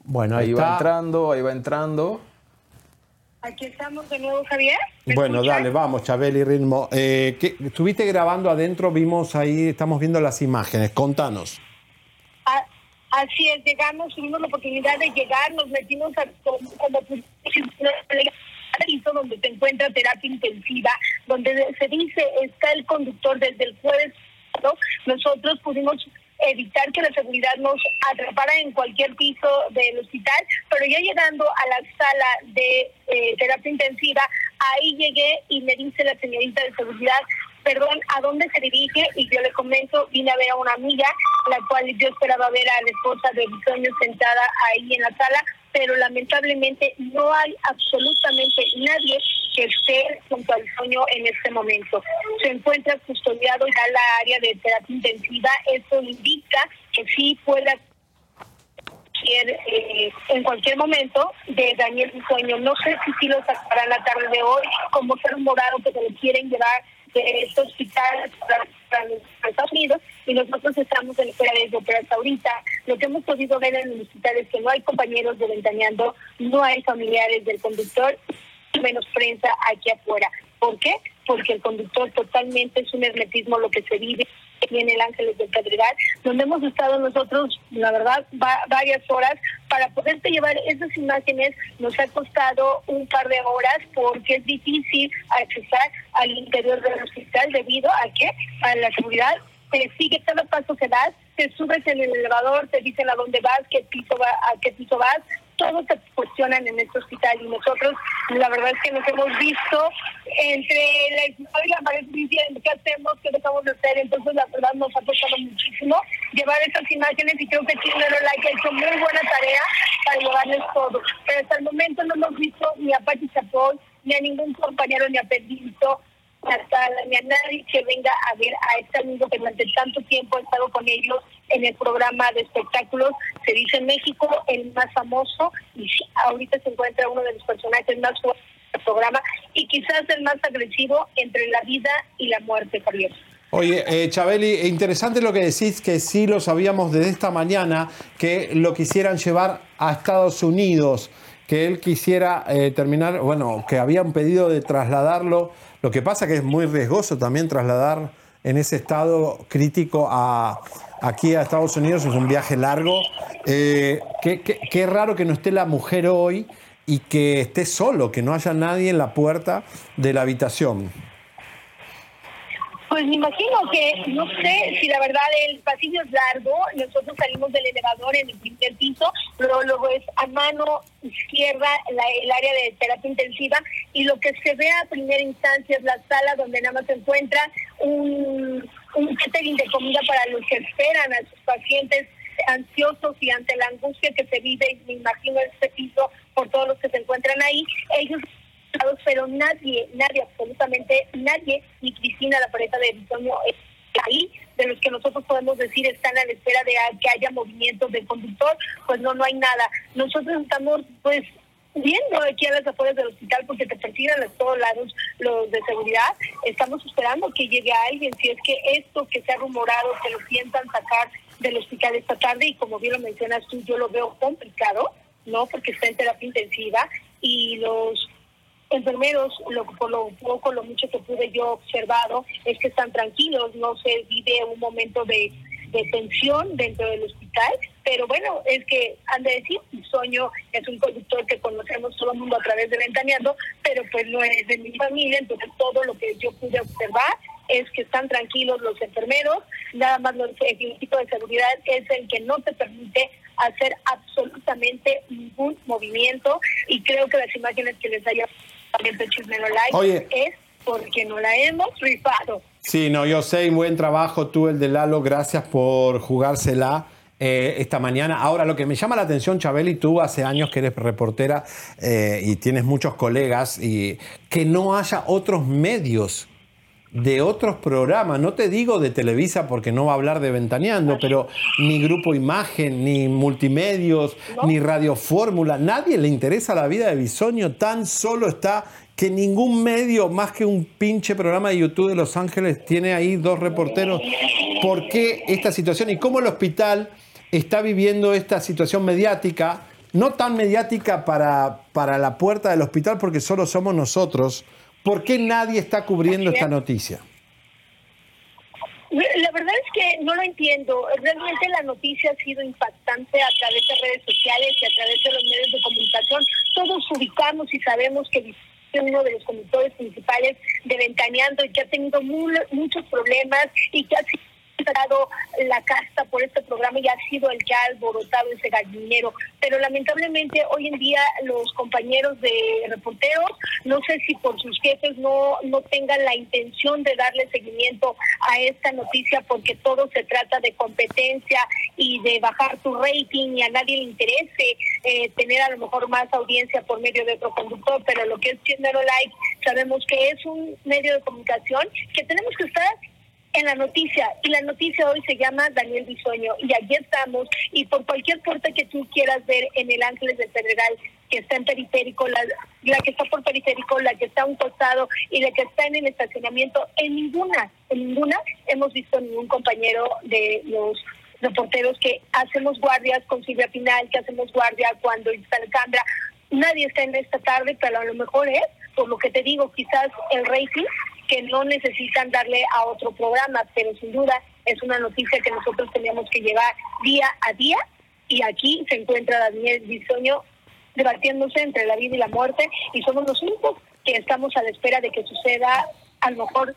Bueno, ahí, Ahí va está. entrando, ahí va entrando. Aquí estamos de nuevo, Javier. Bueno, dale, vamos, Chabeli, ritmo. Eh, ¿qué- estuviste grabando adentro, vimos ahí, estamos viendo las imágenes. Contanos. A- Así es, llegamos, tuvimos la oportunidad de llegar, nos metimos a, como, como donde se encuentra terapia intensiva, donde se dice está el conductor desde el jueves. ¿no? Nosotros pudimos evitar que la seguridad nos atrapara en cualquier piso del hospital, pero ya llegando a la sala de eh, terapia intensiva, ahí llegué y me dice la señorita de seguridad, perdón, ¿a dónde se dirige? Y yo le comento, vine a ver a una amiga, la cual yo esperaba ver a la esposa de Bisoño sentada ahí en la sala, pero lamentablemente no hay absolutamente nadie que esté junto al sueño en este momento. Se encuentra custodiado ya la área de terapia intensiva, eso indica que sí pueda eh, en cualquier momento de Daniel Bisoño. No sé si sí lo sacarán la tarde de hoy, como ser morado que se lo quieren llevar de este hospital para, los Estados y nosotros estamos en espera de pero hasta ahorita lo que hemos podido ver en el hospital es que no hay compañeros de Ventaneando, no hay familiares del conductor, menos prensa aquí afuera. ¿Por qué? Porque el conductor totalmente es un hermetismo lo que se vive en el Ángeles del Pedregal, donde hemos estado nosotros, la verdad, va- varias horas para poderte llevar esas imágenes. Nos ha costado un par de horas porque es difícil accesar al interior del hospital debido a que a la seguridad te sigue cada paso que das, te subes en el elevador, te dicen a dónde vas, qué piso va, a qué piso vas, todos te cuestionan en este hospital y nosotros la verdad es que nos hemos visto entre la y la pared diciendo qué hacemos, qué dejamos de hacer, entonces la verdad nos ha costado muchísimo llevar esas imágenes y creo que Chismero Like ha hecho muy buena tarea para llevarles todo, pero hasta el momento no hemos visto ni a Pati Chapoy, ni a ningún compañero, ni a Pedrito, ni a nadie que venga a ver a este amigo que durante tanto tiempo ha estado con ellos en el programa de espectáculos, se dice México el más famoso y ahorita se encuentra uno de los personajes más fuertes del programa y quizás el más agresivo entre la vida y la muerte, Javier. Oye, eh, Chabeli, interesante lo que decís, que sí lo sabíamos desde esta mañana, que lo quisieran llevar a Estados Unidos, que él quisiera eh, terminar, bueno, que habían pedido de trasladarlo. Lo que pasa que es muy riesgoso también trasladar en ese estado crítico a, aquí a Estados Unidos, es un viaje largo. Eh, qué, qué- qué raro que no esté la mujer hoy y que esté solo, que no haya nadie en la puerta de la habitación. Pues me imagino que, no sé si la verdad el pasillo es largo, nosotros salimos del elevador en el primer piso, luego, luego es a mano izquierda la- el área de terapia intensiva y lo que se ve a primera instancia es la sala donde nada más se encuentra un, un catering de comida para los que esperan a sus pacientes ansiosos y ante la angustia que se vive, me imagino este piso por todos los que se encuentran ahí, ellos pero nadie, nadie, absolutamente nadie, ni Cristina, la pareja de está ahí, de los que nosotros podemos decir están a la espera de que haya movimientos del conductor, pues no, no hay nada. Nosotros estamos, pues, viendo aquí a las afueras del hospital porque te persiguen a todos lados los de seguridad. Estamos esperando que llegue alguien, si es que esto que se ha rumorado, que lo piensan sacar del hospital esta tarde, y como bien lo mencionas tú, yo lo veo complicado, ¿no? Porque está en terapia intensiva y los enfermeros, lo, por lo poco, lo mucho que pude yo observado, es que están tranquilos, no se vive un momento de, de tensión dentro del hospital, pero bueno, es que han de decir, Soño es un conductor que conocemos todo el mundo a través de Ventaneando, pero pues no es de mi familia, entonces todo lo que yo pude observar es que están tranquilos los enfermeros, nada más los- el equipo de seguridad es el que no te permite hacer absolutamente ningún movimiento y creo que las imágenes que les haya abierto Chismero Live Oye. es porque no la hemos rifado. Sí, no, yo sé, buen trabajo tú, el de Lalo, gracias por jugársela eh, esta mañana. Ahora, lo que me llama la atención, Chabeli, tú hace años que eres reportera eh, y tienes muchos colegas, y que no haya otros medios de otros programas, no te digo de Televisa porque no va a hablar de Ventaneando, pero ni Grupo Imagen, ni Multimedios, ni Radio Fórmula, nadie le interesa la vida de Bisoño, tan solo está que ningún medio, más que un pinche programa de YouTube de Los Ángeles, tiene ahí dos reporteros. ¿Por qué esta situación y cómo el hospital está viviendo esta situación mediática? No tan mediática para, para la puerta del hospital porque solo somos nosotros. ¿Por qué nadie está cubriendo esta noticia? La verdad es que no lo entiendo. Realmente la noticia ha sido impactante a través de redes sociales y a través de los medios de comunicación. Todos ubicamos y sabemos que uno de los conductores principales de Ventaneando y que ha tenido mu- muchos problemas y que ha sido la casta por este programa y ha sido el ha alborotado ese gallinero. Pero lamentablemente hoy en día los compañeros de reporteros, no sé si por sus jefes no, no tengan la intención de darle seguimiento a esta noticia porque todo se trata de competencia y de bajar tu rating y a nadie le interese eh, tener a lo mejor más audiencia por medio de otro conductor, pero lo que es Chismero Like sabemos que es un medio de comunicación que tenemos que estar en la noticia y la noticia hoy se llama Daniel Bisoño y allí estamos y por cualquier puerta que tú quieras ver en el Ángeles del Pedregal que está en periférico, la, que está por periférico, la que está a un costado y la que está en el estacionamiento, en ninguna, en ninguna hemos visto ningún compañero de los reporteros que hacemos guardias con Silvia Pinal, que hacemos guardia cuando está el Cambra. Nadie está en esta tarde, pero a lo mejor es, por lo que te digo, quizás el rating que no necesitan darle a otro programa, pero sin duda es una noticia que nosotros teníamos que llevar día a día y aquí se encuentra Daniel Bisoño debatiéndose entre la vida y la muerte y somos los únicos que estamos a la espera de que suceda a lo mejor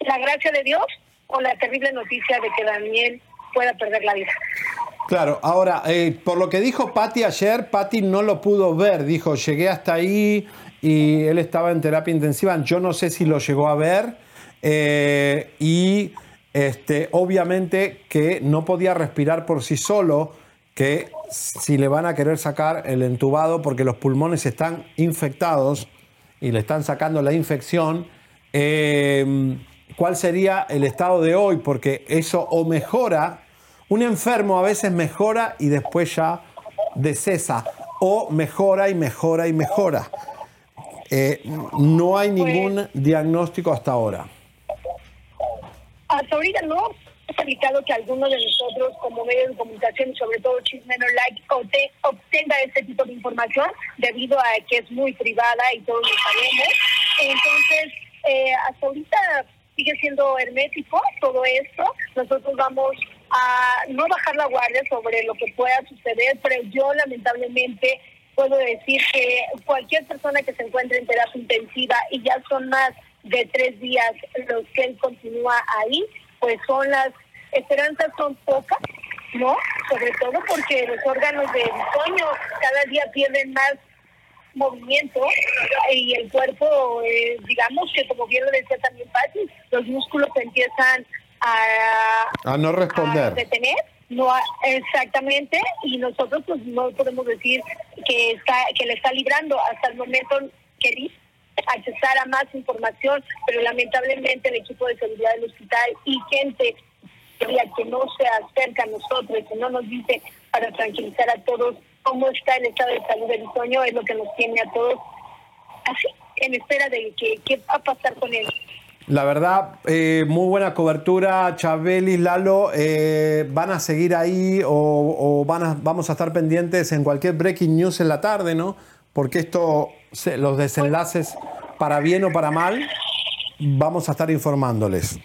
la gracia de Dios o la terrible noticia de que Daniel pueda perder la vida. Claro, ahora, eh, por lo que dijo Patty ayer, Patty no lo pudo ver, dijo, llegué hasta ahí y él estaba en terapia intensiva, yo no sé si lo llegó a ver eh, y este, obviamente que no podía respirar por sí solo, que si le van a querer sacar el entubado porque los pulmones están infectados y le están sacando la infección, eh, ¿cuál sería el estado de hoy? Porque eso o mejora, un enfermo a veces mejora y después ya decesa, o mejora y mejora y mejora. Eh, no hay ningún diagnóstico hasta ahora. Hasta ahorita no es indicado que alguno de nosotros como medio de comunicación sobre todo Chismeno Like obte- obtenga este tipo de información debido a que es muy privada y todos lo sabemos. Entonces, eh, hasta ahorita sigue siendo hermético todo esto. Nosotros vamos a no bajar la guardia sobre lo que pueda suceder, pero yo lamentablemente puedo decir que cualquier persona que se encuentre en terapia intensiva y ya son más de tres días los que él continúa ahí, pues son las esperanzas son pocas, ¿no? Sobre todo porque los órganos de sueño cada día pierden más movimiento y el cuerpo, eh, digamos que como bien lo decía también Patti, los músculos empiezan a, A no a responder. detener, no exactamente, y nosotros pues no podemos decir que está que le está librando hasta el momento querí accesar a más información, pero lamentablemente el equipo de seguridad del hospital y gente que no se acerca a nosotros, que no nos dice para tranquilizar a todos cómo está el estado de salud del sueño, es lo que nos tiene a todos así, en espera de que qué va a pasar con él. La verdad, eh, muy buena cobertura, Chabeli, Lalo. eh, ¿Van a seguir ahí o, o van a, vamos a estar pendientes en cualquier breaking news en la tarde, no? Porque esto, los desenlaces, para bien o para mal, vamos a estar informándoles.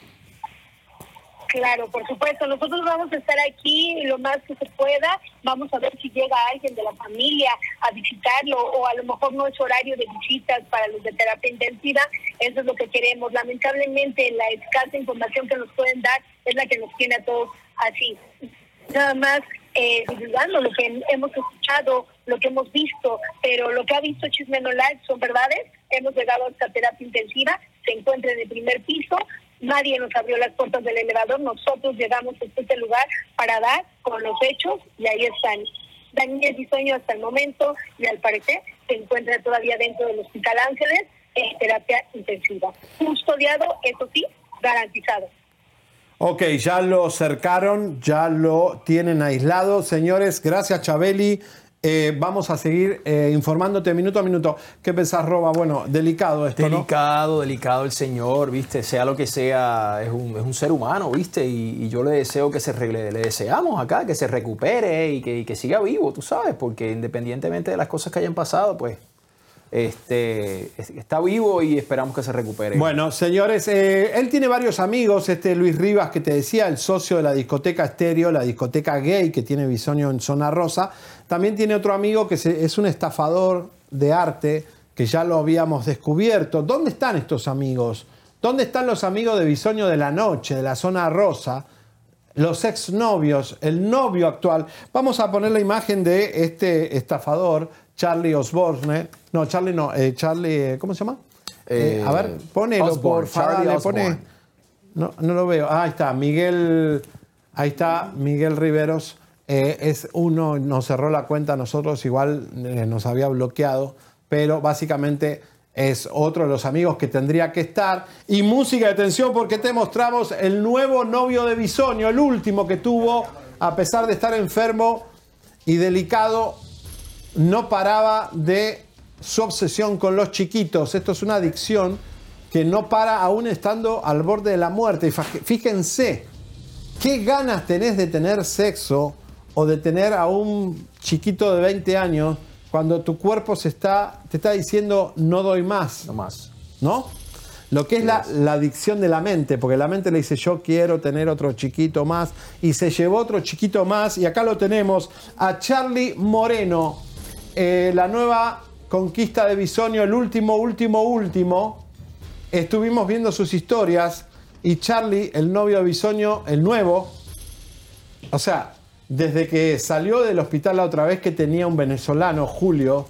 Claro, por supuesto. Nosotros vamos a estar aquí lo más que se pueda. Vamos a ver si llega alguien de la familia a visitarlo o a lo mejor no es horario de visitas para los de terapia intensiva. Eso es lo que queremos. Lamentablemente la escasa información que nos pueden dar es la que nos tiene a todos así. Nada más eh, divulgando lo que hemos escuchado, lo que hemos visto, pero lo que ha visto Chismeno Live son verdades. Hemos llegado hasta terapia intensiva, se encuentra en el primer piso, nadie nos abrió las puertas del elevador, nosotros llegamos a este lugar para dar con los hechos y ahí están. Daniel Bisoño hasta el momento y al parecer se encuentra todavía dentro del Hospital Ángeles en terapia intensiva. Custodiado, eso sí, garantizado. Ok, ya lo cercaron, ya lo tienen aislado. Señores, gracias Chabeli. Eh, vamos a seguir eh, informándote minuto a minuto. ¿Qué pensás, Roba? Bueno, delicado esto. Delicado, delicado el Señor, ¿viste? Sea lo que sea, es un, es un ser humano, ¿viste? Y, y yo le deseo que se regle- le deseamos acá, que se recupere y que, y que siga vivo, tú sabes, porque independientemente de las cosas que hayan pasado, pues este, es- está vivo y esperamos que se recupere. Bueno, señores, eh, él tiene varios amigos, este Luis Rivas que te decía, el socio de la discoteca Estéreo, la discoteca gay que tiene Bisoño en Zona Rosa. También tiene otro amigo que es un estafador de arte, que ya lo habíamos descubierto. ¿Dónde están estos amigos? ¿Dónde están los amigos de Bisoño de la noche, de la Zona Rosa? Los exnovios, el novio actual. Vamos a poner la imagen de este estafador, Charlie Osborne. No, Charlie no, eh, Charlie, eh, ¿cómo se llama? Eh, a ver, ponelo, Osborne, por favor. Pone-. No, no lo veo. Ah, ahí está, Miguel. Ahí está, Miguel Riveros. Eh, es uno, nos cerró la cuenta a nosotros, igual nos había bloqueado, pero básicamente es otro de los amigos que tendría que estar. Y música de atención porque te mostramos el nuevo novio de Bisoño, el último que tuvo, a pesar de estar enfermo y delicado, no paraba de su obsesión con los chiquitos. Esto es una adicción que no para aún estando al borde de la muerte. Y fíjense, ¿qué ganas tenés de tener sexo o de tener a un chiquito de 20 años cuando tu cuerpo se está, te está diciendo no doy más? No más. ¿No? lo que es la, la adicción de la mente, porque la mente le dice yo quiero tener otro chiquito más y se llevó otro chiquito más y acá lo tenemos a Charlie Moreno, eh, la nueva conquista de Bisonio, el último, último, último. Estuvimos viendo sus historias y Charlie, el novio de Bisonio, el nuevo, o sea, desde que salió del hospital la otra vez que tenía un venezolano, Julio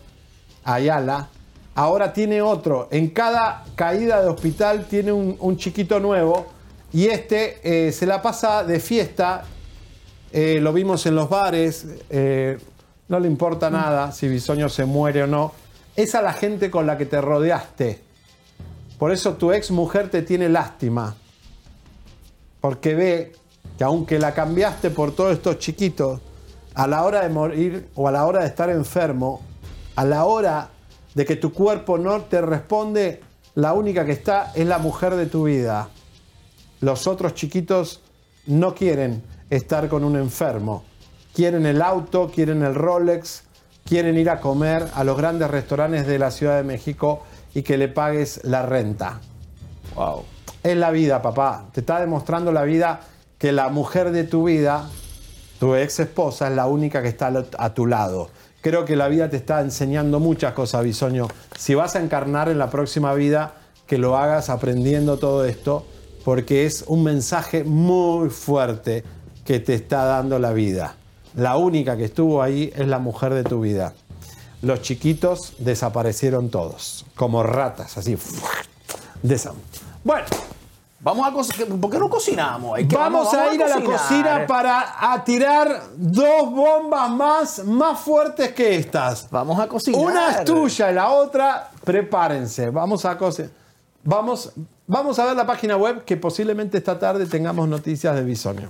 Ayala, ahora tiene otro. En cada caída de hospital tiene un, chiquito nuevo y este eh, se la pasa de fiesta. eh, lo vimos en los bares, no le importa nada si Bisoño se muere o no. Es a la gente con la que te rodeaste. Por eso tu ex mujer te tiene lástima. Porque ve que aunque la cambiaste por todos estos chiquitos, a la hora de morir o a la hora de estar enfermo, a la hora de que tu cuerpo no te responde, la única que está es la mujer de tu vida. Los otros chiquitos no quieren estar con un enfermo. Quieren el auto, quieren el Rolex, quieren ir a comer a los grandes restaurantes de la Ciudad de México y que le pagues la renta. Wow. Es la vida, papá. Te está demostrando la vida que la mujer de tu vida, tu ex esposa, es la única que está a tu lado. Creo que la vida te está enseñando muchas cosas, Bisoño. Si vas a encarnar en la próxima vida, que lo hagas aprendiendo todo esto, porque es un mensaje muy fuerte que te está dando la vida. La única que estuvo ahí es la mujer de tu vida. Los chiquitos desaparecieron todos, como ratas, así. Bueno, Vamos a cocinar. ¿Por qué no cocinamos? Es que vamos, a ir a, la cocina para a tirar dos bombas más, más fuertes que estas. Vamos a cocinar. Una es tuya y la otra, prepárense. Vamos a cocinar. Vamos, vamos a ver la página web que posiblemente esta tarde tengamos noticias de Bisonio.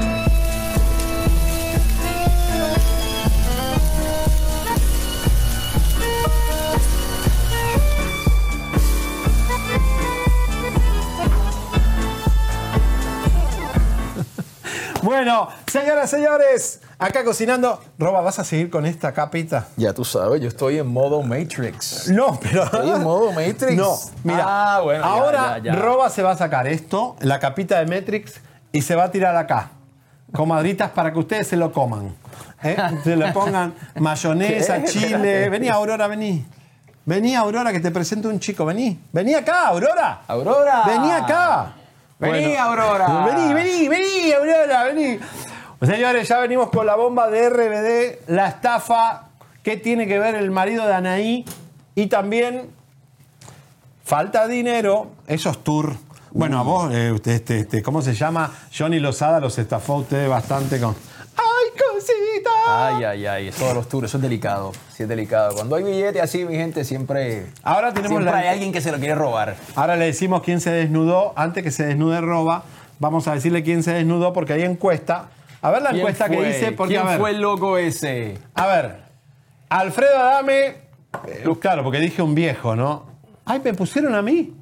Bueno, señoras, señores, acá cocinando. Roba, ¿vas a seguir con esta capita? Ya tú sabes, yo estoy en modo Matrix. No, pero. Estoy en modo Matrix. No, mira. Ah, bueno, ahora ya, ya. Roba se va a sacar esto, la capita de Matrix, y se va a tirar acá. Comadritas para que ustedes se lo coman. ¿eh? Se le pongan mayonesa, ¿Qué? chile. Vení, Aurora, vení. Vení, Aurora, que te presento un chico. Vení. Vení acá, Aurora. Aurora. Vení acá. Vení, Aurora. Vení, vení, vení, Aurora, vení. Señores, ya venimos con la bomba de RBD, la estafa, qué tiene que ver el marido de Anaí y también falta dinero, esos tours. Bueno, a vos, eh, usted, este, este, ¿cómo se llama? Johnny Lozada los estafó a ustedes bastante con. ¡Ay! Ay, ay, eso de los tours, eso es delicado. Sí, es delicado. Cuando hay billete así, mi gente, siempre. Ahora tenemos siempre la- hay alguien que se lo quiere robar. Ahora le decimos quién se desnudó. Antes que se desnude Roba, vamos a decirle quién se desnudó porque hay encuesta. A ver la ¿Quién encuesta que. Porque, ¿Quién a ver, fue el loco ese? A ver, Alfredo Adame. eh, claro, porque dije un viejo, ¿no? Ay, me pusieron a mí.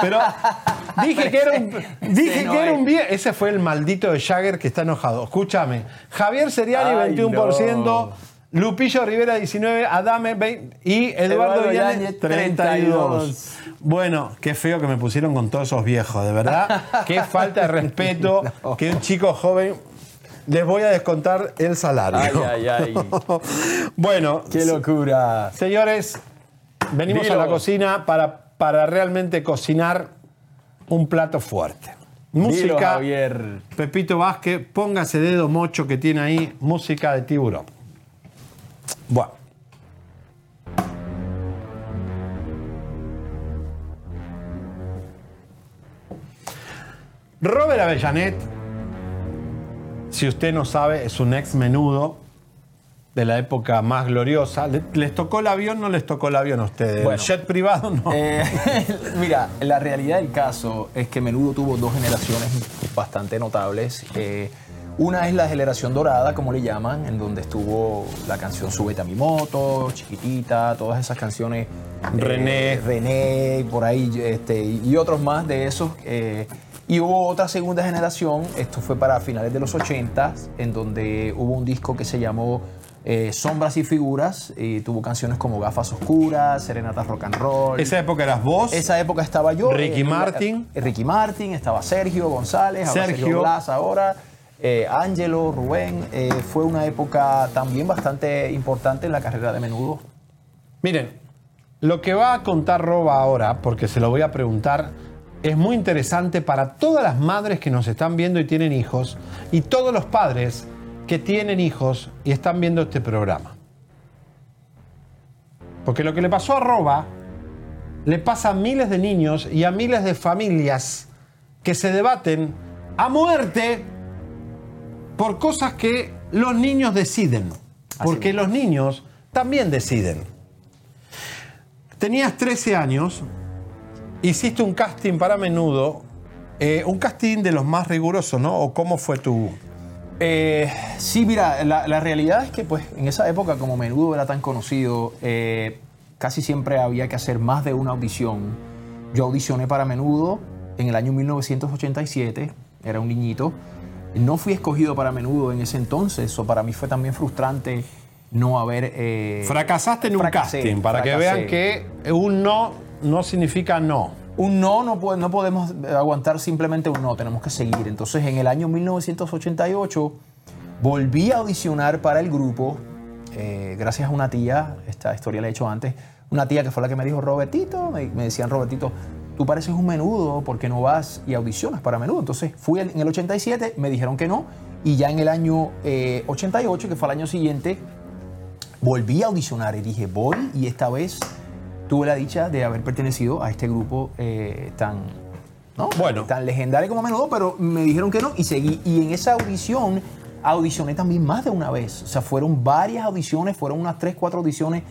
Pero dije que era un, dije no que era un viejo. Ese fue el maldito de Jagger que está enojado. Escúchame. Javier Seriani, Ay, 21%. no. Lupillo Rivera, 19. Adame, 20. Y Eduardo, Yáñez, Yáñez, 32. 32. Bueno, qué feo que me pusieron con todos esos viejos, de verdad. Qué falta de respeto que un chico joven. Les voy a descontar el salario. Ay, ay, ay. bueno, Qué locura. Señores, venimos Dilo. a la cocina para, para realmente cocinar un plato fuerte. Dilo, Música, Javier. Pepito Vázquez, póngase dedo mocho que tiene ahí, música de tiburón. Bueno. Robert Avellanet, si usted no sabe, es un ex menudo de la época más gloriosa. ¿Le- ¿Les tocó el avión? ¿No les tocó el avión a ustedes? Bueno. ¿El jet privado? No. Eh, mira, la realidad del caso es que Menudo tuvo dos generaciones bastante notables. Eh, Una es la generación dorada, como le llaman, en donde estuvo la canción Súbete a mi moto, Chiquitita, todas esas canciones. eh, René. René, por ahí, este, y otros más de esos. eh, y hubo otra segunda generación, esto fue para finales de los 80, en donde hubo un disco que se llamó eh, Sombras y Figuras, y tuvo canciones como Gafas Oscuras, Serenata Rock and Roll. Esa época eras vos. Esa época estaba yo. Ricky eh, Martin. eh, Ricky Martin, estaba Sergio González, ahora Sergio. Sergio Blas ahora, Ángelo, Rubén. fue una época también bastante importante en la carrera de menudo. Miren, lo que va a contar Roba ahora, porque se lo voy a preguntar, es muy interesante para todas las madres que nos están viendo y tienen hijos, y todos los padres que tienen hijos y están viendo este programa. Porque lo que le pasó a Roba le pasa a miles de niños y a miles de familias que se debaten a muerte por cosas que los niños deciden. Porque los niños también deciden. Tenías 13 años, hiciste un casting para menudo, eh, un casting de los más rigurosos, ¿no? ¿O cómo fue tu...? Eh, sí, mira, la, la realidad es que pues en esa época como menudo era tan conocido, eh, casi siempre había que hacer más de una audición. Yo audicioné para menudo en el año 1987, era un niñito. No fui escogido para menudo en ese entonces, o para mí fue también frustrante no haber... eh, Fracasaste en un fracasé, casting, para que fracasé. vean que un no no significa no. Un no, no, po- no podemos aguantar simplemente un no, tenemos que seguir. Entonces, en el año 1988, volví a audicionar para el grupo, eh, gracias a una tía, esta historia la he hecho antes, una tía que fue la que me dijo, Robertito, me, decían, Robertito, tú pareces un menudo, ¿por qué no vas y audicionas para menudo? Entonces, fui en el 87, me dijeron que no, y ya en el año eh, 88, que fue el año siguiente, volví a audicionar y dije, voy y esta vez tuve la dicha de haber pertenecido a este grupo eh, tan, ¿no? tan legendario como menudo, pero me dijeron que no y seguí. Y en esa audición audicioné también más de una vez. O sea, fueron varias audiciones, fueron unas tres, cuatro audiciones,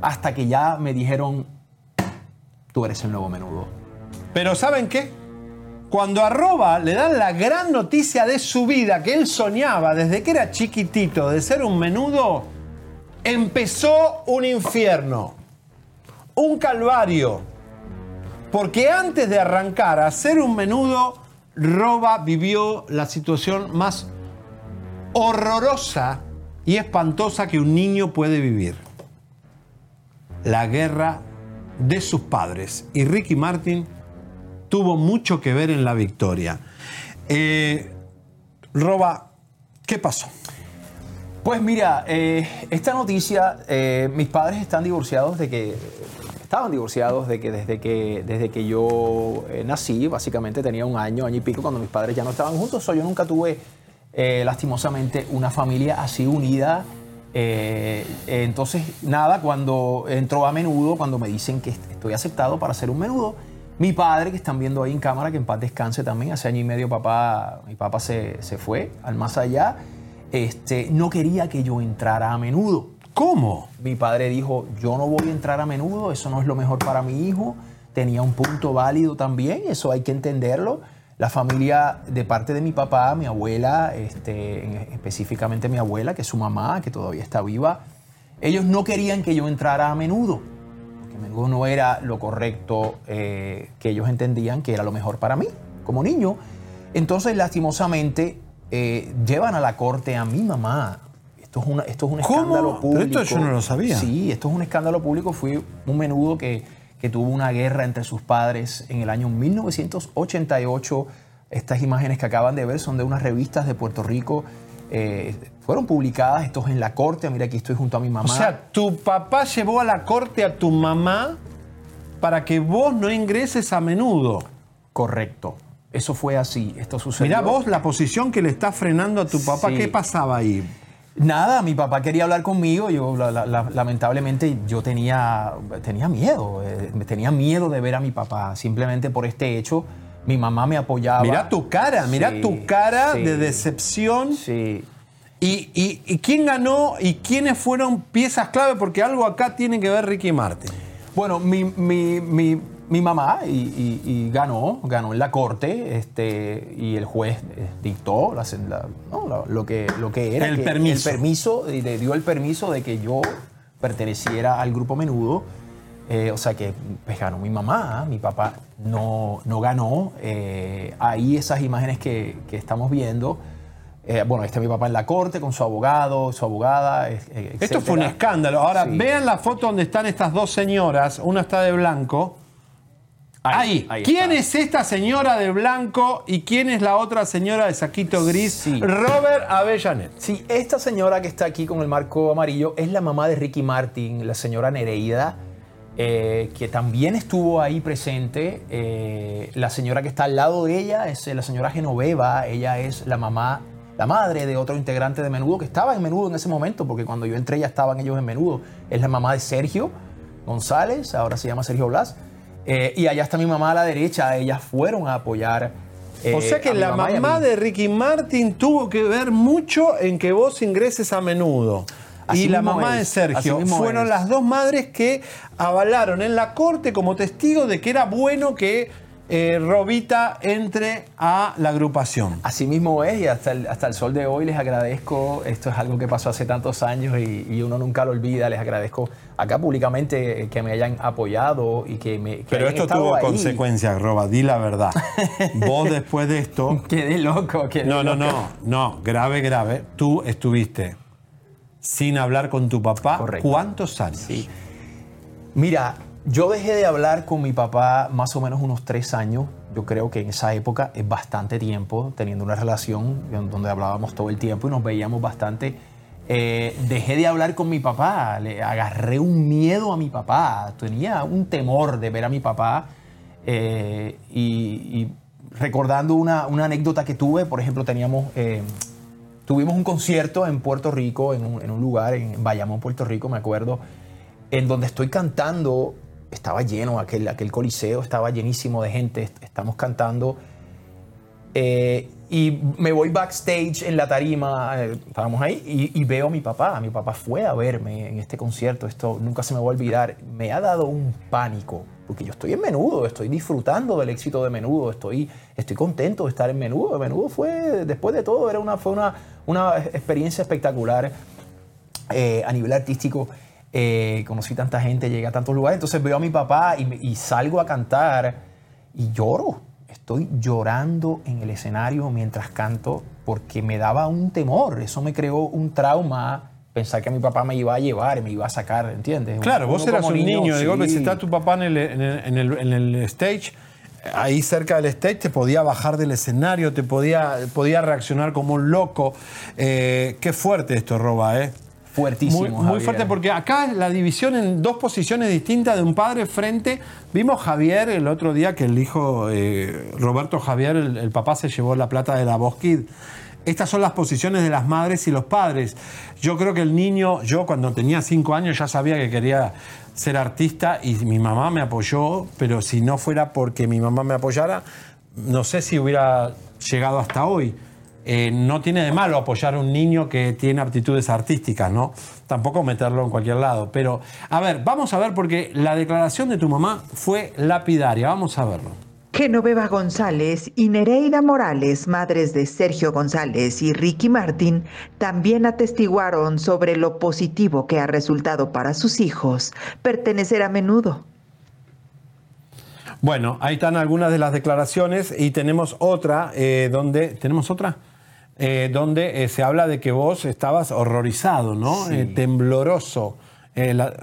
hasta que ya me dijeron, tú eres el nuevo menudo. Pero ¿saben qué? Cuando a Roba le dan la gran noticia de su vida, que él soñaba desde que era chiquitito de ser un menudo, empezó un infierno, un calvario. Porque antes de arrancar a ser un menudo, Roba vivió la situación más horrorosa y espantosa que un niño puede vivir. La guerra de sus padres. Y Ricky Martin tuvo mucho que ver en la victoria. Eh, Roba, ¿qué pasó? Pues mira, eh, esta noticia, eh, mis padres están divorciados de que estaban divorciados de que desde que desde que yo eh, nací, básicamente tenía un año, año y pico cuando mis padres ya no estaban juntos. So, yo nunca tuve eh, lastimosamente una familia así unida. Eh, entonces, nada, cuando entró a menudo, cuando me dicen que est- estoy aceptado para ser un menudo, mi padre, que están viendo ahí en cámara, que en paz descanse también, hace año y medio papá, mi papá se, se fue al más allá, este, no quería que yo entrara a menudo. ¿Cómo? Mi padre dijo, yo no voy a entrar a menudo, eso no es lo mejor para mi hijo. Tenía un punto válido también, eso hay que entenderlo. La familia de parte de mi papá, mi abuela, este, en- específicamente mi abuela, que es su mamá, que todavía está viva, ellos no querían que yo entrara a menudo, porque menudo no era lo correcto eh, que ellos entendían que era lo mejor para mí como niño. Entonces, lastimosamente, eh, llevan a la corte a mi mamá. Esto es, una- esto es un ¿Cómo? escándalo Pero público. esto yo no lo sabía. Sí, esto es un escándalo público. Fui un menudo que, que tuvo una guerra entre sus padres en el año 1988. Estas imágenes que acaban de ver son de unas revistas de Puerto Rico. eh, fueron publicadas, esto es en la corte. Mira, aquí estoy junto a mi mamá. O sea, tu papá llevó a la corte a tu mamá para que vos no ingreses a menudo. Correcto. Eso fue así. Esto sucedió. Mirá vos la posición que le está frenando a tu papá. Sí. ¿Qué pasaba ahí? Nada, mi papá quería hablar conmigo. Yo, la- la- la- lamentablemente, yo tenía, tenía miedo. eh, tenía miedo de ver a mi papá. Simplemente por este hecho, mi mamá me apoyaba. Mirá tu cara, mirá Sí, tu cara sí. de decepción. Sí. Y, y- y quién ganó y quiénes fueron piezas clave? Porque algo acá tiene que ver Ricky Martin. Bueno, mi, mi- mi- mi mamá y, y- y ganó, ganó en la corte este, y el juez eh, dictó la sen- la- no, lo, lo que, lo que era. El que- permiso. El permiso, y le dio el permiso de que yo perteneciera al grupo menudo. Eh, o sea que pues, ganó mi mamá, mi papá no, no ganó. Eh, ahí esas imágenes que, que estamos viendo. eh, bueno, este es mi papá en la corte con su abogado, su abogada. Esto fue un escándalo. Ahora, Sí. vean la foto donde están estas dos señoras. Una está de blanco. Ahí. ahí ¿Quién está. es esta señora de blanco y quién es la otra señora de saquito gris? Robert Avellanet. Sí, esta señora que está aquí con el marco amarillo es la mamá de Ricky Martin, la señora Nereida, eh, que también estuvo ahí presente. Eh, la señora que está al lado de ella es eh, la señora Genoveva, ella es la mamá, la madre de otro integrante de Menudo que estaba en Menudo en ese momento, porque cuando yo entré ya estaban ellos en Menudo. Es la mamá de Sergio González, ahora se llama Sergio Blas. Eh, y allá está mi mamá a la derecha, ellas fueron a apoyar. eh, o sea que la mamá de Ricky Martin tuvo que ver mucho en que vos ingreses a menudo. Así y la mamá de es, Sergio fueron es. las dos madres que avalaron en la corte como testigo de que era bueno que eh, Robita entre a la agrupación. Así mismo es y hasta el, hasta el sol de hoy les agradezco, esto es algo que pasó hace tantos años y, y uno nunca lo olvida, les agradezco acá públicamente que me hayan apoyado y que me... que Pero esto tuvo ahí. consecuencias, Roba, di la verdad. Vos después de esto... Quedé loco, quedé No, no, loco. no, no, grave, grave. Tú estuviste sin hablar con tu papá. ¿Cuántos años? Mira, yo dejé de hablar con mi papá más o menos unos tres años. Yo creo que en esa época es bastante tiempo teniendo una relación donde hablábamos todo el tiempo y nos veíamos bastante. Eh, dejé de hablar con mi papá, le agarré un miedo a mi papá, tenía un temor de ver a mi papá eh, y, recordando una, una anécdota que tuve, por ejemplo, teníamos, eh, tuvimos un concierto en Puerto Rico, en un, en un lugar, en Bayamón, Puerto Rico, me acuerdo, en donde estoy cantando, estaba lleno, aquel, aquel coliseo estaba llenísimo de gente, est- estamos cantando. eh, y me voy backstage en la tarima, eh, estábamos ahí, y, y veo a mi papá. Mi papá fue a verme en este concierto, esto nunca se me va a olvidar. Me ha dado un pánico, porque yo estoy en menudo, estoy disfrutando del éxito de menudo, estoy, estoy contento de estar en menudo. Menudo fue, después de todo, era una, fue una, una experiencia espectacular eh, a nivel artístico. Eh, conocí tanta gente, llegué a tantos lugares. Entonces veo a mi papá y, salgo a cantar y lloro. Estoy llorando en el escenario mientras canto porque me daba un temor. Eso me creó un trauma. Pensar que mi papá me iba a llevar, me iba a sacar, ¿entiendes? Claro, vos eras un niño, de sí. golpe si está tu papá en el, en el- en el- en el stage, ahí cerca del stage te podía bajar del escenario, te podía, podía reaccionar como un loco. Eh, qué fuerte esto, Roba, ¿eh? Fuertísimo. Muy, fuerte porque acá la división en dos posiciones distintas de un padre frente. Vimos Javier el otro día que el hijo eh, Roberto Javier, el, el papá se llevó la plata de la Kid. Estas son las posiciones de las madres y los padres. Yo creo que el niño, yo cuando tenía cinco años ya sabía que quería ser artista y mi mamá me apoyó, pero si no fuera porque mi mamá me apoyara, no sé si hubiera llegado hasta hoy. Eh, no tiene de malo apoyar a un niño que tiene aptitudes artísticas, ¿no? Tampoco meterlo en cualquier lado. Pero, a ver, vamos a ver porque la declaración de tu mamá fue lapidaria. Vamos a verlo. Genoveva González y Nereida Morales, madres de Sergio González y Ricky Martín, también atestiguaron sobre lo positivo que ha resultado para sus hijos pertenecer a menudo. Bueno, ahí están algunas de las declaraciones y tenemos otra eh, donde. ¿Tenemos otra? Eh, donde eh, se habla de que vos estabas horrorizado, ¿no? Sí. Eh, tembloroso. Eh, la-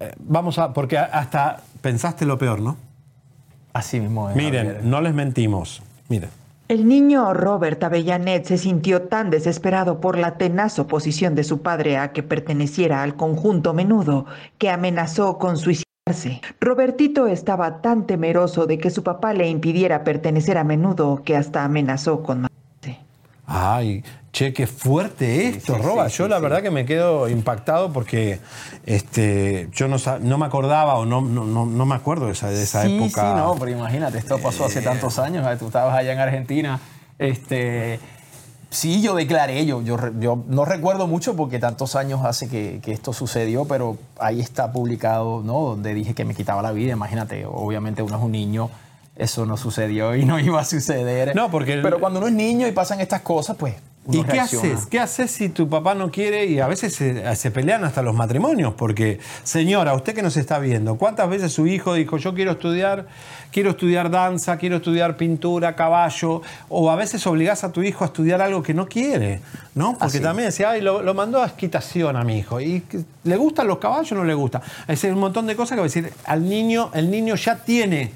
eh, vamos a. Porque hasta pensaste lo peor, ¿no? Así mismo es. Miren, Javier. no les mentimos. Miren. El niño Robert Avellanet se sintió tan desesperado por la tenaz oposición de su padre a que perteneciera al conjunto menudo que amenazó con suicidarse. Robertito estaba tan temeroso de que su papá le impidiera pertenecer a menudo que hasta amenazó con matarse. Ay, che, qué fuerte esto, sí, Roba. sí, yo sí, la sí. verdad que me quedo impactado porque este, yo no, no me acordaba o no, no, no- me acuerdo de esa, de esa sí, época. Sí, no, pero imagínate, esto pasó hace tantos años, tú estabas allá en Argentina. Este, Sí, yo declaré, yo, yo, yo no recuerdo mucho porque tantos años hace que, que esto sucedió, pero ahí está publicado, ¿no? Donde dije que me quitaba la vida, imagínate, obviamente uno es un niño, eso no sucedió y no iba a suceder. No, porque el- Pero cuando uno es niño y pasan estas cosas, pues uno ¿Y qué haces? ¿Qué haces si tu papá no quiere? Y a veces se, se pelean hasta los matrimonios, porque, señora, usted que nos está viendo, ¿cuántas veces su hijo dijo, yo quiero estudiar, quiero estudiar danza, quiero estudiar pintura, caballo? O a veces obligás a tu hijo a estudiar algo que no quiere, ¿no? Porque Así. también decía, ay, lo, lo mandó a esquitación a mi hijo. ¿Y le gustan los caballos o no le gusta? Es un montón de cosas que va a decir, al niño, el niño ya tiene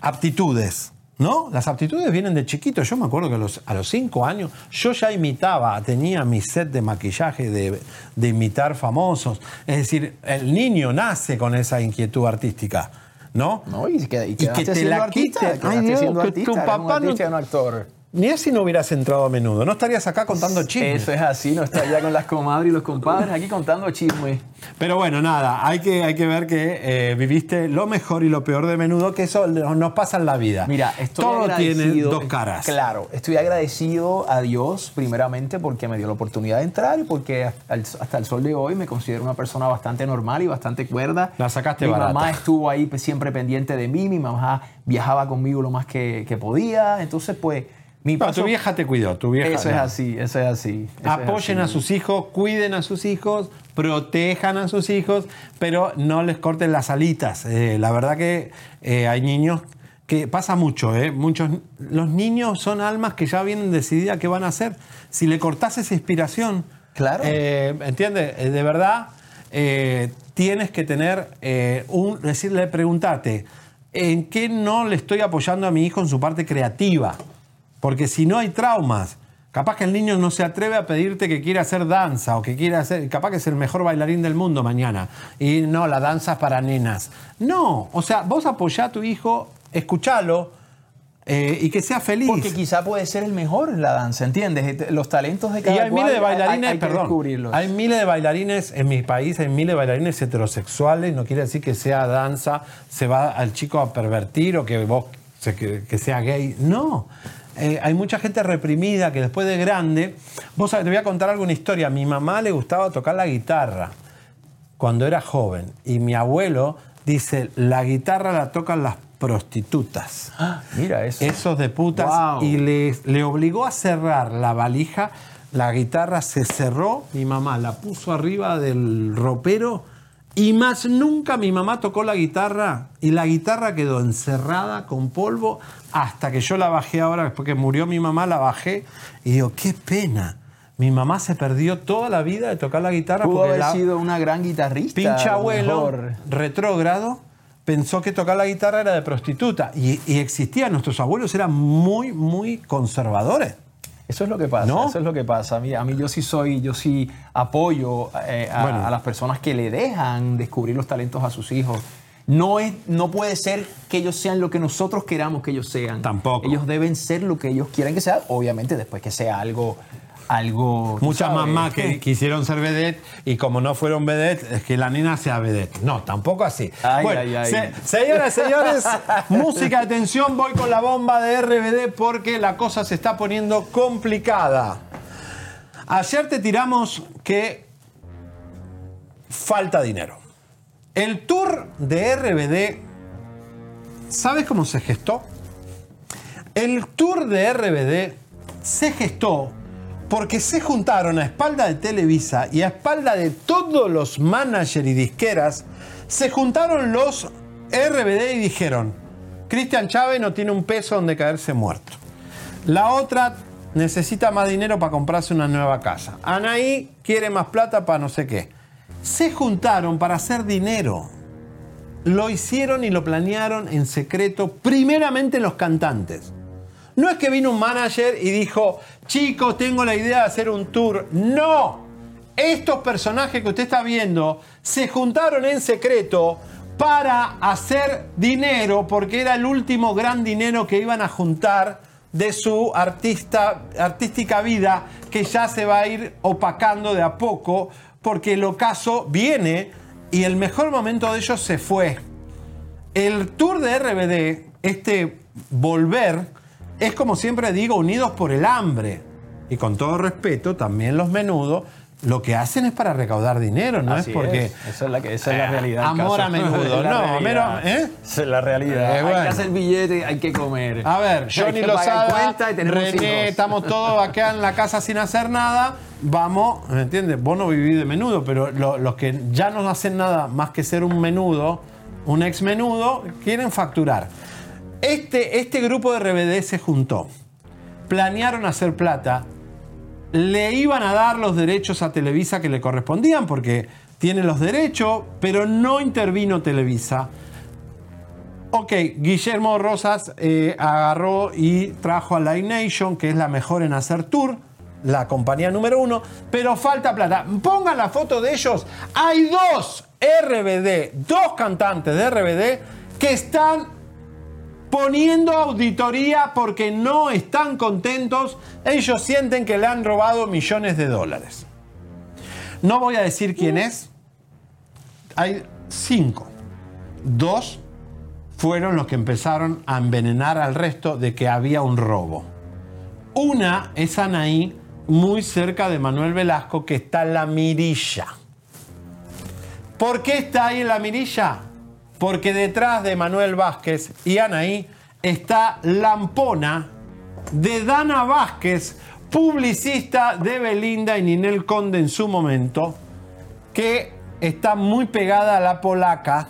aptitudes. ¿No? Las aptitudes vienen de chiquito. Yo me acuerdo que a los, a los cinco años yo ya imitaba, tenía mi set de maquillaje de, de imitar famosos. Es decir, el niño nace con esa inquietud artística. ¿No? No, y que, y que quedaste te la quite. Ay, Dios, que tu papá no- artista y un actor. Ni así no hubieras entrado a menudo. No estarías acá contando chismes. Eso es así, no está ya con las comadres y los compadres aquí contando chismes. Pero bueno, nada, hay que, hay que ver que eh, viviste lo mejor y lo peor de menudo, que eso nos pasa en la vida. Mira, estoy Todo tiene dos caras. Claro, estoy agradecido a Dios primeramente porque me dio la oportunidad de entrar y porque hasta el, sol de hoy me considero una persona bastante normal y bastante cuerda. La sacaste Mi barata. mamá estuvo ahí siempre pendiente de mí, mi mamá viajaba conmigo lo más que, que podía, entonces pues mi No, paso- tu vieja te cuidó, tu vieja. Eso es así, eso es así. eso es Apoyen así. a sus hijos, cuiden a sus hijos, protejan a sus hijos, pero no les corten las alitas. Eh, la verdad que eh, hay niños que pasa mucho, ¿eh? Muchos, los niños son almas que ya vienen decididas qué van a hacer. Si le cortás esa inspiración, Claro. eh, ¿entiendes? De verdad, eh, tienes que tener un, decirle, preguntarte, ¿en qué no le estoy apoyando a mi hijo en su parte creativa? Porque si no hay traumas, capaz que el niño no se atreve a pedirte que quiera hacer danza o que quiera hacer, capaz que es el mejor bailarín del mundo mañana. Y no, la danza es para nenas. No, o sea, vos apoyá a tu hijo, escuchalo eh, y que sea feliz. Porque quizá puede ser el mejor en la danza, ¿entiendes? Los talentos de cada Y hay cual miles de hay- bailarines, hay, que perdón, descubrirlos. hay miles de bailarines en mi país, hay miles de bailarines heterosexuales, no quiere decir que sea danza, se va al chico a pervertir o que vos que, que sea gay, no. Eh, hay mucha gente reprimida que después de grande, vos sabés, te voy a contar alguna historia, a mi mamá le gustaba tocar la guitarra cuando era joven y mi abuelo dice, la guitarra la tocan las prostitutas. Mira eso. Esos de putas. Wow. Y le, le obligó a cerrar la valija. La guitarra se cerró. Mi mamá la puso arriba del ropero. Y más nunca mi mamá tocó la guitarra. Y la guitarra quedó encerrada con polvo hasta que yo la bajé ahora. Después que murió mi mamá, la bajé. Y digo, qué pena. Mi mamá se perdió toda la vida de tocar la guitarra. Pudo porque haber la- sido una gran guitarrista. pinche abuelo retrógrado pensó que tocar la guitarra era de prostituta y, y existía nuestros abuelos eran muy muy conservadores Eso es lo que pasa, ¿No? eso es lo que pasa. A mí, a mí yo sí soy, yo sí apoyo eh, a, Bueno. a las personas que le dejan descubrir los talentos a sus hijos. No, es, no puede ser que ellos sean lo que nosotros queramos que ellos sean. Tampoco. Ellos deben ser lo que ellos quieran que sea, obviamente después que sea algo, algo. muchas mamás que quisieron ser vedette y como no fueron vedette es que la nena sea vedette no tampoco así Ay, Bueno, ay, ay. se- señoras y señores música atención voy con la bomba de RBD porque la cosa se está poniendo complicada ayer te tiramos que falta dinero el tour de RBD ¿sabes cómo se gestó? El tour de RBD se gestó porque se juntaron a espalda de Televisa y a espalda de todos los managers y disqueras, se juntaron los RBD y dijeron, Cristian Chávez no tiene un peso donde caerse muerto. La otra necesita más dinero para comprarse una nueva casa. Anaí quiere más plata para no sé qué. Se juntaron para hacer dinero. Lo hicieron y lo planearon en secreto, primeramente los cantantes. No es que vino un manager y dijo, chicos, tengo la idea de hacer un tour. No. Estos personajes que usted está viendo se juntaron en secreto para hacer dinero porque era el último gran dinero que iban a juntar de su artista, artística vida que ya se va a ir opacando de a poco porque el ocaso viene y el mejor momento de ellos se fue. El tour de RBD, este volver, es como siempre digo, unidos por el hambre. y con todo respeto, también los menudos, lo que hacen es para recaudar dinero, no Así es porque... es. Esa es la, que, esa es la Eh, realidad. amor a menudo, no, pero, ¿eh? Esa es la realidad. Eh, Hay que hacer billete, hay que comer. A ver, Johnny Lozada, René, estamos todos acá en la casa sin hacer nada. Vamos, ¿me entiendes? Vos no vivís de menudo, pero lo- los que ya no hacen nada más que ser un menudo, un ex menudo, quieren facturar. Este, este grupo de RBD se juntó. Planearon hacer plata. Le iban a dar los derechos a Televisa que le correspondían porque tiene los derechos, pero no intervino Televisa. Ok, Guillermo Rosas eh, agarró y trajo a Live Nation, que es la mejor en hacer tour, la compañía número uno, pero falta plata. Pongan la foto de ellos. Hay dos RBD, dos cantantes de RBD que están poniendo auditoría porque no están contentos. Ellos sienten que le han robado millones de dólares. No voy a decir quién es. Hay cinco. Dos fueron los que empezaron a envenenar al resto de que había un robo. Una es Anaí, muy cerca de Manuel Velasco, que está en la mirilla. ¿Por qué está ahí en la mirilla? Porque detrás de Manuel Vázquez y Anaí está Lampona de Dana Vázquez, publicista de Belinda y Ninel Conde en su momento, que está muy pegada a la polaca.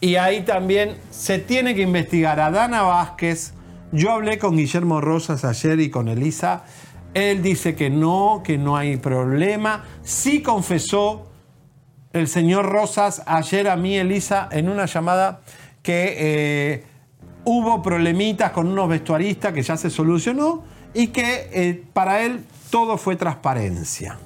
Y ahí también se tiene que investigar a Dana Vázquez. Yo hablé con Guillermo Rosas ayer y con Elisa. Él dice que no, que no hay problema. Sí confesó el señor Rosas ayer a mí, Elisa, en una llamada que eh, hubo problemitas con unos vestuaristas que ya se solucionó y que eh, para él todo fue transparencia.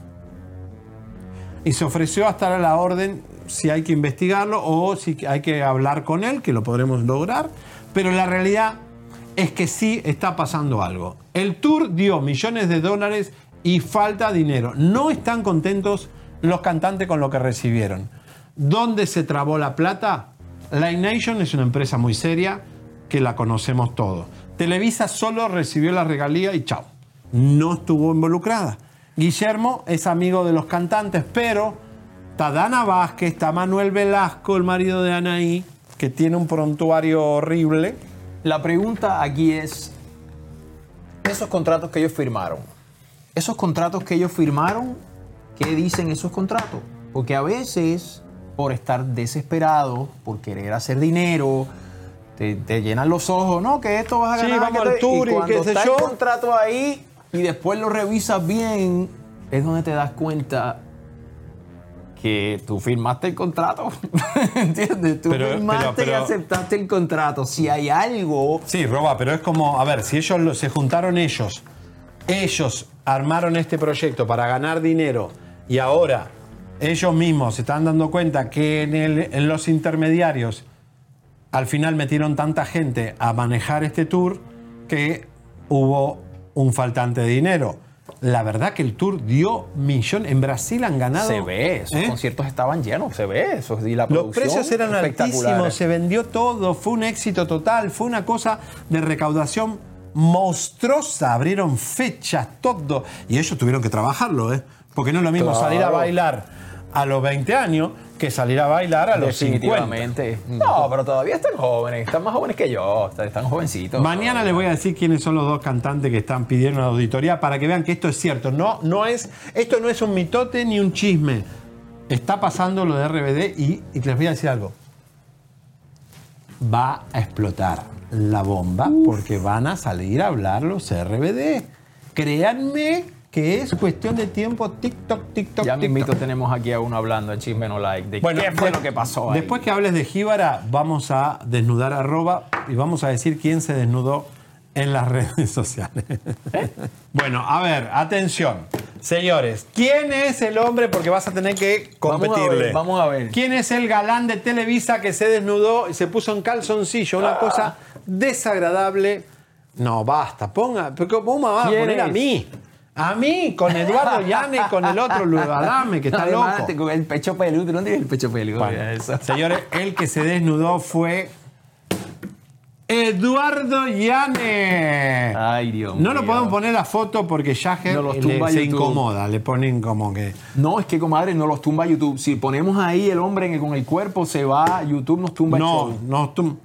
Y se ofreció a estar a la orden si hay que investigarlo o si hay que hablar con él, que lo podremos lograr. Pero la realidad es que sí está pasando algo. El tour dio millones de dólares y falta dinero. No están contentos los cantantes con lo que recibieron. ¿Dónde se trabó la plata? Live Nation es una empresa muy seria que la conocemos todos. Televisa solo recibió la regalía y chao. No estuvo involucrada. Guillermo es amigo de los cantantes, pero está Dana Vázquez, está Manuel Velasco, el marido de Anaí, que tiene un prontuario horrible. La pregunta aquí es, esos contratos que ellos firmaron, esos contratos que ellos firmaron, ¿qué dicen esos contratos? Porque a veces, por estar desesperado, por querer hacer dinero, te, te llenan los ojos, ¿no? Que esto vas a Sí, ganar. vamos que al te- tour y cuando está el contrato ahí y después lo revisas bien, es donde te das cuenta que tú firmaste el contrato. ¿Entiendes? Tú Pero- firmaste pero- pero- y aceptaste el contrato. Si hay algo Sí, Roba, pero es como, a ver, si ellos lo- se juntaron ellos, ellos armaron este proyecto para ganar dinero y ahora ellos mismos se están dando cuenta que en, el- en los intermediarios al final metieron tanta gente a manejar este tour que hubo un faltante de dinero. La verdad que el tour dio millón. En Brasil han ganado. Se ve, esos ¿eh? conciertos estaban llenos, se ve eso. Y la Los precios eran altísimos, se vendió todo, fue un éxito total, fue una cosa de recaudación monstruosa, abrieron fechas, todo. Y ellos tuvieron que trabajarlo, ¿eh? Porque no es lo mismo Claro. salir a bailar a los 20 años que salir a bailar a los 50. Definitivamente. No, pero todavía están jóvenes, están más jóvenes que yo, están- jovencitos. Mañana les voy a decir quiénes son los dos cantantes que están pidiendo una auditoría para que vean que esto es cierto. No, no es, esto no es un mitote ni un chisme. Está pasando lo de RBD y, y les voy a decir algo. Va a explotar la bomba porque van a salir a hablar los RBD. Créanme que es cuestión de tiempo. TikTok, TikTok, Ya TikTok. mismito tenemos aquí a uno hablando en Chisme No Like de Bueno, qué fue de- lo que pasó ahí. Después que hables de Jíbara, vamos a desnudar a Roba y vamos a decir quién se desnudó en las redes sociales. bueno, a ver, atención. Señores, ¿quién es el hombre? Porque vas a tener que Vamos a competirle. ver, vamos a ver. ¿Quién es el galán de Televisa que se desnudó y se puso en calzoncillo? Una cosa desagradable. No, basta, ponga. pero ¿Cómo me va a ¿Quién poner a mí? A mí, con Eduardo Llane y con el otro Luis Adame, que está Además, loco. te- Con el pecho peludo, ¿no tienes el pecho peludo? Bueno, Eso. señores, el que se desnudó fue Eduardo Yane. Ay, Dios No lo podemos poner la foto porque ya No los le- tumba se incomoda, le ponen como que. No, es que comadre, no los tumba YouTube. Si ponemos ahí el hombre en- con el cuerpo, se va, YouTube nos tumba el No, show. no tum-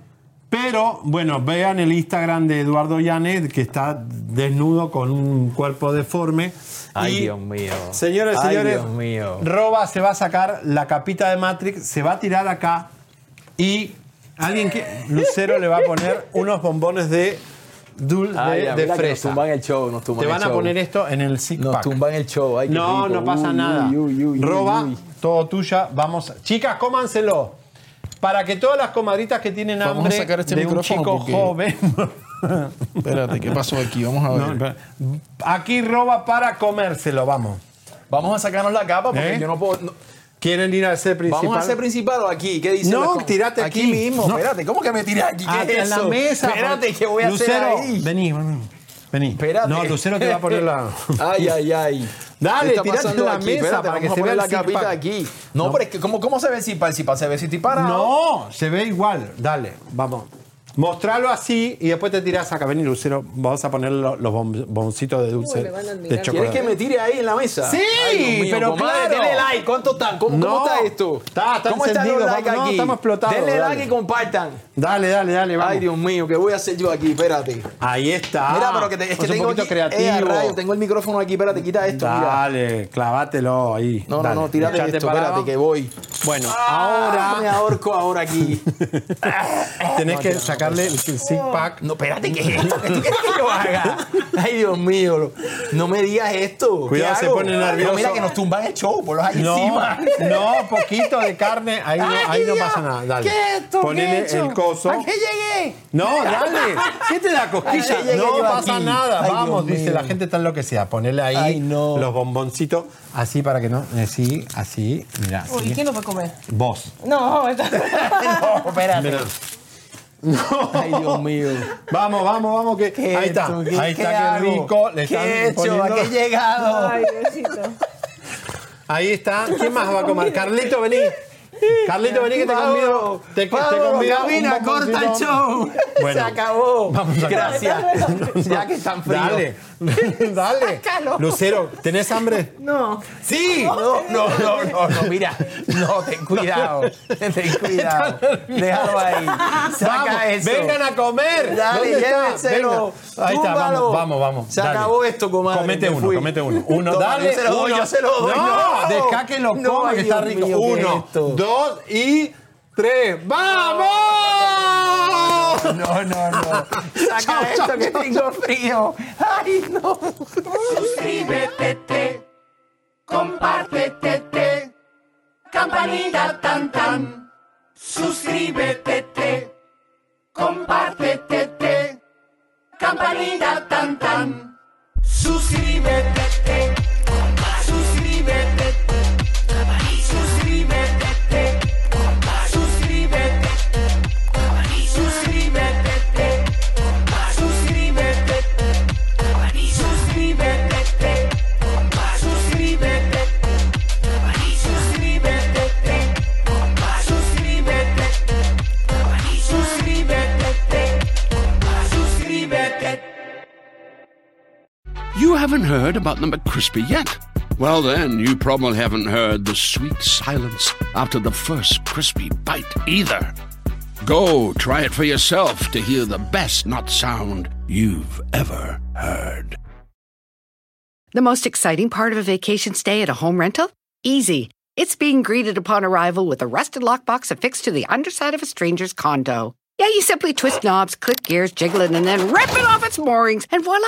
Pero, bueno, vean el Instagram de Eduardo Llanes, que está desnudo con un cuerpo deforme. Ay, Y, Dios mío. Señores, Ay, señores, Dios mío. Roba se va a sacar la capita de Matrix, se va a tirar acá y alguien que. Lucero le va a poner unos bombones de dulce Ay, de, que Nos fresa. tumban el show, nos tumban Te el van a show. poner esto en el six Nos pack. tumban el show. Ay, No, rico. no pasa Uy, nada. uy, uy, Roba, todo tuya. Vamos. Chicas, cómanselo. Para que todas las comadritas que tienen Vamos a hambre sacar este de un micrófono chico porque- joven. Espérate, ¿qué pasó aquí? Vamos a ver. Aquí roba para comérselo, vamos. Vamos a sacarnos la capa porque ¿Eh? yo no puedo. no- ¿Quieren ir al set principal? Vamos a hacer principal o aquí. ¿Qué dice? No, tirate aquí. mismo. No. Espérate, ¿cómo que me tiré aquí? ¿Qué Ah, es en la eso? mesa. Espérate, ¿qué voy a Lucero, hacer ahí? Vení, vení. Vení. Espérate. No, Lucero te va a poner la. Ay, ay, ay. Dale, ¿Qué está tirate la aquí? mesa Espérate, para que vamos se a vea la capita aquí. No, No. pero es que ¿cómo, ¿cómo se ve? El cipal se ve si estoy parado. No, se ve igual. Dale, vamos. Mostralo así y después te tirás acá. Vení, Lucero. Vamos a poner lo- los bom- bomboncitos de dulce. Uy, me van a de ¿Quieres chocolate. que me tire ahí en la mesa? Sí, Ay, mío, pero comadre, claro. Denle like. ¿Cuánto están? ¿Cómo, No. cómo está esto? Está, está ¿Cómo están los vamos, no, aquí? estamos explotados, Denle dale. like y compartan. Dale, dale, dale, vamos. Ay, Dios mío, ¿qué voy a hacer yo aquí? Espérate. Ahí está. Mira, pero que te- es que Pues un tengo poquito aquí, creativo. eh, a rayo, tengo el micrófono aquí, espérate, quita esto, mira. Dale, clávátelo ahí. No, Dale, no, no, tírate echate esto, para espérate, abajo. que voy. Bueno, Ah, me ahorco ahora aquí. tenés que sacarle el six pack. No, espérate, ¿qué es esto? ¿Qué tú quieres que yo haga? Ay, Dios mío, no me digas esto. ¿Qué Cuidado, se pone nervioso. No, mira que nos tumban el show, por los ahí No, encima. no, poquito de carne, ahí no, ahí no pasa nada. Dale. ¿Qué es esto? Ponele ¿Qué he hecho? el coso. ¿A qué llegué? No, dale. ¿Qué te da ¿A cosquilla? No pasa aquí? nada. Ay, Vamos, Dios dice mío. la gente está enloquecida. Ponele ahí Ay, no. los bomboncitos así para que no. Así, así. Mira. Uy. ¿quién lo va a comer? Vos. No, está... No, espérate. Mira. Ay, Dios mío. Vamos, vamos, vamos, que ¿Qué ahí está. hecho? ¿Qué- ahí qué está, qué hago? rico. Le ¿Qué están he hecho? poniendo- ¿A qué he llegado? Ay, Diosito. Ahí está. ¿Quién más va a comer? Carlito, vení. Carlito, vení que te convido. Te, te convido Gabina, un corta el show. Bueno, Se acabó. vamos a Gracias. ya que están fríos. Dale, dale. Lucero, ¿tenés hambre? No. Sí. No, no, no, no, no, mira. No, ten cuidado. Ten cuidado. Déjalo ahí. Saca Vamos, eso. vengan a comer. Dale, llévenselo. Ahí está, vamos, vamos, vamos. Se Dale. acabó esto, comadre. Comete me uno, comete uno. Uno, Toma, dale. Yo se lo doy, uno. yo se lo doy. No, No, que lo No, coma, que está rico. mío, ¿qué es uno, dos y tres. ¡Vamos! No, no, no. Saca Chao, esto chao, que tengo frío. Ay, no. Suscríbete, compártete, campanita tan tan. Suscríbete, compártete, campanita tan tan. Suscríbete, suscríbete, haven't heard about the McCrispy yet? Well, then, you probably haven't heard the sweet silence after the first crispy bite either. Go try it for yourself to hear the best not sound you've ever heard. The most exciting part of a vacation stay at a home rental? Easy. It's being greeted upon arrival with a rusted lockbox affixed to the underside of a stranger's condo. Yeah, you simply twist knobs, click gears, jiggle it, and then rip it off its moorings, and voila!